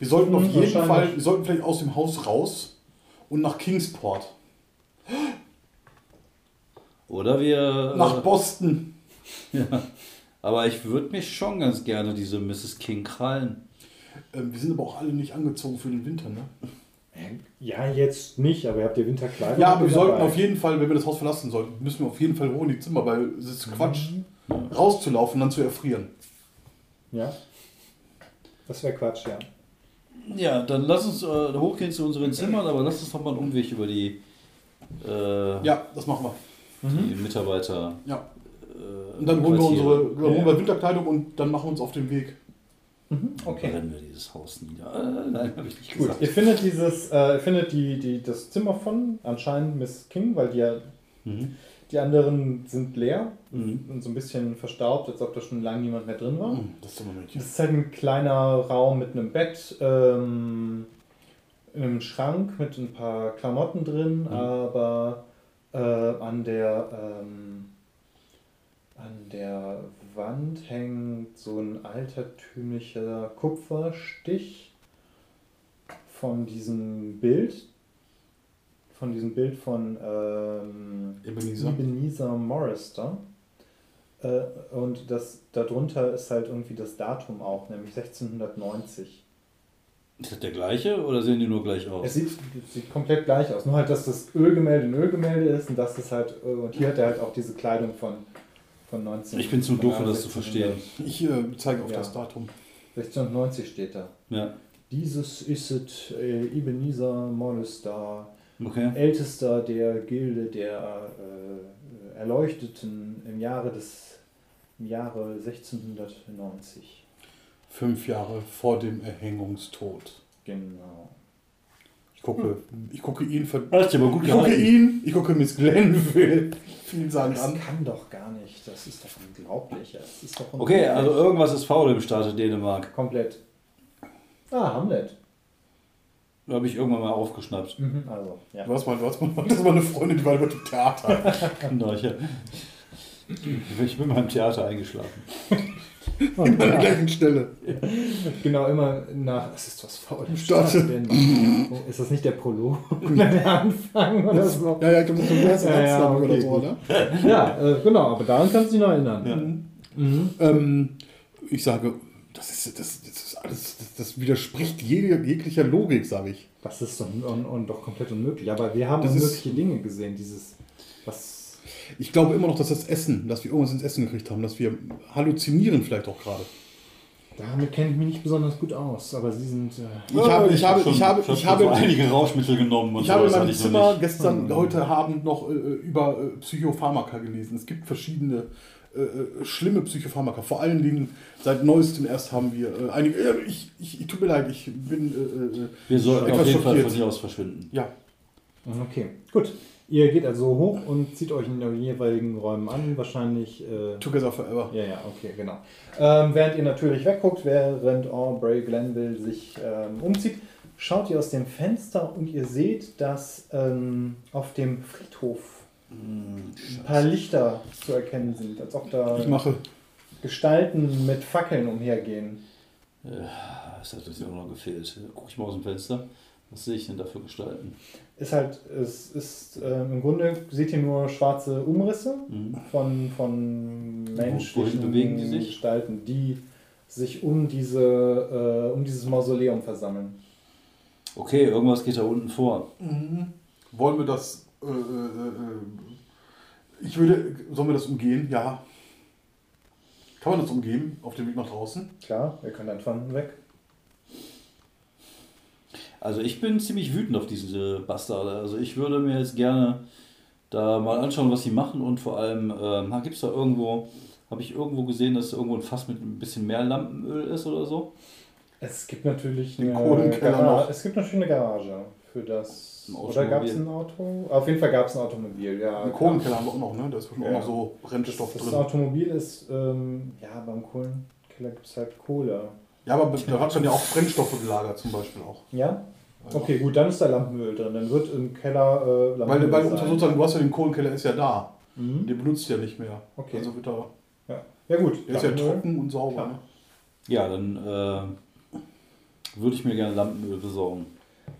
Wir sollten auf jeden wahrscheinlich. Fall, wir sollten vielleicht aus dem Haus raus und nach Kingsport. Oder wir. Nach äh, Boston. ja. Aber ich würde mich schon ganz gerne diese Mrs. King krallen. Ähm, wir sind aber auch alle nicht angezogen für den Winter, ne? Ja, jetzt nicht, aber ihr habt ihr Winterkleidung. Ja, aber wir dabei. sollten auf jeden Fall, wenn wir das Haus verlassen sollten, müssen wir auf jeden Fall hoch in die Zimmer, weil es ist Quatsch, rauszulaufen und dann zu erfrieren. Ja. Das wäre Quatsch, ja. Ja, dann lass uns äh, hochgehen zu unseren Zimmern, aber lass uns doch mal einen Umweg über die, äh, Ja, das machen wir. die Mitarbeiter. Ja. Äh, Und dann holen wir unsere dann holen wir Winterkleidung und dann machen wir uns auf den Weg. Okay. Brennen wir dieses Haus nieder. Äh, nein, habe ich nicht Gut, gesagt. ihr findet dieses, äh, ihr findet die, die, das Zimmer von anscheinend Miss King, weil die, ja- Mhm. die anderen sind leer Mhm. und so ein bisschen verstaubt, als ob da schon lange niemand mehr drin war. Hm, Das ist. Das ist halt ein kleiner Raum mit einem Bett, ähm, einem Schrank mit ein paar Klamotten drin, aber äh, an der ähm, an der Wand hängt so ein altertümlicher Kupferstich von diesem Bild, von diesem Bild von ähm, Ebenezer. Ebenezer Morrister. Äh, und das darunter ist halt irgendwie das Datum auch, nämlich 1690. Ist das der gleiche oder sehen die nur gleich aus? Es sieht, sieht komplett gleich aus. Nur halt, dass das Ölgemälde ein Ölgemälde ist und das halt, äh, und hier hat er halt auch diese Kleidung von, von 19. Ich bin zu doof, um das zu verstehen. 1600. Ich äh, zeige auf Ja. das Datum. 1690 steht da. Ja, Dieses ist es, äh, Ebenezer Molestar, okay. ältester der Gilde der äh, Erleuchteten im Jahre des im Jahre 1690. Fünf Jahre vor dem Erhängungstod. Genau. Ich gucke, ich gucke ihn ver Ich gucke ihn, ich gucke Miss Glenville vielsagend Das an. kann doch gar nicht. Das ist doch unglaublich. Das ist doch Okay, unglaublich. also irgendwas ist faul im Staate Dänemark. komplett. Ah, Hamlet. Da habe ich irgendwann mal aufgeschnappt. Mhm, also, ja. Du hast mal, du hast mal, das war eine Freundin, die war über dem Theater. Genau, ich, ich bin beim Theater eingeschlafen. An der gleichen Stelle. Genau, immer nach. Es ist was faul im Stadt. Ist das nicht der Prolog? der Anfang oder so? Ja, ja, ich glaube, das ist erster Ja, ja, Satzname oder okay, so, oder? Ja, äh, genau, aber daran kannst du dich noch erinnern. Ja. Mhm. Ähm, ich sage, das ist, das, das ist alles, das, das widerspricht jede, jeglicher Logik, sage ich. Das ist doch, und, und doch komplett unmöglich. Aber wir haben Das ist- unmögliche Dinge gesehen. Dieses, was. Ich glaube immer noch, dass das Essen, dass wir irgendwas ins Essen gekriegt haben, dass wir halluzinieren vielleicht auch gerade. Damit kenne ich mich nicht besonders gut aus, aber sie sind. Äh, Ich habe, ich habe, schon- ich habe, hab ich habe, einige Rauschmittel genommen und Ich habe in meinem Zimmer gestern, heute Abend noch äh, über äh, Psychopharmaka gelesen. Es gibt verschiedene äh, äh, schlimme Psychopharmaka. Vor allen Dingen seit neuestem erst haben wir äh, einige. Äh, ich, ich, ich tut mir leid, ich bin. Äh, äh, Wir sollten etwas auf jeden Fall schockiert. von hier aus verschwinden. Ja, okay, gut. Ihr geht also hoch und zieht euch in den jeweiligen Räumen an. Wahrscheinlich. Äh, Together Forever. Ja, ja, okay, genau. Ähm, während ihr natürlich wegguckt, während Aubrey Glenville sich ähm, umzieht, schaut ihr aus dem Fenster und ihr seht, dass ähm, auf dem Friedhof ein paar Lichter zu erkennen sind, als ob da Ich mache. Gestalten mit Fackeln umhergehen. Das hat uns ja auch noch gefehlt. Guck ich mal aus dem Fenster. Was sehe ich denn da für Gestalten? Ist halt, es ist ähm, im Grunde seht ihr nur schwarze Umrisse Mhm. von, von menschlichen bewegen die sich? Gestalten, die sich um, diese, äh, um dieses Mausoleum versammeln. Okay, irgendwas geht da unten vor. Mhm. Wollen wir das. Äh, äh, äh, ich würde. Sollen wir das umgehen? Ja. Kann man das umgehen auf dem Weg nach draußen? Klar, ihr könnt einfach weg. Also ich bin ziemlich wütend auf diese Bastarde. Also ich würde mir jetzt gerne da mal anschauen, was sie machen und vor allem, ähm, gibt es da irgendwo, habe ich irgendwo gesehen, dass da irgendwo ein Fass mit ein bisschen mehr Lampenöl ist oder so? Es gibt natürlich eine Kohlenkeller Garage. Es gibt natürlich eine Garage für das. Ein Oder gab es ein Auto? Auf jeden Fall gab es ein Automobil, ja. Einen Kohlenkeller haben wir auch noch, ne? Da ist bestimmt Ja. auch noch so Das, Brennstoff das drin. Automobil ist, ähm, ja, beim Kohlenkeller gibt es halt Kohle. Ja, aber da hat man ja auch Brennstoffe gelagert zum Beispiel auch. Ja? Okay, gut, dann ist da Lampenöl drin. Dann wird im Keller äh, Weil, Lampenöl weil sein. sozusagen, du hast ja den Kohlenkeller, ist ja da. Mhm. Den benutzt du ja nicht mehr. Okay. Also wird er, Ja. ja, gut. der ist ja trocken und sauber. Ne? Ja, dann äh, würde ich mir gerne Lampenöl besorgen.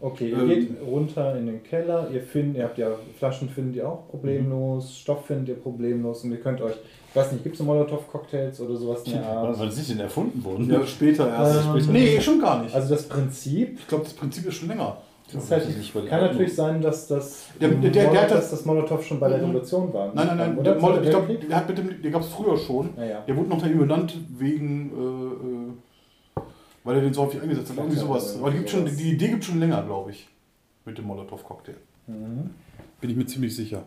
Okay, ihr Ähm. geht runter in den Keller, ihr findet, ihr habt ja Flaschen findet ihr auch problemlos, Stoff findet ihr problemlos und ihr könnt euch, weiß nicht, gibt es Molotow-Cocktails oder sowas Art? Wann sind die denn erfunden worden? Ja, später erst. Ähm, später. Nee, schon gar nicht. Also das Prinzip ich glaube, das Prinzip ist schon länger. das halt, kann natürlich sein, dass das, Der- der- der- der hat dass das- das Molotow schon bei der Mhm. Revolution war. Nein, nein, nein. Der, Mol- ich glaube, der, hat mit dem- der gab es früher schon. Ja, ja. Der wurde noch dahin benannt wegen, äh, äh, weil er den so häufig eingesetzt hat. Irgendwie sowas. Aber die, gibt schon, die Idee gibt schon länger, glaube ich. Mit dem Molotow-Cocktail. Mhm. Bin ich mir ziemlich sicher.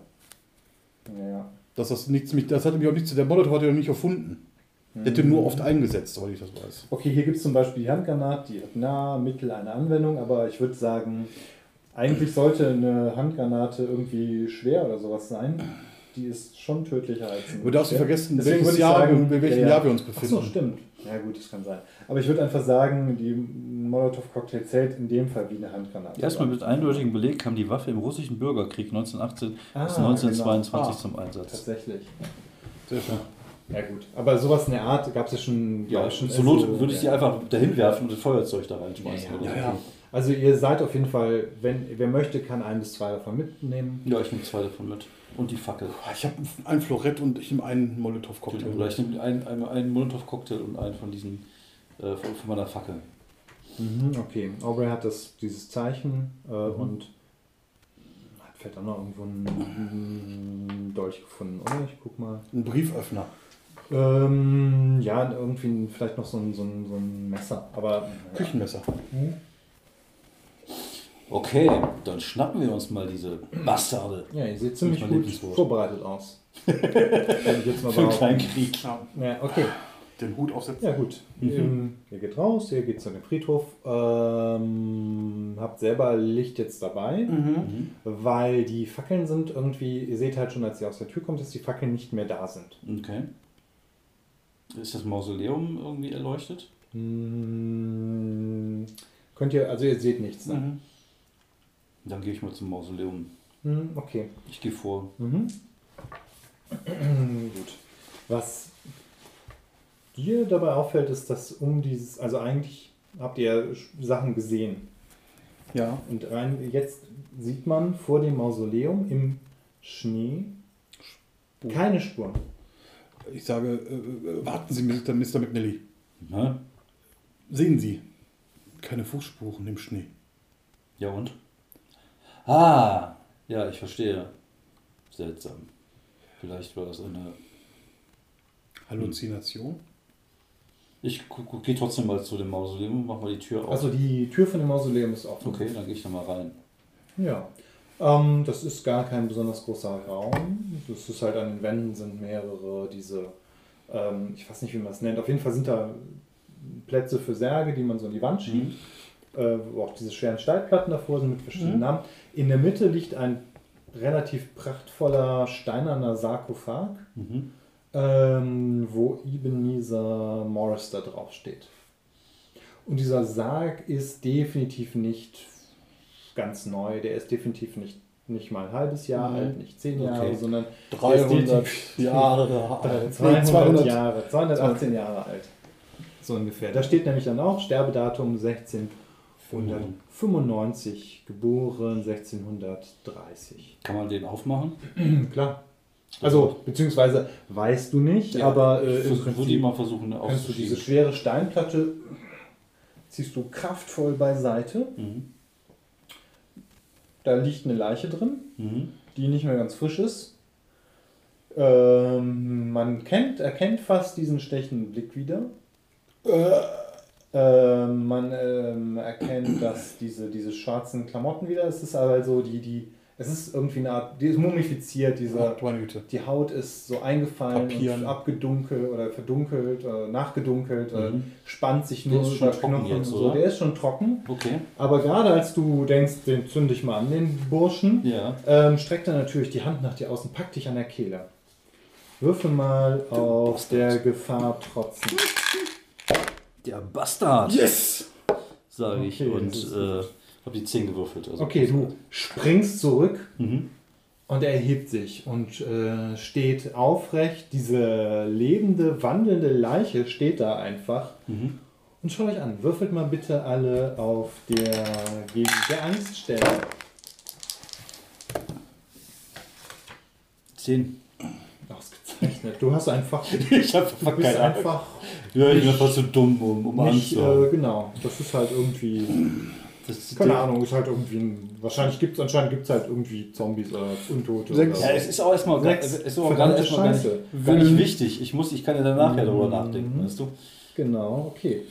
Ja, ja. Dass das nichts mit, das hat nämlich auch nichts, der Molotow hat ja nicht erfunden. Der hat den nur oft eingesetzt, soweit ich das weiß. Okay, hier gibt es zum Beispiel die Handgranate, die hat nah, mittel eine Anwendung, aber ich würde sagen, eigentlich sollte eine Handgranate irgendwie schwer oder sowas sein. Die ist schon tödlicher als ein Du darfst nicht vergessen, Deswegen welches würde ich Jahr, sagen, wir- in welchem ja, ja. Jahr wir uns Ach befinden. so, stimmt. Ja gut, das kann sein. Aber ich würde einfach sagen, die Molotow-Cocktail zählt in dem Fall wie eine Handgranate. Erstmal mit eindeutigem Beleg kam die Waffe im russischen Bürgerkrieg 1918 Ah, bis 1922 genau. Ah. zum Einsatz. Tatsächlich. Sehr schön. Ja gut. Aber sowas in der Art gab es ja schon. Ja, schon zur Not würde ich sie ja. einfach dahin werfen und das Feuerzeug da reinschmeißen. Ja, oder Ja, ja. Also ihr seid auf jeden Fall, wenn wer möchte, kann ein bis zwei davon mitnehmen. ja, ich nehme zwei davon mit. Und die Fackel. Ich habe ein Florett und ich nehme einen Oder Molotow-Cocktail. ich nehme einen, einen, einen Molotow-Cocktail und einen von diesen, äh, von, von meiner Fackel. Mhm, okay. Aubrey hat das, dieses Zeichen äh, und hat vielleicht auch noch irgendwo einen Dolch gefunden, oder? Ich guck mal. Ein Brieföffner. Ähm, ja, irgendwie vielleicht noch so ein, so ein, so ein Messer. Aber Küchenmesser. Okay, dann schnappen wir uns mal diese Bastarde. ja, ihr seht ziemlich gut vorbereitet aus. Kann ich jetzt mal Für einen kleinen Krieg. Ja, okay. Den Hut aufsetzen. Ja, gut. Ähm, ihr geht raus, ihr geht zu dem Friedhof. Ähm, habt selber Licht jetzt dabei, weil die Fackeln sind irgendwie, ihr seht halt schon, als ihr aus der Tür kommt, dass die Fackeln nicht mehr da sind. Okay. Ist das Mausoleum irgendwie erleuchtet? Hm, könnt ihr, also ihr seht nichts. Ne? Dann gehe ich mal zum Mausoleum. Hm, okay. Ich gehe vor. Mhm. Gut. Was dir dabei auffällt, ist, dass um dieses, also eigentlich habt ihr Sachen gesehen. Ja. Und rein, jetzt sieht man vor dem Mausoleum im Schnee keine Spuren. Ich sage, äh, äh, warten Sie, Mr. Mr. McNally. Hä? Sehen Sie. Keine Fußspuren im Schnee. Ja und? Ah, ja, ich verstehe. Seltsam. Vielleicht war das eine. Halluzination? Ich gehe trotzdem mal zu dem Mausoleum und mach mal die Tür auf. Also die Tür von dem Mausoleum ist offen. okay, dann gehe ich da mal rein. Ja. Ähm, das ist gar kein besonders großer Raum. Das ist halt an den Wänden sind mehrere diese, ähm, ich weiß nicht, wie man es nennt. Auf jeden Fall sind da Plätze für Särge, die man so in die Wand schiebt. Äh, wo auch diese schweren Steinplatten davor sind mit verschiedenen Namen. In der Mitte liegt ein relativ prachtvoller steinerner Sarkophag, Mhm. ähm, wo Ebenezer Morris da drauf steht. Und dieser Sarg ist definitiv nicht ganz neu, der ist definitiv nicht, nicht mal ein halbes Jahr Mhm. alt, nicht zehn Jahre, Okay. sondern 300 Jahre. Nee, 200, 200 Jahre, 218 Jahre alt. So ungefähr. Da steht nämlich dann auch Sterbedatum 1695, geboren 1630. Kann man den aufmachen? Klar. Also, beziehungsweise weißt du nicht, aber äh, im Prinzip mal versuchen kannst du diese schwere Steinplatte ziehst du kraftvoll beiseite. Mhm. Da liegt eine Leiche drin, Mhm. die nicht mehr ganz frisch ist. Ähm, man kennt, erkennt fast diesen stechenden Blick wieder. Ähm, man ähm, erkennt, dass diese, diese schwarzen Klamotten wieder, es ist aber so die, die, es ist irgendwie eine Art, die ist mumifiziert, Güte. die Haut ist so eingefallen Papieren. und abgedunkelt oder verdunkelt oder nachgedunkelt oder Mhm. spannt sich Der nur ist schon über trocken Knochen und so. oder? Der ist schon trocken. Okay. Aber gerade als du denkst, den zünd ich mal an, den Burschen, Ja. ähm, streckt er natürlich die Hand nach dir aus und packt dich an der Kehle. Würfel mal auf Bastard. der Gefahr trotzen. Der Bastard, Yes! sage ich. Okay, und äh, habe die 10 gewürfelt. Also Okay, du springst zurück Mhm. und er hebt sich und äh, steht aufrecht. Diese lebende, wandelnde Leiche steht da einfach. Mhm. Und schaut euch an, würfelt mal bitte alle auf der gegen der Angststelle. 10. Ausgezeichnet. Du hast einfach, Ich habe einfach bist keine Ahnung. einfach Ja, ich bin einfach zu dumm, um, um nicht, äh, genau. Das ist halt irgendwie, Das- keine Ahnung, ist halt irgendwie ein, wahrscheinlich gibt es anscheinend gibt's halt irgendwie Zombies oder Untote. Sechs. Ja, Oder es ist auch erstmal gar, es ist auch Verdammte erstmal gar nicht, Scheiße. gar nicht wichtig. Ich, muss, ich kann ja danach ja darüber Mhm. nachdenken, weißt du? Genau, okay.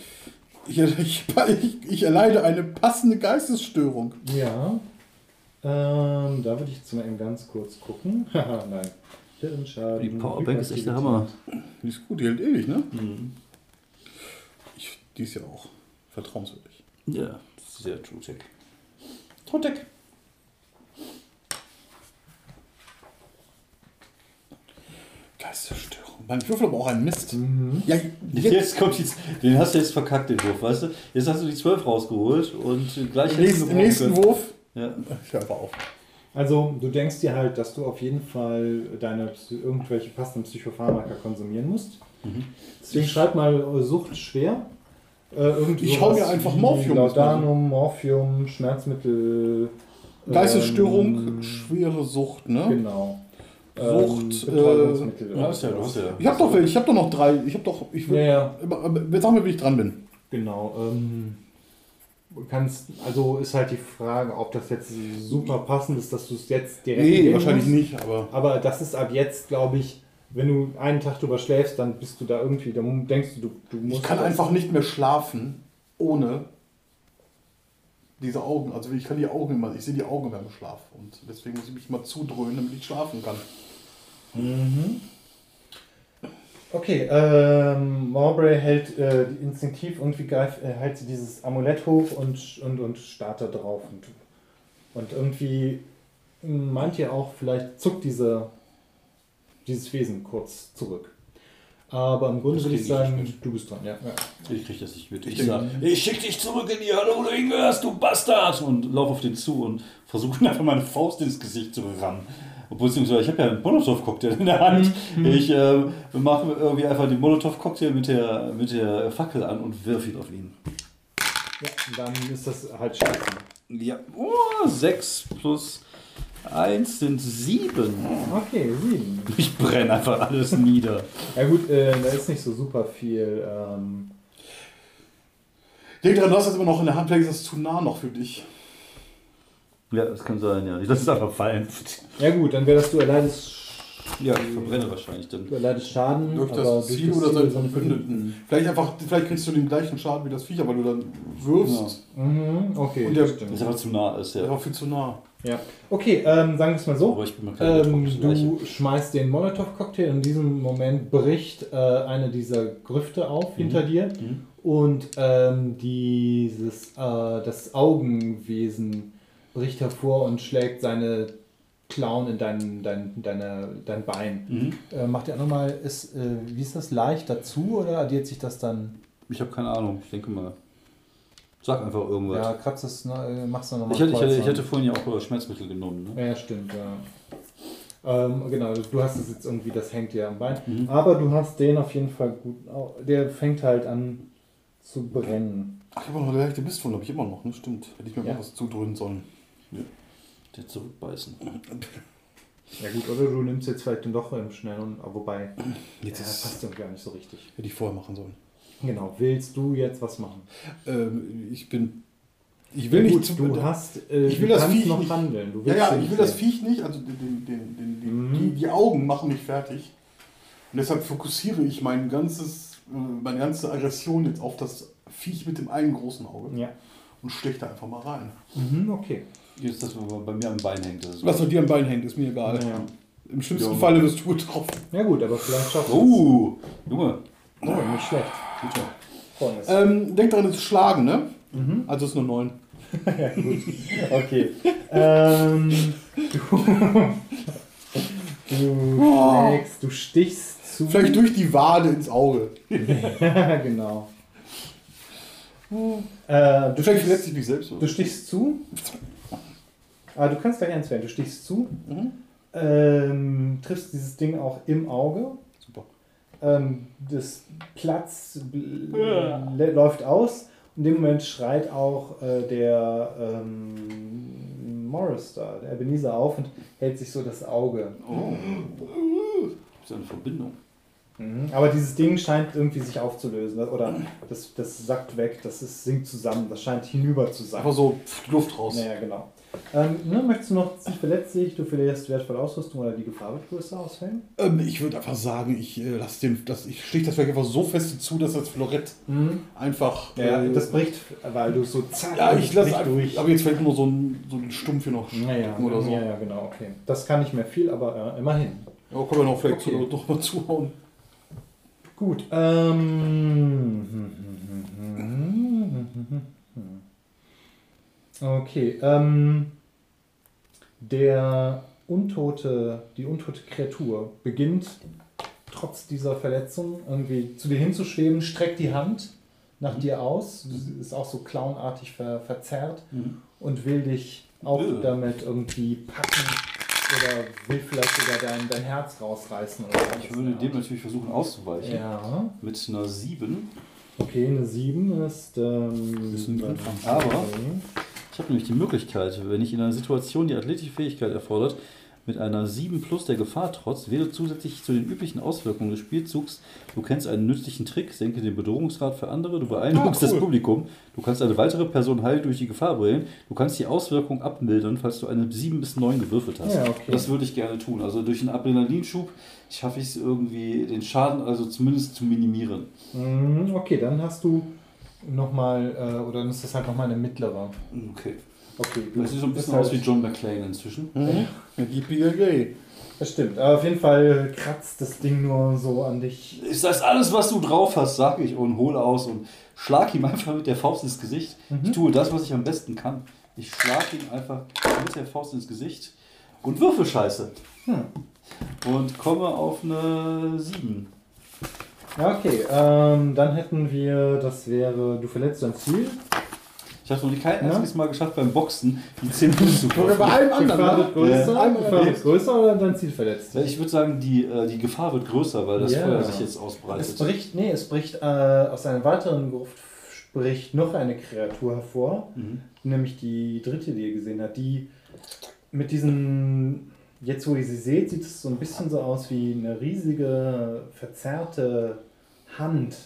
Ich, ich, ich, ich erleide eine passende Geistesstörung. Ja. Ähm, da würde ich jetzt mal eben ganz kurz gucken. Haha, nein. Hirnschaden. Die Powerbank ist echt der. Hammer. Die ist gut, die hält ewig, ne? Mhm. Ich, die ist ja auch vertrauenswürdig. Ja, sehr TrueTech. Totek. Geistesstörung. Ich würfel aber auch einen Mist. Mhm. Ja, Jetzt, jetzt. kommt die, den hast du jetzt verkackt, den Wurf, weißt du? Jetzt hast du die 12 rausgeholt und gleich Im nächsten, im nächsten. Wurf. Ja. Ich höre auf. Also, du denkst dir halt, dass du auf jeden Fall deine irgendwelche passenden Psychopharmaka konsumieren musst. Mhm. Deswegen schreib mal äh, Sucht schwer. Äh, Ich hau mir einfach wie Morphium. Laudanum, Morphium, Schmerzmittel. Geistesstörung, ähm, schwere Sucht, ne? Genau. Sucht, Ähm, Betäubungsmittel äh, Du hast ja, du hast ja. Ich hab doch ich hab doch noch drei. Ich hab doch. Ich Ja, will. ja, Aber- aber Sag mir, wenn ich dran bin. genau. Ähm, kannst, also ist halt die Frage, ob das jetzt super passend ist, dass du es jetzt direkt. Nee, wahrscheinlich musst. nicht, aber Aber das ist ab jetzt, glaube ich, wenn du einen Tag drüber schläfst, dann bist du da irgendwie, dann denkst du, du, du musst. ich kann einfach nicht mehr schlafen ohne diese Augen. Also ich kann die Augen immer, ich sehe die Augen beim Schlaf und deswegen muss ich mich mal zudröhnen, damit ich schlafen kann. Mhm. Okay, ähm, Mowbray hält äh, instinktiv irgendwie greift, äh, hält sie dieses Amulett hoch und, und, und starrt da drauf. Und, und irgendwie meint ihr auch, vielleicht zuckt diese, dieses Wesen kurz zurück. Aber im Grunde würde ich ich sagen, du bist dran, ja. ja. Ich krieg das nicht mit. Ich, denke- sag, ich schick dich zurück in die Hölle, wo du hingehörst, du Bastard! Und lauf auf den zu und versuche einfach meine Faust ins Gesicht zu rammen. Obwohl, beziehungsweise ich habe ja einen Molotow-Cocktail in der Hand. Ich äh, mache irgendwie einfach den Molotow-Cocktail mit der, mit der Fackel an und wirf ihn auf ihn. ja. Dann ist das halt Schatten. Ja, oh, 6 plus 1 sind 7. Okay, sieben. Ich brenne einfach alles nieder. Ja gut, äh, da ist nicht so super viel. Ähm, Denk dran, du hast das immer noch in der Hand, vielleicht ist das zu nah noch für dich. Ja, das kann sein, ja. Ich lasse es einfach fallen. ja gut, dann wäre das, du erleidest, Ja, ich verbrenne wahrscheinlich dann. du erleidest Schaden. Durch aber das durch Ziel das oder Ziel seinen Verbündeten. Vielleicht einfach, vielleicht kriegst du den gleichen Schaden wie das Viech, aber du dann wirfst. Mhm, okay, Und der- ist einfach zu nah ist, Der ja. war viel zu nah. Ja. Okay, ähm, sagen wir es mal so. Aber ich bin mal Ähm, du schmeißt den Molotow-Cocktail. In diesem Moment bricht äh, eine dieser Grüfte auf hinter dir Mhm. und ähm, dieses äh, das Augenwesen bricht hervor und schlägt seine Klauen in dein, dein, deine, dein Bein. Mhm. Äh, macht ihr auch nochmal, ist, äh, wie ist das leicht dazu oder addiert sich das dann? Ich habe keine Ahnung, ich denke mal. Sag einfach irgendwas. Ja, kratzt das, ne, äh, machst du nochmal. ich, ich, ich hatte vorhin ja auch äh, Schmerzmittel genommen. Ne? Ja, stimmt, ja. Ähm, genau, du hast es jetzt irgendwie, das hängt dir am Bein. Mhm. Aber du hast den auf jeden Fall gut. Der fängt halt an zu brennen. Ach, ich habe noch eine leichte Mistwunde, habe ich immer noch, ne? Stimmt. Hätte ich mir Ja. mal was zudröhnen sollen. Der zurückbeißen. Ja gut, oder du nimmst jetzt vielleicht den doch im Schnellen, aber wobei, Jetzt ja, passt irgendwie gar nicht so richtig. hätte ich vorher machen sollen. Genau, willst du jetzt was machen? Ähm, ich bin. Ich will Ja, nicht gut, zu. du hast, äh, ich will das Viech noch nicht- handeln. Ja, ja, ich will das. Viech nicht, also den, den, den, den, den, Mhm. die, die Augen machen mich fertig. Und deshalb fokussiere ich mein ganzes, äh, meine ganze Aggression jetzt auf das Viech mit dem einen großen Auge Ja. und steche da einfach mal rein. Mhm, okay. Jetzt, das bei mir am Bein hängt. Das ist Was bei dir am Bein hängt, ist mir egal. Ja. Im schlimmsten Ja. Falle wirst du getroffen. ja gut, aber vielleicht schaffst du Oh, Junge. es. Oh, nicht schlecht. Bitte. Volles. Ähm, denk daran, es ist schlagen, ne? Mhm. Also es ist nur neun. Ja, gut. Okay. ähm, du, du Oh. schlägst, du stichst zu. Vielleicht durch die Wade ins Auge. Ja, genau. Äh, du, Vielleicht verletzt stichst, ich mich selbst. du stichst zu. Ah, du kannst gleich eins werden. Du stichst zu. Mhm. Ähm, triffst dieses Ding auch im Auge. Super. Ähm, das Platz bl- läuft aus. In dem Moment schreit auch äh, der ähm, Morris da, der Ebenezer auf und hält sich so das Auge. Oh. Ist eine Verbindung. Mhm. Aber dieses Ding scheint irgendwie sich aufzulösen. Oder das, das sackt weg, das ist, sinkt zusammen, das scheint hinüber zu sein. Einfach so Luft raus. Naja, genau. Ähm, ne, möchtest du noch, sie verletzt sich, du verlierst wertvolle Ausrüstung oder die Gefahr wird größer ausfällen? Ähm, ich würde einfach sagen, ich äh, lass den, das, ich stich das vielleicht einfach so fest zu, dass das Florett einfach. Ja, äh, das bricht, weil du so zack, ja, ich lasse einfach durch. Aber jetzt vielleicht nur so ein, so ein Stumpf hier noch Naja, oder so. ja, ja, genau, okay. Das kann nicht mehr viel, aber äh, immerhin. Ja, können wir noch vielleicht Okay. zu, noch mal zuhauen. Gut. Ähm, okay. Ähm, der untote, die untote Kreatur beginnt trotz dieser Verletzung irgendwie zu dir hinzuschweben, streckt die Hand nach dir aus, ist auch so clownartig ver, verzerrt und will dich auch Äh. damit irgendwie packen oder will vielleicht sogar dein, dein Herz rausreißen. Oder. Ich würde dem natürlich versuchen auszuweichen. Ja, Mit einer 7. okay, eine 7 ist. Ähm, Ist ein Anfang. Aber- okay. Ich habe nämlich die Möglichkeit, wenn ich in einer Situation die athletische Fähigkeit erfordert, mit einer 7 plus der Gefahr trotz, wähle zusätzlich zu den üblichen Auswirkungen des Spielzugs, du kennst einen nützlichen Trick, senke den Bedrohungsgrad für andere, du beeindruckst Ah, cool. das Publikum, du kannst eine weitere Person heil durch die Gefahr bringen, du kannst die Auswirkung abmildern, falls du eine 7 bis 9 gewürfelt hast. Ja, okay. Das würde ich gerne tun. Also durch einen Adrenalinschub schaffe ich es irgendwie, den Schaden also zumindest zu minimieren. Mhm, Okay, dann hast du nochmal, äh, oder dann ist das halt nochmal eine mittlere. Okay. Okay, Das sieht so ein bisschen aus wie John McClane inzwischen. Mhm. Yippie Das stimmt, aber auf jeden Fall kratzt das Ding nur so an dich. Ist das alles, was du drauf hast, sage ich und hole aus und schlag ihm einfach mit der Faust ins Gesicht. Ich tue das, was ich am besten kann. Ich schlag ihm einfach mit der Faust ins Gesicht und würfel Scheiße. Und komme auf eine 7. Ja, okay, ähm, dann hätten wir, das wäre, du verletzt dein Ziel. Ich habe noch nie kein Ja? einziges Mal geschafft, beim Boxen die 10 Plus zu Oder bei treffen. allem Gefahr anderen. wird ne? größer, Ja. Gefahr wird größer oder dein Ziel verletzt? Ich würde sagen, die, äh, die Gefahr wird größer, weil das Ja. Feuer sich jetzt Es ausbreitet. bricht, nee, es bricht äh, aus einer weiteren Gruft spricht noch eine Kreatur hervor, Mhm. nämlich die dritte, die ihr gesehen habt, die mit diesen, jetzt wo ihr sie seht, sieht es so ein bisschen so aus wie eine riesige, verzerrte Hand,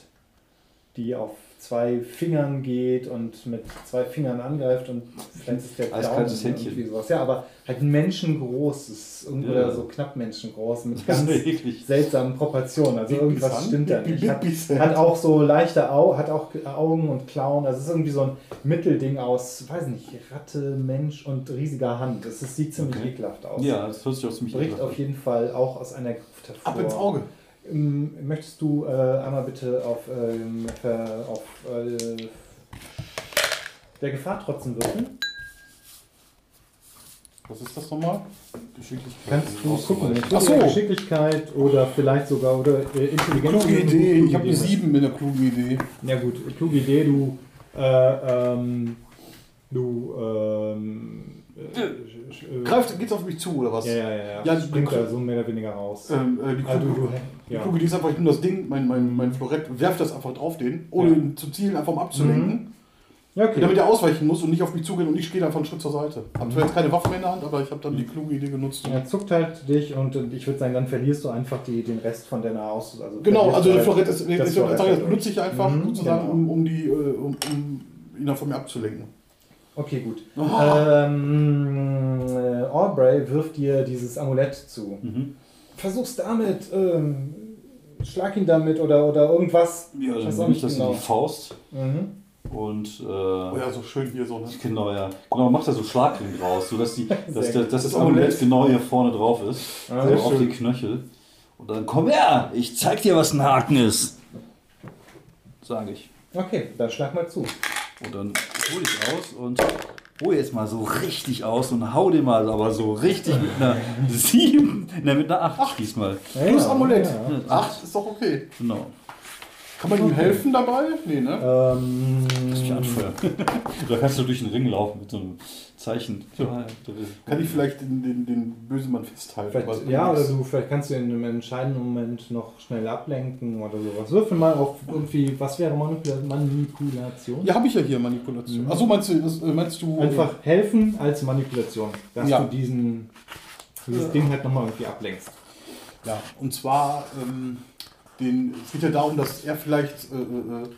die auf zwei Fingern geht und mit zwei Fingern angreift und vielleicht ist der Daumen Eiskaltes Händchen. irgendwie sowas. Ja, aber halt menschengroß, ist irgendwo Ja. so knapp menschengroß mit ganz seltsamen Proportionen. Also irgendwas stimmt da nicht. Hat, hat auch so leichte Au hat auch Augen und Klauen. Also es ist irgendwie so ein Mittelding aus, weiß nicht, Ratte, Mensch und riesiger Hand. Das ist, sieht ziemlich Okay. ekelhaft aus. Ja, das hört sich auch ziemlich Bricht ekelhaft auf jeden Fall auch aus einer Gruft hervor. Ab ins Auge. Ähm, Möchtest du äh, einmal bitte auf, ähm, ver, auf äh, der Gefahr trotzdem wirken? Was ist das nochmal? Geschicklichkeit. Kannst du gucken. Ach so. Geschicklichkeit oder vielleicht sogar oder äh, Intelligenz. Kluge Idee. Ich habe eine Idee. 7 mit einer klugen Idee. Ja gut, kluge Idee, du äh, ähm, du ähm, äh, Greift, geht's auf mich zu oder was? ja, ja, ja, ja. Ja, springt die- da so mehr oder weniger raus. Ähm, äh, die Ah, du, kluge, du, die ja. kluge Idee ist einfach, ich nehme das Ding, mein, mein, mein Florett, werf das einfach drauf den, ohne Ja. ihn zu zielen, einfach um abzulenken. ja, okay. Damit er ausweichen muss und nicht auf mich zugehen und ich gehe einfach einen Schritt zur Seite. Hab zwar jetzt keine Waffe mehr in der Hand, aber ich habe dann die kluge Idee genutzt. er zuckt halt dich und ich würde sagen, dann verlierst du einfach die, den Rest von deiner Aus. Also Genau, also du der halt Florett ist, ich, das sage, das dadurch. benutze ich einfach Mhm, sozusagen, genau. um, um, die, äh, um, um ihn dann von mir abzulenken. Okay, gut. Oh. Ähm, äh, Aubrey wirft dir dieses Amulett zu. Mhm. Versuch's damit, ähm, schlag ihn damit oder, oder irgendwas. Ja, dann nehme ich nicht das in genau. die Faust Mhm. und äh, Oh ja, so schön hier so. Ne? genau, ja. Genau, macht da so Schlagring draus, sodass die, dass, dass das Das Amulett. Genau hier vorne drauf ist. Ah, sehr auf schön. die Knöchel. Und dann komm her, ich zeig dir, was ein Haken ist. Sage ich. Okay, dann schlag mal zu. Und dann hole ich aus und hole jetzt mal so richtig aus und hau den mal aber so richtig mit einer 7, ne, mit einer 8 diesmal. Ja, Plus ja, Amulett. ja. Acht ist doch okay. Genau. Kann man ihm helfen dabei? Nee, ne? Ähm, Muss ich anfeuern. da kannst du durch den Ring laufen mit so einem Zeichen. Kann ich vielleicht den, den, den Bösemann festhalten? ja, oder du, vielleicht kannst du in einem entscheidenden Moment noch schnell ablenken oder sowas. Würfel mal auf irgendwie, was wäre Manipula Manipulation? Ja, habe ich ja hier Manipulation. Achso, meinst du, das, äh, meinst du. Einfach helfen als Manipulation, dass Ja. du diesen, dieses Ding halt nochmal irgendwie ablenkst. Ja, und zwar, ähm, den, es geht ja darum, dass er vielleicht äh, äh,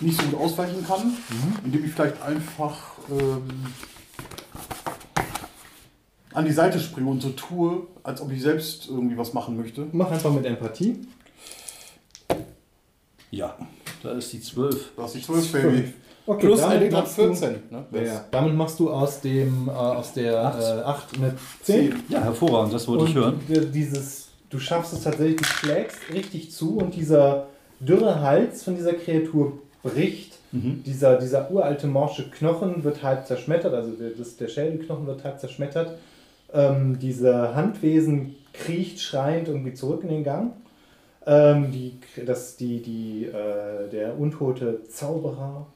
nicht so gut ausweichen kann, indem ich vielleicht einfach ähm, an die Seite springe und so tue, als ob ich selbst irgendwie was machen möchte. Mach einfach mit Empathie. Ja, da ist die 12. Du hast die 12, Baby. Okay, Plus damit ein Grad machst du- 14. Ne? Ja, ja. Damit machst du aus dem äh, aus der Acht. 8 äh, eine 10. Ja, hervorragend, das wollte ich hören. dieses, du schaffst es tatsächlich, du schlägst richtig zu und dieser dürre Hals von dieser Kreatur bricht. Mhm. Dieser, dieser uralte morsche Knochen wird halb zerschmettert, also der, das, der Schädelknochen wird halb zerschmettert. Ähm, dieser Handwesen kriecht schreiend irgendwie zurück in den Gang. Ähm, die, das, die, die, äh, der untote Zauberer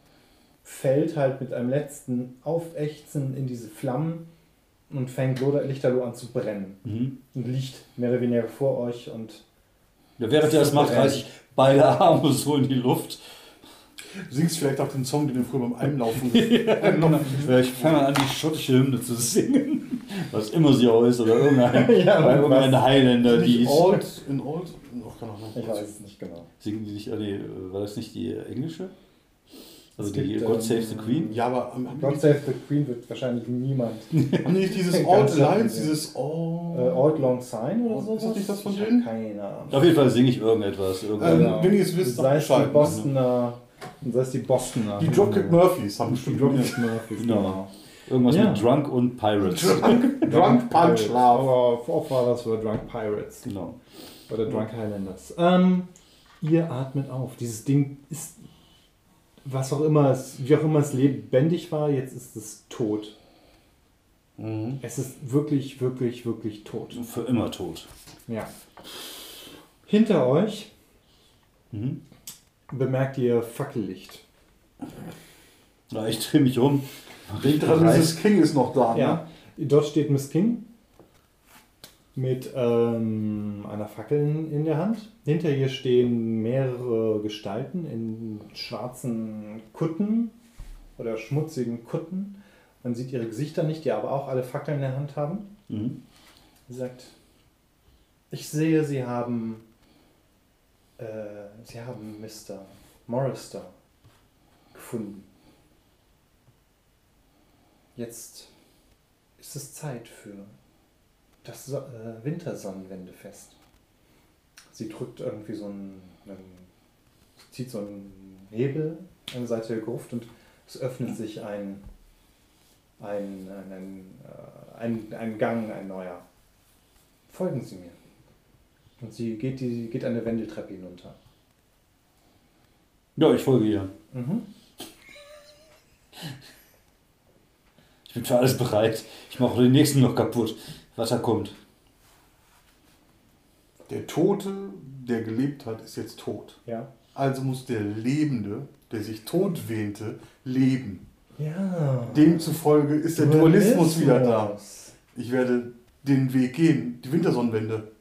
fällt halt mit einem letzten Aufächzen in diese Flammen und fängt Loder- Lichterloh an zu brennen. Mhm. Und liegt mehr oder weniger vor euch und Ja, während er das macht, reiße ich beide Arme so in die Luft. Du singst vielleicht auch den Song, den du früher beim Einlaufen. Einlaufen Ich fange an, die schottische Hymne zu singen. Was immer sie auch ist, oder irgendein, Ja, irgendein? Highlander, die ist. Old, in Old. Ich weiß es nicht genau. Singen die nicht, ah, nee, war das nicht die englische? Also Es die gibt, God ähm, Save the Queen? Ja, aber God Save the Queen wird wahrscheinlich niemand. haben die nicht dieses Old ja. dieses Old. Äh, Old Long Sign oder Ist so? das nicht das von denen? Keine Ahnung. Auf jeden Fall singe ich irgendetwas. Ähm, wenn ihr es wisst, sei es die ne? Bostoner. Sei es die Bostoner. Die Dropkick Murphys haben Die bestimmt Dropkick Murphys, Genau. genau. Irgendwas Ja. mit Drunk und Pirates. Drunk, Drunk Punch Pirates. Love. Aber oft war das für Drunk Pirates. Genau. Oder Drunk Highlanders. Ähm, ihr atmet auf. Dieses Ding ist, was auch immer es, wie auch immer es lebendig war, jetzt ist es tot. Mhm. Es ist wirklich, wirklich, wirklich tot. Für immer tot. Ja. Hinter euch Mhm. bemerkt ihr Fackellicht. Na, ich drehe mich um. Denk dran, Mrs. King ist noch da. Ja, dort steht Miss King mit ähm, einer Fackel in der Hand. Hinter ihr stehen mehrere Gestalten in schwarzen Kutten oder schmutzigen Kutten. Man sieht ihre Gesichter nicht, die aber auch alle Fackeln in der Hand haben. Mhm. Sie sagt, ich sehe, Sie haben, äh, Sie haben Mr. Morrister gefunden. Jetzt ist es Zeit für das so äh, Wintersonnenwendefest. Sie drückt irgendwie so einen, einen zieht so einen Hebel an der Seite der Gruft und es öffnet sich ein, ein, ein, ein, äh, ein, ein Gang, ein neuer. Folgen Sie mir. Und sie geht, die, geht eine Wendeltreppe hinunter. Ja, ich folge ihr. Mhm. Ich bin für alles bereit. Ich mache den nächsten noch kaputt, was da kommt. Der Tote, der gelebt hat, ist jetzt tot. Ja. Also muss der Lebende, der sich tot wähnte, leben. Ja. Demzufolge ist der Dualismus wieder da. Ich werde den Weg gehen, die Wintersonnenwende.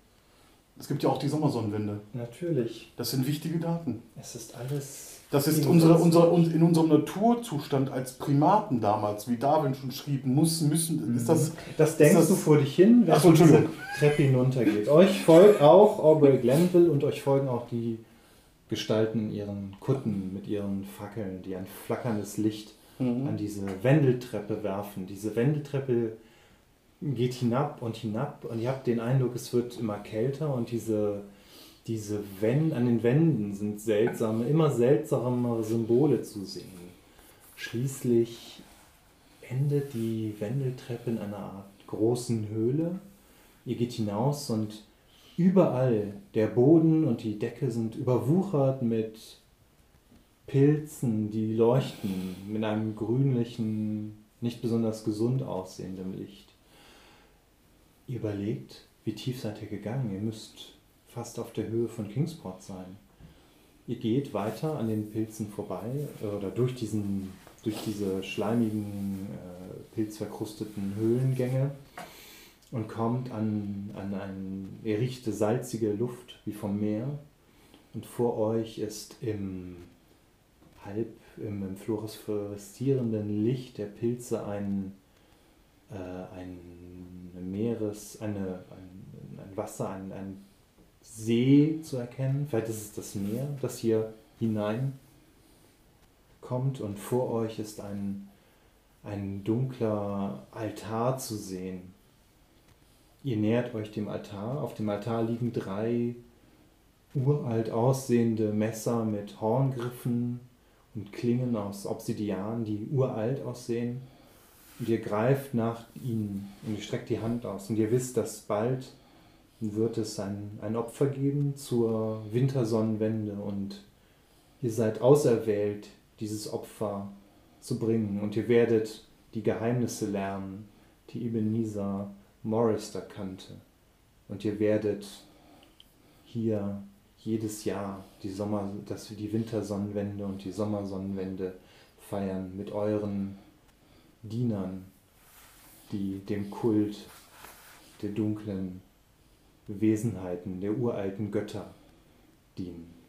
Es gibt ja auch die Sommersonnenwende. Natürlich. Das sind wichtige Daten. Es ist alles. Das ist unsere, unser, un- in unserem Naturzustand als Primaten damals, wie Darwin schon schrieb, muss, müssen, ist das, Das denkst das- du vor dich hin, wenn Ach so, diese. Treppe hinuntergeht. Euch folgt auch Aubrey Glenville und euch folgen auch die Gestalten in ihren Kutten mit ihren Fackeln, die ein flackerndes Licht an diese Wendeltreppe werfen. Diese Wendeltreppe geht hinab und hinab und ihr habt den Eindruck, es wird immer kälter und diese, diese Wände, an den Wänden sind seltsame, immer seltsamere Symbole zu sehen. Schließlich endet die Wendeltreppe in einer Art großen Höhle. Ihr geht hinaus und überall der Boden und die Decke sind überwuchert mit Pilzen, die leuchten mit einem grünlichen, nicht besonders gesund aussehenden Licht. Ihr überlegt, wie tief seid ihr gegangen? Ihr müsst fast auf der Höhe von Kingsport sein. Ihr geht weiter an den Pilzen vorbei äh, oder durch, diesen, durch diese schleimigen, äh, pilzverkrusteten Höhlengänge und kommt an, an ein, ihr riecht salzige Luft wie vom Meer und vor euch ist im halb im, im fluoreszierenden Licht der Pilze ein, äh, ein Meeres, eine, ein, ein Wasser, ein, ein See zu erkennen. Vielleicht ist es das Meer, das hier hinein kommt und vor euch ist ein, ein dunkler Altar zu sehen. Ihr nähert euch dem Altar. Auf dem Altar liegen drei uralt aussehende Messer mit Horngriffen und Klingen aus Obsidian, die uralt aussehen. Und ihr greift nach ihnen und ihr streckt die Hand aus. Und ihr wisst, dass bald wird es ein, ein Opfer geben zur Wintersonnenwende. Und ihr seid auserwählt, dieses Opfer zu bringen. Und ihr werdet die Geheimnisse lernen, die Ebenezer Morris da kannte. Und ihr werdet hier jedes Jahr die Sommer, dass wir die Wintersonnenwende und die Sommersonnenwende feiern mit euren Dienern, die dem Kult der dunklen Wesenheiten, der uralten Götter dienen.